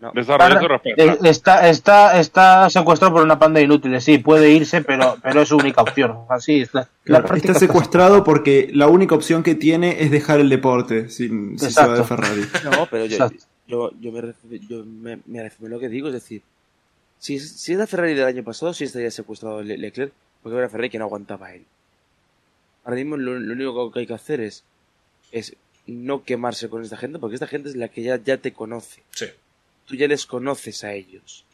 no. Desarrolla tu respuesta. Eh, Está, está, está secuestrado por una panda de inútiles, sí, puede irse, pero, pero es su única opción. Así es. La, Claro, está secuestrado porque la única opción que tiene es dejar el deporte sin, si se va de Exacto. Ferrari. No, pero yo, yo, yo, me, refiero- yo me, me refiero a lo que digo, es decir, si es, si es la Ferrari del año pasado, sí estaría secuestrado Le- Leclerc, porque era Ferrari que no aguantaba a él. Ahora mismo lo, lo único que hay que hacer es, es no quemarse con esta gente, porque esta gente es la que ya, ya te conoce. Sí. Tú ya les conoces a ellos.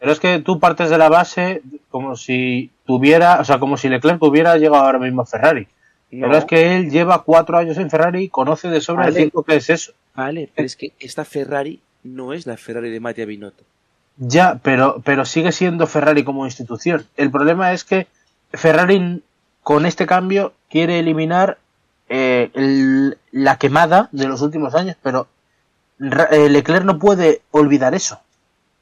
Pero es que tú partes de la base como si tuviera, o sea, como si Leclerc hubiera llegado ahora mismo a Ferrari. No, Pero es que él lleva cuatro años en Ferrari y conoce de sobra el cinco que es eso. Vale, pero es que esta Ferrari no es la Ferrari de Mattia Binotto. Ya, pero, pero sigue siendo Ferrari como institución. El problema es que Ferrari con este cambio quiere eliminar eh, el- la quemada de los últimos años, pero eh, Leclerc no puede olvidar eso.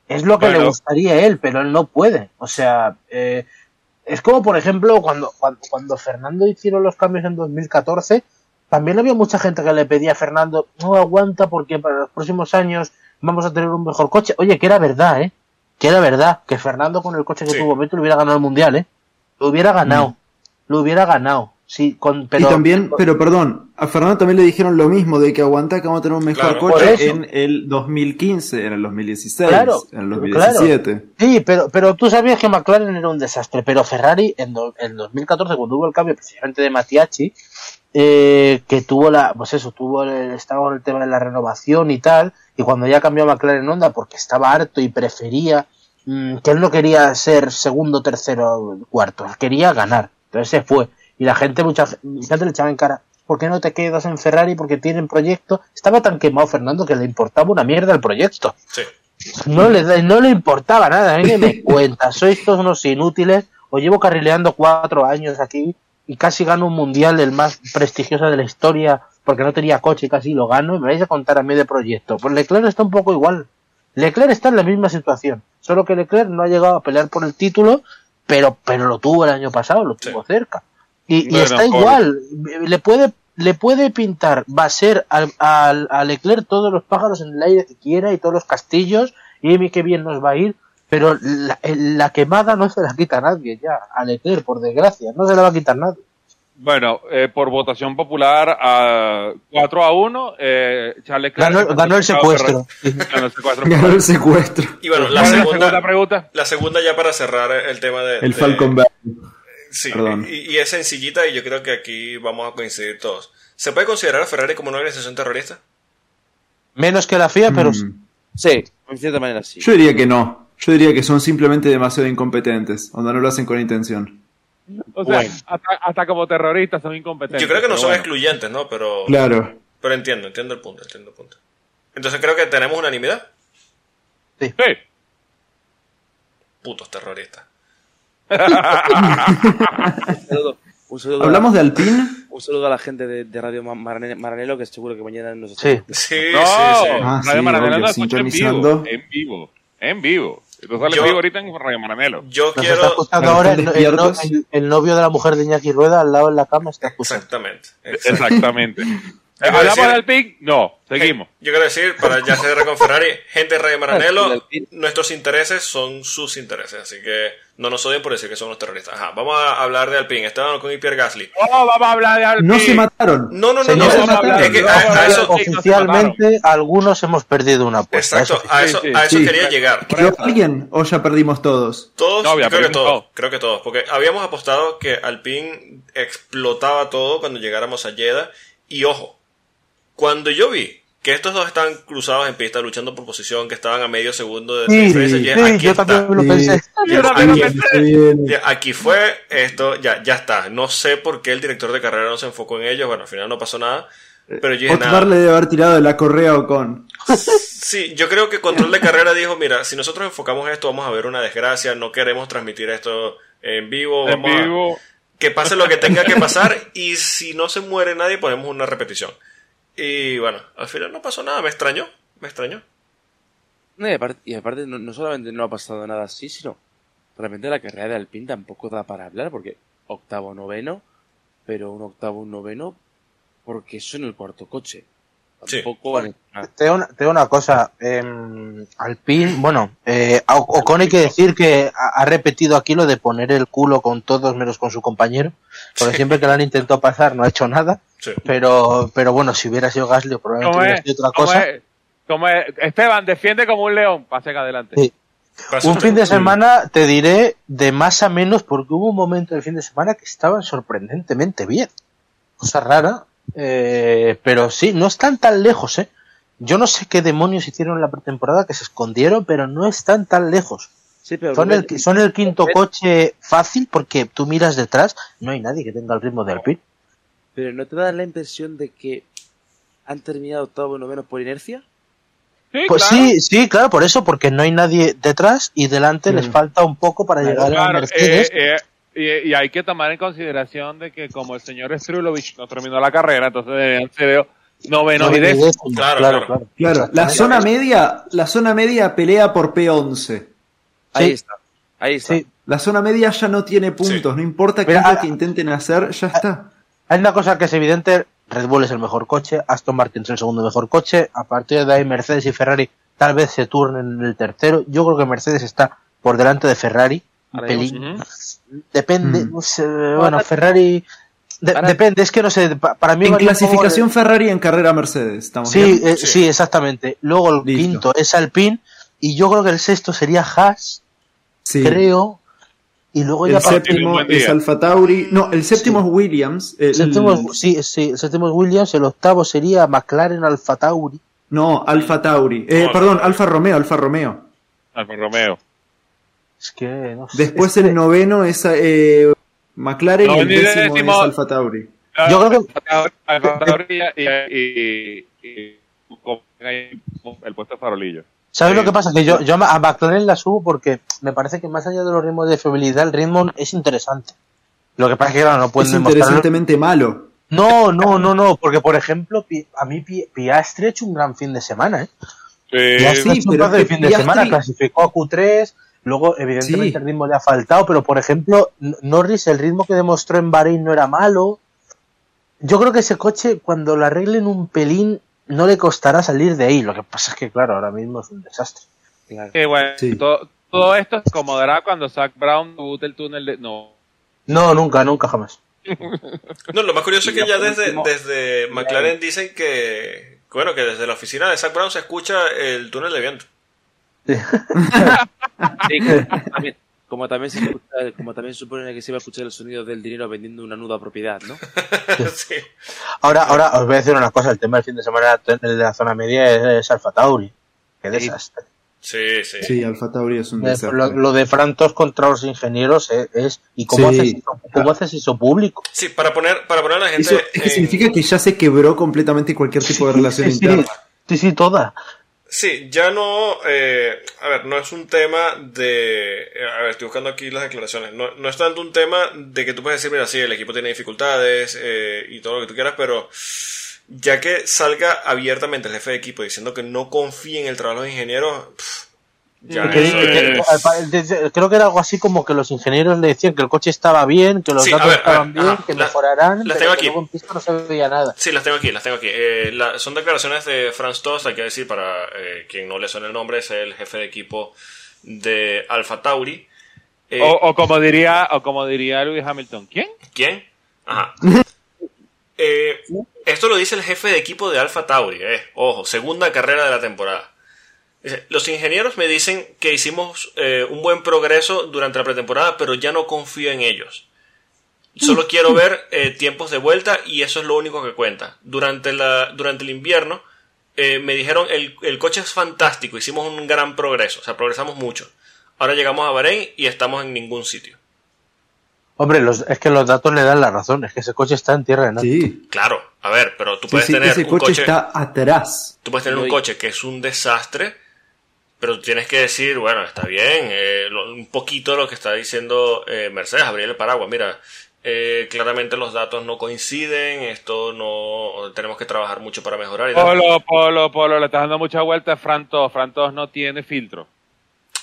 Es lo que le gustaría a él, pero él no puede. O sea, eh, es como por ejemplo cuando, cuando, cuando Fernando hicieron los cambios en 2014, también había mucha gente que le pedía a Fernando, no aguanta porque para los próximos años vamos a tener un mejor coche. Oye, que era verdad, ¿eh? Que era verdad, que Fernando con el coche que Sí. tuvo Beto hubiera ganado el mundial, ¿eh? Lo hubiera ganado. Lo hubiera ganado. Sí, con, pero, y también, pero perdón, a Fernando también le dijeron lo mismo, de que aguanta que vamos a tener un mejor Claro. Coche en el 2015, en el 2016, Claro, en el 2017. Sí, pero, pero tú sabías que McLaren era un desastre, pero Ferrari en, do- en 2014 cuando hubo el cambio precisamente de Matiachi, eh, que tuvo la, pues eso, tuvo el, estaba con el tema de la renovación y tal, y cuando ya cambió a McLaren Honda porque estaba harto y prefería, mm, que él no quería ser segundo, tercero, cuarto, él quería ganar, entonces se fue, y la gente, mucha gente le echaba en cara, ¿por qué no te quedas en Ferrari? Porque tienen proyecto, estaba tan quemado Fernando que le importaba una mierda el proyecto. Sí. No le, no le importaba nada, que me cuenta, sois todos unos inútiles, os llevo carrileando cuatro años aquí y casi gano un mundial, el más prestigioso de la historia, porque no tenía coche y casi lo gano, y me vais a contar a mí de proyecto. Pues Leclerc está un poco igual. Leclerc está en la misma situación, solo que Leclerc no ha llegado a pelear por el título, pero, pero lo tuvo el año pasado, lo tuvo cerca. Y, y Bueno, está pobre. igual, le puede, le puede pintar, va a ser al, al- a Leclerc todos los pájaros en el aire que quiera y todos los castillos, y qué bien nos va a ir, pero la, la quemada no se la quita nadie ya, a Leclerc, por desgracia, no se la va a quitar nadie. Bueno, eh, por votación popular a 4 a 1, eh, Charles Leclerc Ganó, ganó el secuestro. Ganó el secuestro. Ganó el secuestro. Y bueno, la ¿Cuál es segunda, pregunta? la segunda ya para cerrar el tema de... El de- Falcon Back. Sí, Perdón. y, y es sencillita y yo creo que aquí vamos a coincidir todos. ¿Se puede considerar a Ferrari como una organización terrorista? Menos que la FIA, pero Mm. Sí, en cierta manera sí. Yo diría que no. Yo diría que son simplemente demasiado incompetentes, donde no lo hacen con intención. O sea, Bueno. hasta, hasta como terroristas son incompetentes. Yo creo que no son bueno. excluyentes, ¿no? Pero, Claro. pero entiendo, entiendo el punto, entiendo el punto. Entonces creo que tenemos unanimidad. Sí. Putos terroristas. Un saludo, un saludo Hablamos a, de Alpine. un saludo a la gente de, de Radio Ma- Marane- Maranelo, que seguro que mañana nos sí. Sí, No, sí, sí. Ah, Radio sí, Maranelo escucho en vivo. En vivo. En vivo. Entonces sale Yo- en vivo ahorita en Radio Maranelo. Yo Nos quiero... ahora el, el no- despiertos. el- el novio de la mujer de Iñaki Rueda al lado en la cama está escuchando. Exactamente. exacto. Exactamente. Eh, ¿Hablamos decir- del? No, seguimos. Yo quiero decir, para ya cerrar con Ferrari, gente de Radio El Maranelo, nuestros intereses son sus intereses, así que no nos odien por decir que son los terroristas. Ajá, vamos a hablar de Alpine, Esteban Ocon y Pierre Gasly. Oh, vamos a hablar de Alpine. No se mataron. No, no, no, Se no, no, no, es que a a, eso, Alpine. Oficialmente, algunos hemos perdido una apuesta. exacto, eso a eso, sí. a eso Sí. quería llegar. ¿Quedó alguien o ya perdimos todos? Todos, No, creo que todos, todo. creo que todos, porque habíamos apostado que Alpine explotaba todo cuando llegáramos a Jeddah y ojo, Cuando yo vi que estos dos estaban cruzados en pista luchando por posición, que estaban a medio segundo de Sí, diferencia, aquí yo está. también lo pensé. Yo también lo Aquí- pensé. Ya, Aquí fue esto, ya, ya está. No sé por qué el director de carrera no se enfocó en ellos. Bueno, al final no pasó nada. Pero yo nada. le debe haber tirado de la correa o con. Sí, yo creo que Control de Carrera dijo, mira, si nosotros enfocamos esto, vamos a ver una desgracia, no queremos transmitir esto en vivo, En vamos a- vivo. que pase lo que tenga que pasar y si no se muere nadie ponemos una repetición. Y bueno, al final no pasó nada, me extrañó, me extrañó. Y aparte, y aparte no, no solamente no ha pasado nada así, sino realmente la carrera de Alpine tampoco da para hablar, porque octavo, noveno, pero un octavo, un noveno, porque eso en el cuarto coche. Sí. Tampoco nada. Te digo una, te digo una cosa, eh, Alpine, bueno, eh, a O- Ocon hay que decir que ha, ha repetido aquí lo de poner el culo con todos menos con su compañero, porque siempre que lo han intentado pasar no ha hecho nada, Sí. pero, pero bueno, si hubiera sido Gasly probablemente ¿Cómo hubiera sido otra ¿Cómo cosa. es? ¿Cómo es? Esteban, defiende como un león. Pase acá adelante. Sí. Un fin de semana, te diré, de más a menos, porque hubo un momento del fin de semana que estaban sorprendentemente bien. Cosa rara, eh, pero sí, no están tan lejos, ¿eh? Yo no sé qué demonios hicieron en la pretemporada que se escondieron, pero no están tan lejos. Sí, pero Son el, son el quinto coche fácil porque tú miras detrás, no hay nadie que tenga el ritmo de Alpine. pero ¿no te da la impresión de que han terminado octavo, noveno por inercia? Sí, Pues claro. sí, sí, claro, por eso, porque no hay nadie detrás y delante les falta un poco para llegar a Claro, Mercedes. eh, eh, y, y hay que tomar en consideración de que como el señor Strulovich no terminó la carrera, entonces deberían ser novenos No, y décimos. Claro, claro, claro. claro. Claro, la zona media, la zona media pelea por P11. Ahí Sí. está. Ahí está. Sí, La zona media ya no tiene puntos, Sí. no importa qué es lo ah, que intenten hacer, ya está. Hay una cosa que es evidente, Red Bull es el mejor coche, Aston Martin es el segundo mejor coche, a partir de ahí Mercedes y Ferrari tal vez se turnen en el tercero, yo creo que Mercedes está por delante de Ferrari, depende, Mm. no sé, bueno, Ferrari, de- depende, es que no sé, pa- para mí En clasificación Ferrari en carrera Mercedes, estamos sí, bien? eh, Sí. sí, exactamente, luego el Listo. quinto es Alpine, y yo creo que el sexto sería Haas, Sí. creo, y luego ya El para- séptimo es Alfa Tauri. No, el séptimo Sí. es Williams. El- séptimo sí, sí, el séptimo es Williams, el octavo sería McLaren Alfa Tauri, No, Alfa Tauri. Eh, No, perdón, no. Alfa Romeo, Alfa Romeo. Alfa Romeo. Es que no sé, Después es que- el noveno es eh, McLaren y el décimo, décimo. es Alfa Tauri. Yo creo que- Alfa Tauri y, y, y- y- como el puesto de farolillo. ¿Sabes Sí. lo que pasa? Que yo, yo a McLaren la subo porque me parece que más allá de los ritmos de fiabilidad, el ritmo es interesante. Lo que pasa es que claro, no Es pueden demostrarlo. interesantemente malo. No, no, no, no, porque por ejemplo, a mí Pi- Piastri ha hecho un gran fin de semana, ¿eh? Piastri sí, ha hecho un es que fin de Piastri- semana, clasificó a Q3, luego evidentemente Sí. el ritmo le ha faltado, pero por ejemplo, Norris, el ritmo que demostró en Bahrein no era malo. Yo creo que ese coche, cuando lo arreglen un pelín, no le costará salir de ahí. Lo que pasa es que, claro, ahora mismo es un desastre. Claro. Que bueno, Sí. todo, todo esto se acomodará cuando Zach Brown debute el túnel de... No. No, nunca, nunca, jamás. No, lo más curioso es que ya desde, desde McLaren dicen que, bueno, que desde la oficina de Zach Brown se escucha el túnel de viento. Sí, como también, como también se escucha- como también se supone que se va a escuchar el sonido del dinero vendiendo una nuda propiedad, ¿no? sí. Ahora, ahora os voy a decir una cosa, el tema del fin de semana de la zona media es, es Alfa Tauri. Qué desastre. Sí, sí. Sí, Alfa Tauri es un Eh, desastre. Lo, lo de Frantos contra los ingenieros es, es- y cómo, Sí. haces eso, cómo haces eso público. Sí, para poner, para poner a la gente. Eso es que en- significa que ya se quebró completamente cualquier tipo de relación sí, sí, interna. sí, sí, toda. Sí, ya no. eh, a ver, no es un tema de. eh, A ver, estoy buscando aquí las declaraciones. No, no es tanto un tema de que tú puedes decir, mira, sí, el equipo tiene dificultades eh, y todo lo que tú quieras, pero ya que salga abiertamente el jefe de equipo diciendo que no confía en el trabajo de los ingenieros, pff, ya Que- que- creo que era algo así como que los ingenieros le decían que el coche estaba bien, que los Sí, datos ver, estaban ver, bien, ajá, que la- mejorarán, las tengo aquí. luego en pista no se veía nada. Sí, las tengo aquí, las tengo aquí. Eh, la- son declaraciones de Franz Tost, hay que decir, para eh, quien no le suene el nombre, es el jefe de equipo de Alfa Tauri. Eh, O, o como diría, o como diría Lewis Hamilton, ¿quién? ¿Quién? Ajá. Eh, esto lo dice el jefe de equipo de Alfa Tauri, eh. Ojo, segunda carrera de la temporada. Dice, los ingenieros me dicen que hicimos eh, un buen progreso durante la pretemporada, pero ya no confío en ellos. solo quiero ver eh, tiempos de vuelta y eso es lo único que cuenta. Durante, la, durante el invierno eh, me dijeron el, el coche es fantástico, hicimos un gran progreso, o sea, progresamos mucho. Ahora llegamos a Bahrein y estamos en ningún sitio. Hombre, los, es que los datos le dan la razón. Es que ese coche está en tierra de nadie. Sí. Claro, a ver, pero tú Sí, puedes sí, tener ese un coche, coche, está atrás. tú puedes tener un coche que es un desastre, pero tienes que decir, bueno, está bien, eh, lo- un poquito lo que está diciendo eh, Mercedes, abrir el paraguas. Mira, eh, claramente los datos no coinciden, esto no tenemos que trabajar mucho para mejorar. Y. Polo, Polo, Polo, le estás dando mucha vuelta a Frantos. Frantos no tiene filtro.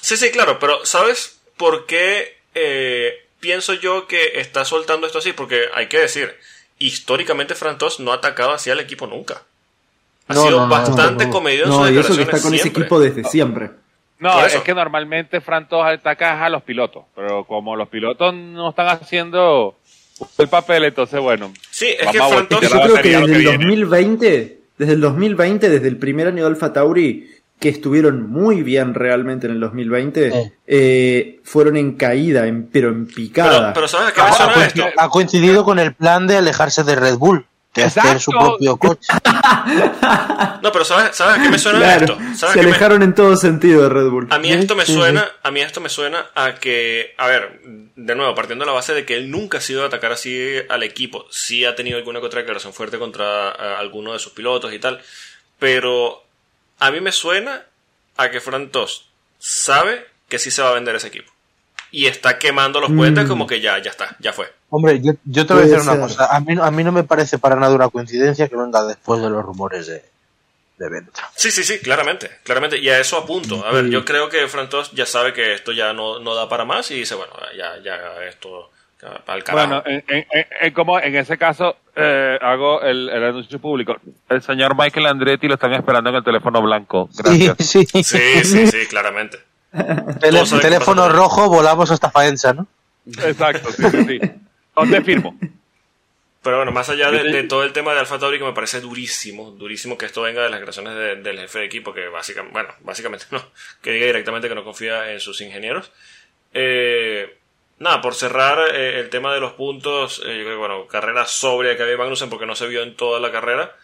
Sí, sí, claro, pero ¿sabes por qué eh, pienso yo que está soltando esto así? Porque hay que decir, históricamente Frantos no ha atacado hacia el equipo nunca. Ha No, sido no, bastante en no, y eso que está con ese equipo desde siempre. No, es que normalmente Frantos ataca a los pilotos, pero como los pilotos no están haciendo el papel, entonces bueno. Sí, es que a Frantos... voltear Yo creo que desde el que viene. 2020, desde el 2020, desde el primer año de Alfa Tauri, que estuvieron muy bien realmente en el 2020, Sí. eh, fueron en caída, en, pero en picada. Pero, pero ¿sabes qué Ha, esto? ha coincidido con el plan de alejarse de Red Bull, de hacer su Exacto. propio coche. No, pero ¿sabes, ¿sabes a qué me suena Claro, esto? ¿Sabes se me- alejaron en todo sentido de Red Bull. A mí esto me suena, a mí esto me suena a que, a ver, de nuevo, partiendo de la base de que él nunca ha sido de atacar así al equipo, sí ha tenido alguna que otra declaración fuerte contra eh, alguno de sus pilotos y tal, pero a mí me suena a que Frantos sabe que sí se va a vender ese equipo. Y está quemando los puentes Mm. como que ya, ya está, ya fue. Hombre, yo, yo te voy a decir una ser. cosa. A mí, no- a mí no me parece para nada una coincidencia que venga después de los rumores de, de venta. Sí, sí, sí, claramente, claramente. Y a eso apunto. A ver, Sí. yo creo que Frantos ya sabe que esto ya no, no da para más y dice, bueno, ya, ya esto al carajo. Bueno, en, en- en- en como en ese caso eh, hago el, el anuncio público. El señor Michael Andretti lo están esperando en el teléfono blanco. Gracias. Sí, sí. Sí, sí, sí, claramente. Tele- teléfono pasa. rojo, volamos hasta Faenza, ¿no? Exacto, sí, sí, sí. ¿Dónde firmo? Pero bueno, más allá de, todo el tema de Alfa Tauri, que me parece durísimo, durísimo que esto venga de las declaraciones de- del jefe de equipo, que básicamente, bueno, básicamente no, que diga directamente que no confía en sus ingenieros. Eh, nada, por cerrar eh, el tema de los puntos, eh, yo creo que, bueno, carrera sobria que había Magnussen porque no se vio en toda la carrera.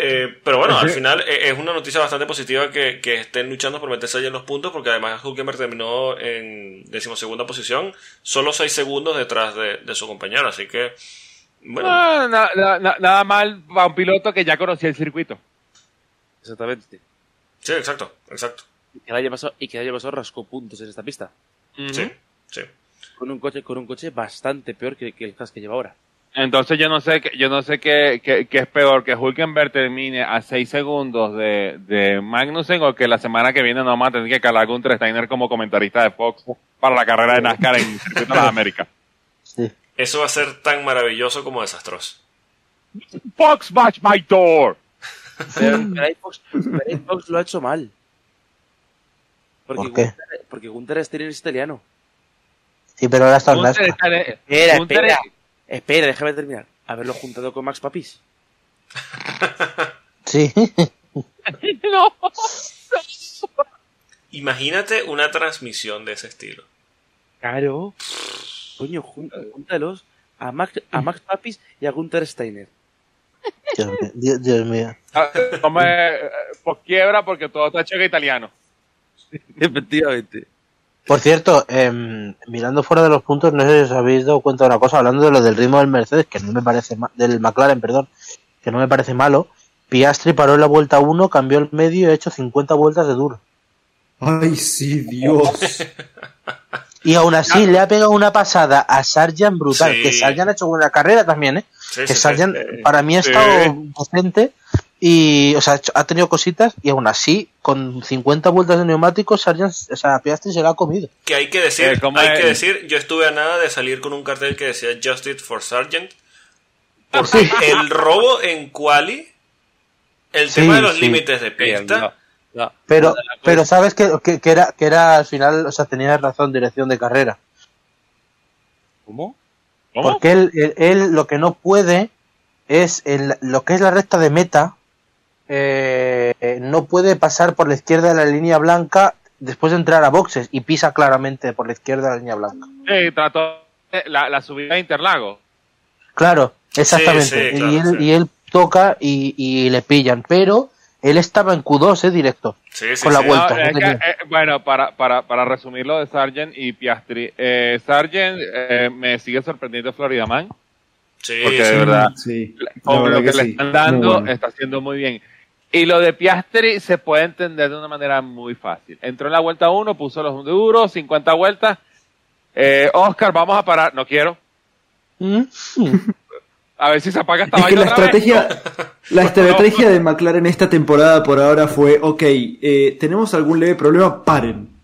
Eh, pero bueno, al final eh, es una noticia bastante positiva que, que estén luchando por meterse ahí en los puntos, porque además Hulkenberg terminó en decimosegunda posición, solo seis segundos detrás de, de su compañero, así que, bueno, Ah, na- na- na- nada mal para un piloto que ya conocía el circuito. Exactamente. sí, exacto, exacto. Y que el año pasado, y que el año pasado rascó puntos en esta pista. Sí, sí. Con un coche, con un coche bastante peor que, que el que lleva ahora. Entonces yo no sé, qué- yo no sé qué, qué- qué es peor, que Hulkenberg termine a 6 segundos de, de Magnussen o que la semana que viene no vamos a tener que calar a Gunther Steiner como comentarista de Fox para la carrera de NASCAR en Circuito de las Américas. Sí. Eso va a ser tan maravilloso como desastroso. Fox match my door. Pero, Fox, Fox lo ha hecho mal. Porque ¿Por qué? Gunther, porque Gunther Steiner es italiano. Sí, pero ahora está en Gunther NASCAR. está de- Espera, espera. Espera, déjame terminar. Haberlo juntado con Max Papis. Sí. No. Imagínate una transmisión de ese estilo. Claro. Coño, júntalos a Max, a Max Papis y a Gunther Steiner. Dios mío. Dios, Dios mío. Ah, no me- eh, pues quiebra porque todo está hecho en italiano. Efectivamente. Por cierto, em, mirando fuera de los puntos, no sé si os habéis dado cuenta de una cosa, hablando de lo del ritmo del Mercedes, que no me parece ma- del McLaren, perdón, que no me parece malo. Piastri paró en la vuelta 1, cambió el medio y ha hecho 50 vueltas de duro. Ay, sí, Dios. Y aún así le ha pegado una pasada a Sargent brutal, Sí. que Sargent ha hecho buena carrera también, ¿eh? Sí, que sí, sí. Sargent para mí ha Sí. estado decente y, o sea, ha tenido cositas y aún así, con 50 vueltas de neumáticos, Sargent, o sea, Piastri se la ha comido. Que hay que decir, Eh, ¿cómo hay es? que decir, yo estuve a nada de salir con un cartel que decía Justice for Sargent. Porque el robo en Quali, el Sí, tema de los sí. límites de pista, No, no. Pero, pero sabes que, que, que era, que era al final, o sea, tenía razón dirección de carrera. ¿Cómo? ¿Cómo? Porque él, él, él lo que no puede es en la- lo que es la recta de meta, eh, no puede pasar por la izquierda de la línea blanca después de entrar a boxes y pisa claramente por la izquierda de la línea blanca. Sí, trató la, la subida de Interlago. Claro, exactamente. Sí, sí, claro, y, él, sí. y él toca y, y le pillan, pero él estaba en Q2, eh, directo. Sí, sí, Con la sí. vuelta. No, que, eh, bueno, para, para, para resumirlo de Sargent y Piastri, eh, Sargent eh, me sigue sorprendiendo Florida Man, Sí, porque sí. de verdad, Sí, con lo que, que le están dando, bueno. está haciendo muy bien. Y lo de Piastri se puede entender de una manera muy fácil. Entró en la vuelta 1, puso los duros, 50 vueltas. Eh, Oscar, vamos a parar. No quiero. Mm. A ver si se apaga esta Es que la otra vez. estrategia, la estrategia de McLaren esta temporada por ahora fue, ok, eh, tenemos algún leve problema, paren.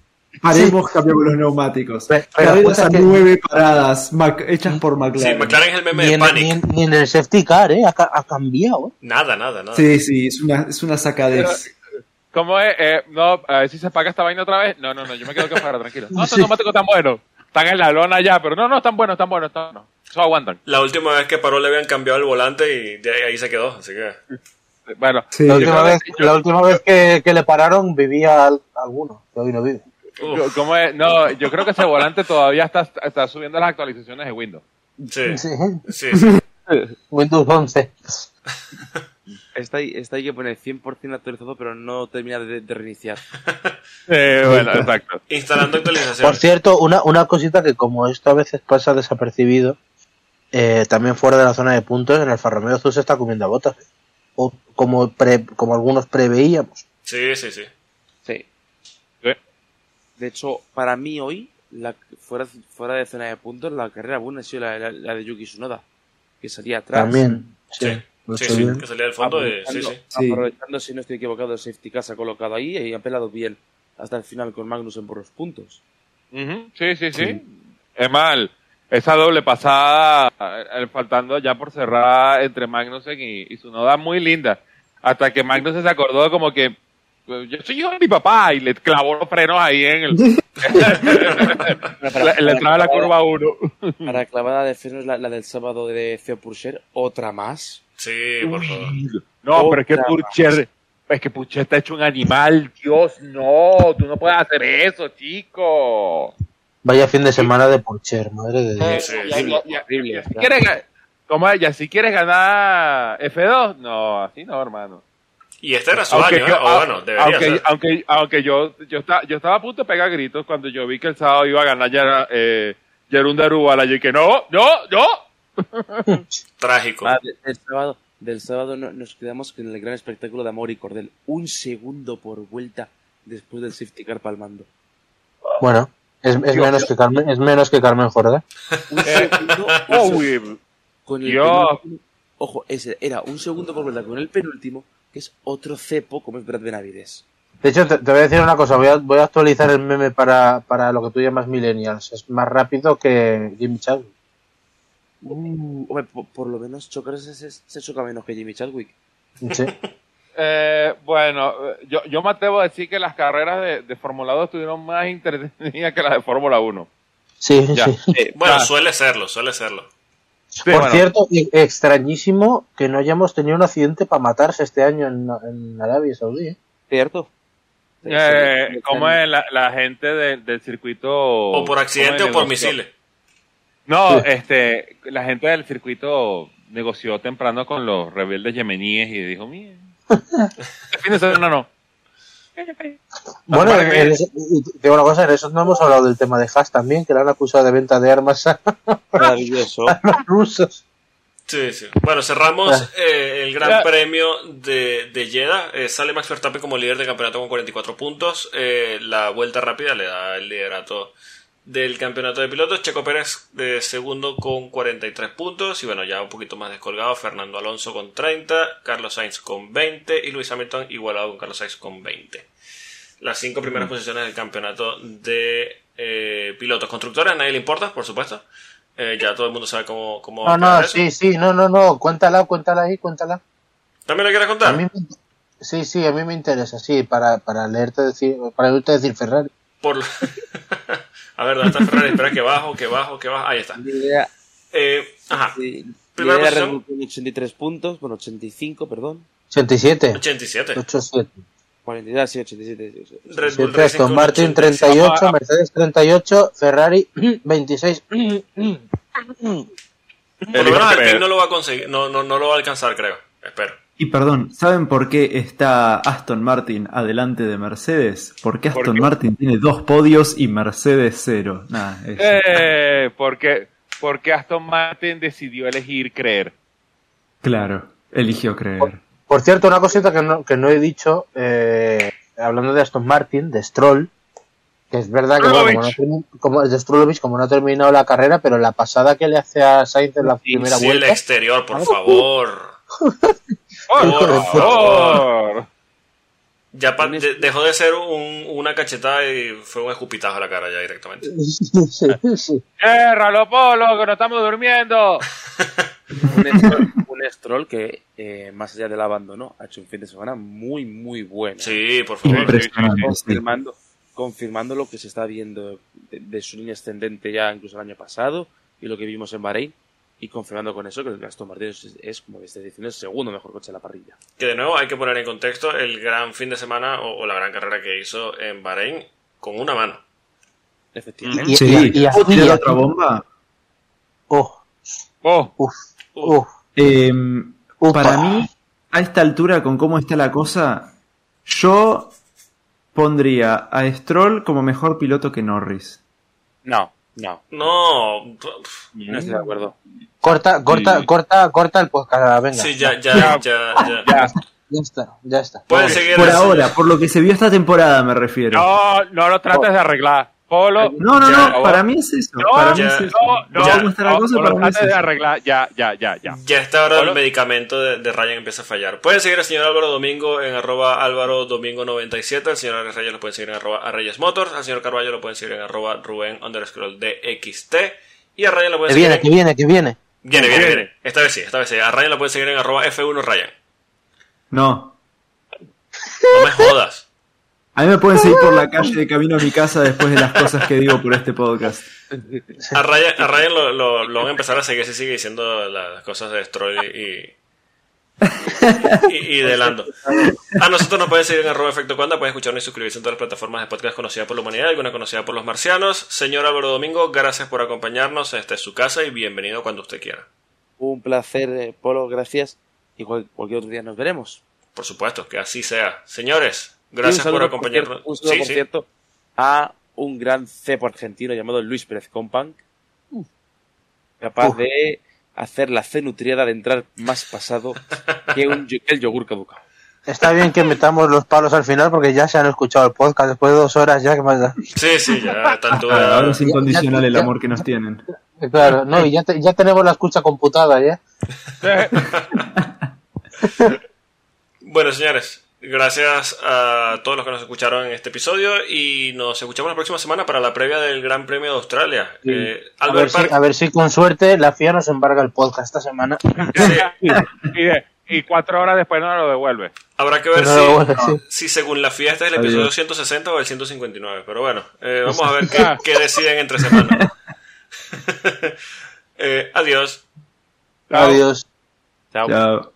Paremos, cambiamos los neumáticos. Pero- pero Carreras a que- nueve paradas Mac- hechas por Sí, McLaren. McLaren es el meme Ni de en, Panic. ni en- ni en el safety car, ¿eh? Ha, ha cambiado. ¿eh? Nada, nada, nada. Sí, sí, es una, es una sacadez. ¿Cómo es? Eh, no, a ver si se apaga esta vaina otra vez. No, no, no, yo me quedo que fuera, tranquilo. No, estos Sí. neumáticos tan buenos. Están en la lona ya, pero no, no, están buenos, están buenos, están buenos. Eso aguantan. La última vez que paró le habían cambiado el volante y de ahí, ahí se quedó, así que... Bueno, Sí. La última vez, la última vez que, que le pararon vivía al- alguno, que hoy no vive. Yo- ¿cómo es? No, yo creo que ese volante todavía está, está subiendo las actualizaciones de Windows. Sí, Sí. sí, sí. Windows 11. Está ahí, está ahí que pone 100% actualizado, pero no termina de, de reiniciar. Eh, bueno, exacto. Instalando Por actualizaciones. cierto, una, una cosita que como esto a veces pasa desapercibido, eh, también fuera de la zona de puntos, en el Farromeo Azul se está comiendo a botas. ¿eh? O como, pre- como algunos preveíamos. Sí, sí. Sí. De hecho, para mí hoy, la, fuera, fuera de zona de puntos, la carrera buena ha sido la, la- la de Yuki Tsunoda, que salía atrás. También. Sí, Sí, viendo. que salía del fondo y... Sí, sí. Sí. Aprovechando, si no estoy equivocado, el safety car se ha colocado ahí y ha pelado bien hasta el final con Magnussen por los puntos. Sí, sí, sí. Es mal. Esa doble pasada, faltando ya por cerrar entre Magnussen y, y su noda muy linda. Hasta que Magnussen se acordó como que pues, yo soy hijo de mi papá y le clavó los frenos ahí en el... la, la entrada de la curva 1. Para clavada de frenos, la, la del sábado de Theo Purcher, otra más. Sí, por favor. No, pero es que Purcher, es que Purcher está hecho un animal, Dios, no, tú no puedes hacer eso, chico. Vaya fin de semana de Purcher, madre de Dios. Sí, sí. ya- si quieres, si quieres ganar F2, no, así no, hermano. Y este era su Aunque año, yo- ¿eh? O bueno, debería aunque, ser. aunque, aunque yo, yo, estaba, yo estaba a punto de pegar gritos cuando yo vi que el sábado iba a ganar ya, eh, Jerún Darubala. Yo que no, no, no. Trágico. Ah, del sábado, del sábado no- nos quedamos con el gran espectáculo de Amor y Cordel. Un segundo por vuelta después del safety car palmando. Bueno, es, es menos que Carmen, es menos que Carmen Jorge. Un Eh, segundo oh, con el Ojo, ese era un segundo por vuelta con el penúltimo, que es otro cepo como es Brad Benavides. De hecho, te, te voy a decir una cosa, voy a, voy a actualizar el meme para, para lo que tú llamas millennials. Es más rápido que Jimmy Chadwick. Uh, hombre, por, por lo menos chocar se, se, se choca menos que Jimmy Chadwick. Sí. Eh, bueno, eh, yo, yo me atrevo a decir que las carreras de, de Fórmula 2 estuvieron más entretenidas que las de Fórmula 1. Sí, Ya. sí. Bueno, Ah. suele serlo, suele serlo. Sí, Por bueno. cierto, e- extrañísimo que no hayamos tenido un accidente para matarse este año en, en Arabia Saudí. ¿eh? ¿Cierto? Eh, ¿Cómo es la, la gente de- del circuito? O por accidente o por misiles. No, Sí. este, la gente del circuito negoció temprano con los rebeldes yemeníes y dijo, mira, el fin de semana no. Bueno, en digo una cosa, en eso no hemos hablado del tema de Haas también, que le han acusado de venta de armas a Maravilloso. los rusos. Sí, sí. Bueno, cerramos Ah. eh, el Gran Ya. Premio de, de Jeddah. Eh, sale Max Verstappen como líder del campeonato con 44 puntos. Eh, la vuelta rápida le da el liderato del campeonato de pilotos. Checo Pérez de segundo con 43 puntos. Y bueno, ya un poquito más descolgado. Fernando Alonso con 30. Carlos Sainz con 20. Y Luis Hamilton igualado con Carlos Sainz con 20. Las cinco primeras posiciones del campeonato de eh, pilotos. Constructores a nadie le importa, por supuesto. Eh, ya todo el mundo sabe cómo, cómo No, a no, eso. sí, sí, no, no, no, cuéntala, cuéntala ahí, cuéntala. ¿También lo quieres A contar? mí me- sí, sí, a mí me interesa, sí, para, para leerte decir, para oírte decir Ferrari. Por lo- a ver, ¿dónde está Ferrari? Espera, que bajo, que bajo, que bajo. Ahí está. Eh, ajá, sí, Primera posición. Con 83 puntos, bueno, 85, perdón. 87, 87. 87. 42, sí, 87. sí, sí. Red Sí, Bull con Martin 86. 38, Ah, ah. Mercedes 38, Ferrari 26. Por lo menos no lo va a conseguir, no, no, no lo va a alcanzar, creo. Espero. Y perdón, ¿saben por qué está Aston Martin adelante de Mercedes? Porque ¿Por Aston? Martin tiene dos podios y Mercedes cero. Nada, es- Eh, porque, porque Aston Martin decidió elegir creer. claro, eligió creer. Por cierto, una cosita que no, que no he dicho, eh, hablando de Aston Martin, de Stroll, que es verdad que bueno, como, no como de Strollovich, como no ha terminado la carrera, pero la pasada que le hace a Sainz en la primera Sí, el vuelta, exterior, por favor. ¡Por Por favor! Ya pa- Un de- dejó de ser un- una cachetada y fue un escupitajo a la cara ya directamente. ¡Ciérralo, Polo, que no estamos durmiendo! Un Stroll, un Stroll que, eh, más allá del abandono, ha hecho un fin de semana muy, muy bueno. Sí, por favor. Confirmando, confirmando lo que se está viendo de, de su línea ascendente ya incluso el año pasado y lo que vimos en Bahrein y confirmando con eso que el Aston Martin es, es, como que está diciendo el segundo mejor coche de la parrilla. Que de nuevo hay que poner en contexto el gran fin de semana o, o la gran carrera que hizo en Bahrein con una mano. Efectivamente. Y- Sí, y así- ¿tiene otra bomba? Oh, ¡Oh! uf, uf, Eh, upa. para mí, a esta altura, con cómo está la cosa, yo pondría a Stroll como mejor piloto que Norris. No, no, No, no estoy de acuerdo. Corta, corta, Sí. corta, corta el podcast, venga. sí, ya, ya, Ya. ya, ya. Ya. Ya está, ya está. Por así. ahora, por lo que se vio esta temporada, me refiero. No, no lo trates de arreglar. Polo. No, no, Ya, no, para mí es eso. No, para mí ya, es eso. No, no, Ya. ¿Cómo está la no, cosa? Para mí es trates de eso. arreglar. Ya, ya, ya, ya. Ya está ahora el medicamento de, de Ryan empieza a fallar. Pueden seguir al señor Álvaro Domingo en arroba Álvaro Domingo 97, al señor Reyes lo pueden seguir en arroba a Reyes Motors, al señor Carballo lo pueden seguir en arroba Rubén underscore DXT y a Ryan lo Que pueden seguir viene, en... que viene, que viene. Viene, viene, Viene. viene. Esta vez sí, esta vez sí. A Ryan lo pueden seguir en arroba F1 Ryan. No. No me jodas. A mí me pueden seguir por la calle de camino a mi casa después de las cosas que digo por este podcast. A Ryan, a Ryan lo, lo- lo van a empezar a seguir si sigue diciendo las cosas de Stroll y, y, y de Lando. A nosotros nos pueden seguir en arroba efecto cuanda, pueden escucharnos y suscribirse en todas las plataformas de podcast conocidas por la humanidad, alguna conocida por los marcianos. Señor Álvaro Domingo, gracias por acompañarnos. Esta es su casa y bienvenido cuando usted quiera. Un placer, eh, Polo, gracias. Y cual- cualquier otro día nos veremos. Por supuesto, que así sea. Señores, Y gracias por acompañarnos. cierto- un saludo, Sí, por sí. cierto, a un gran cepo argentino llamado Luis Pérez Companc, capaz Uf. de hacer la C nutriada de entrar más pasado que un, yo- el yogur caducado. Está bien que metamos los palos al final porque ya se han escuchado el podcast después de dos horas ya que más da. Sí, sí, ya Ah, altura. ahora es incondicional ya- el ya- amor que nos tienen. Claro, no, y ya, te- ya tenemos la escucha computada ya. Bueno, señores, gracias a todos los que nos escucharon en este episodio y nos escuchamos la próxima semana para la previa del Gran Premio de Australia. Eh, A ver, Albert si, Park, a ver si con suerte la FIA nos embarga el podcast esta semana. y, cuatro horas después no lo devuelve. habrá que ver si, bueno, sí. si según la FIA este es el episodio Adiós. 160 o el 159. Pero bueno, eh, vamos a ver qué, qué deciden entre semana. Eh, adiós. Chao. Adiós. Chao. Chao.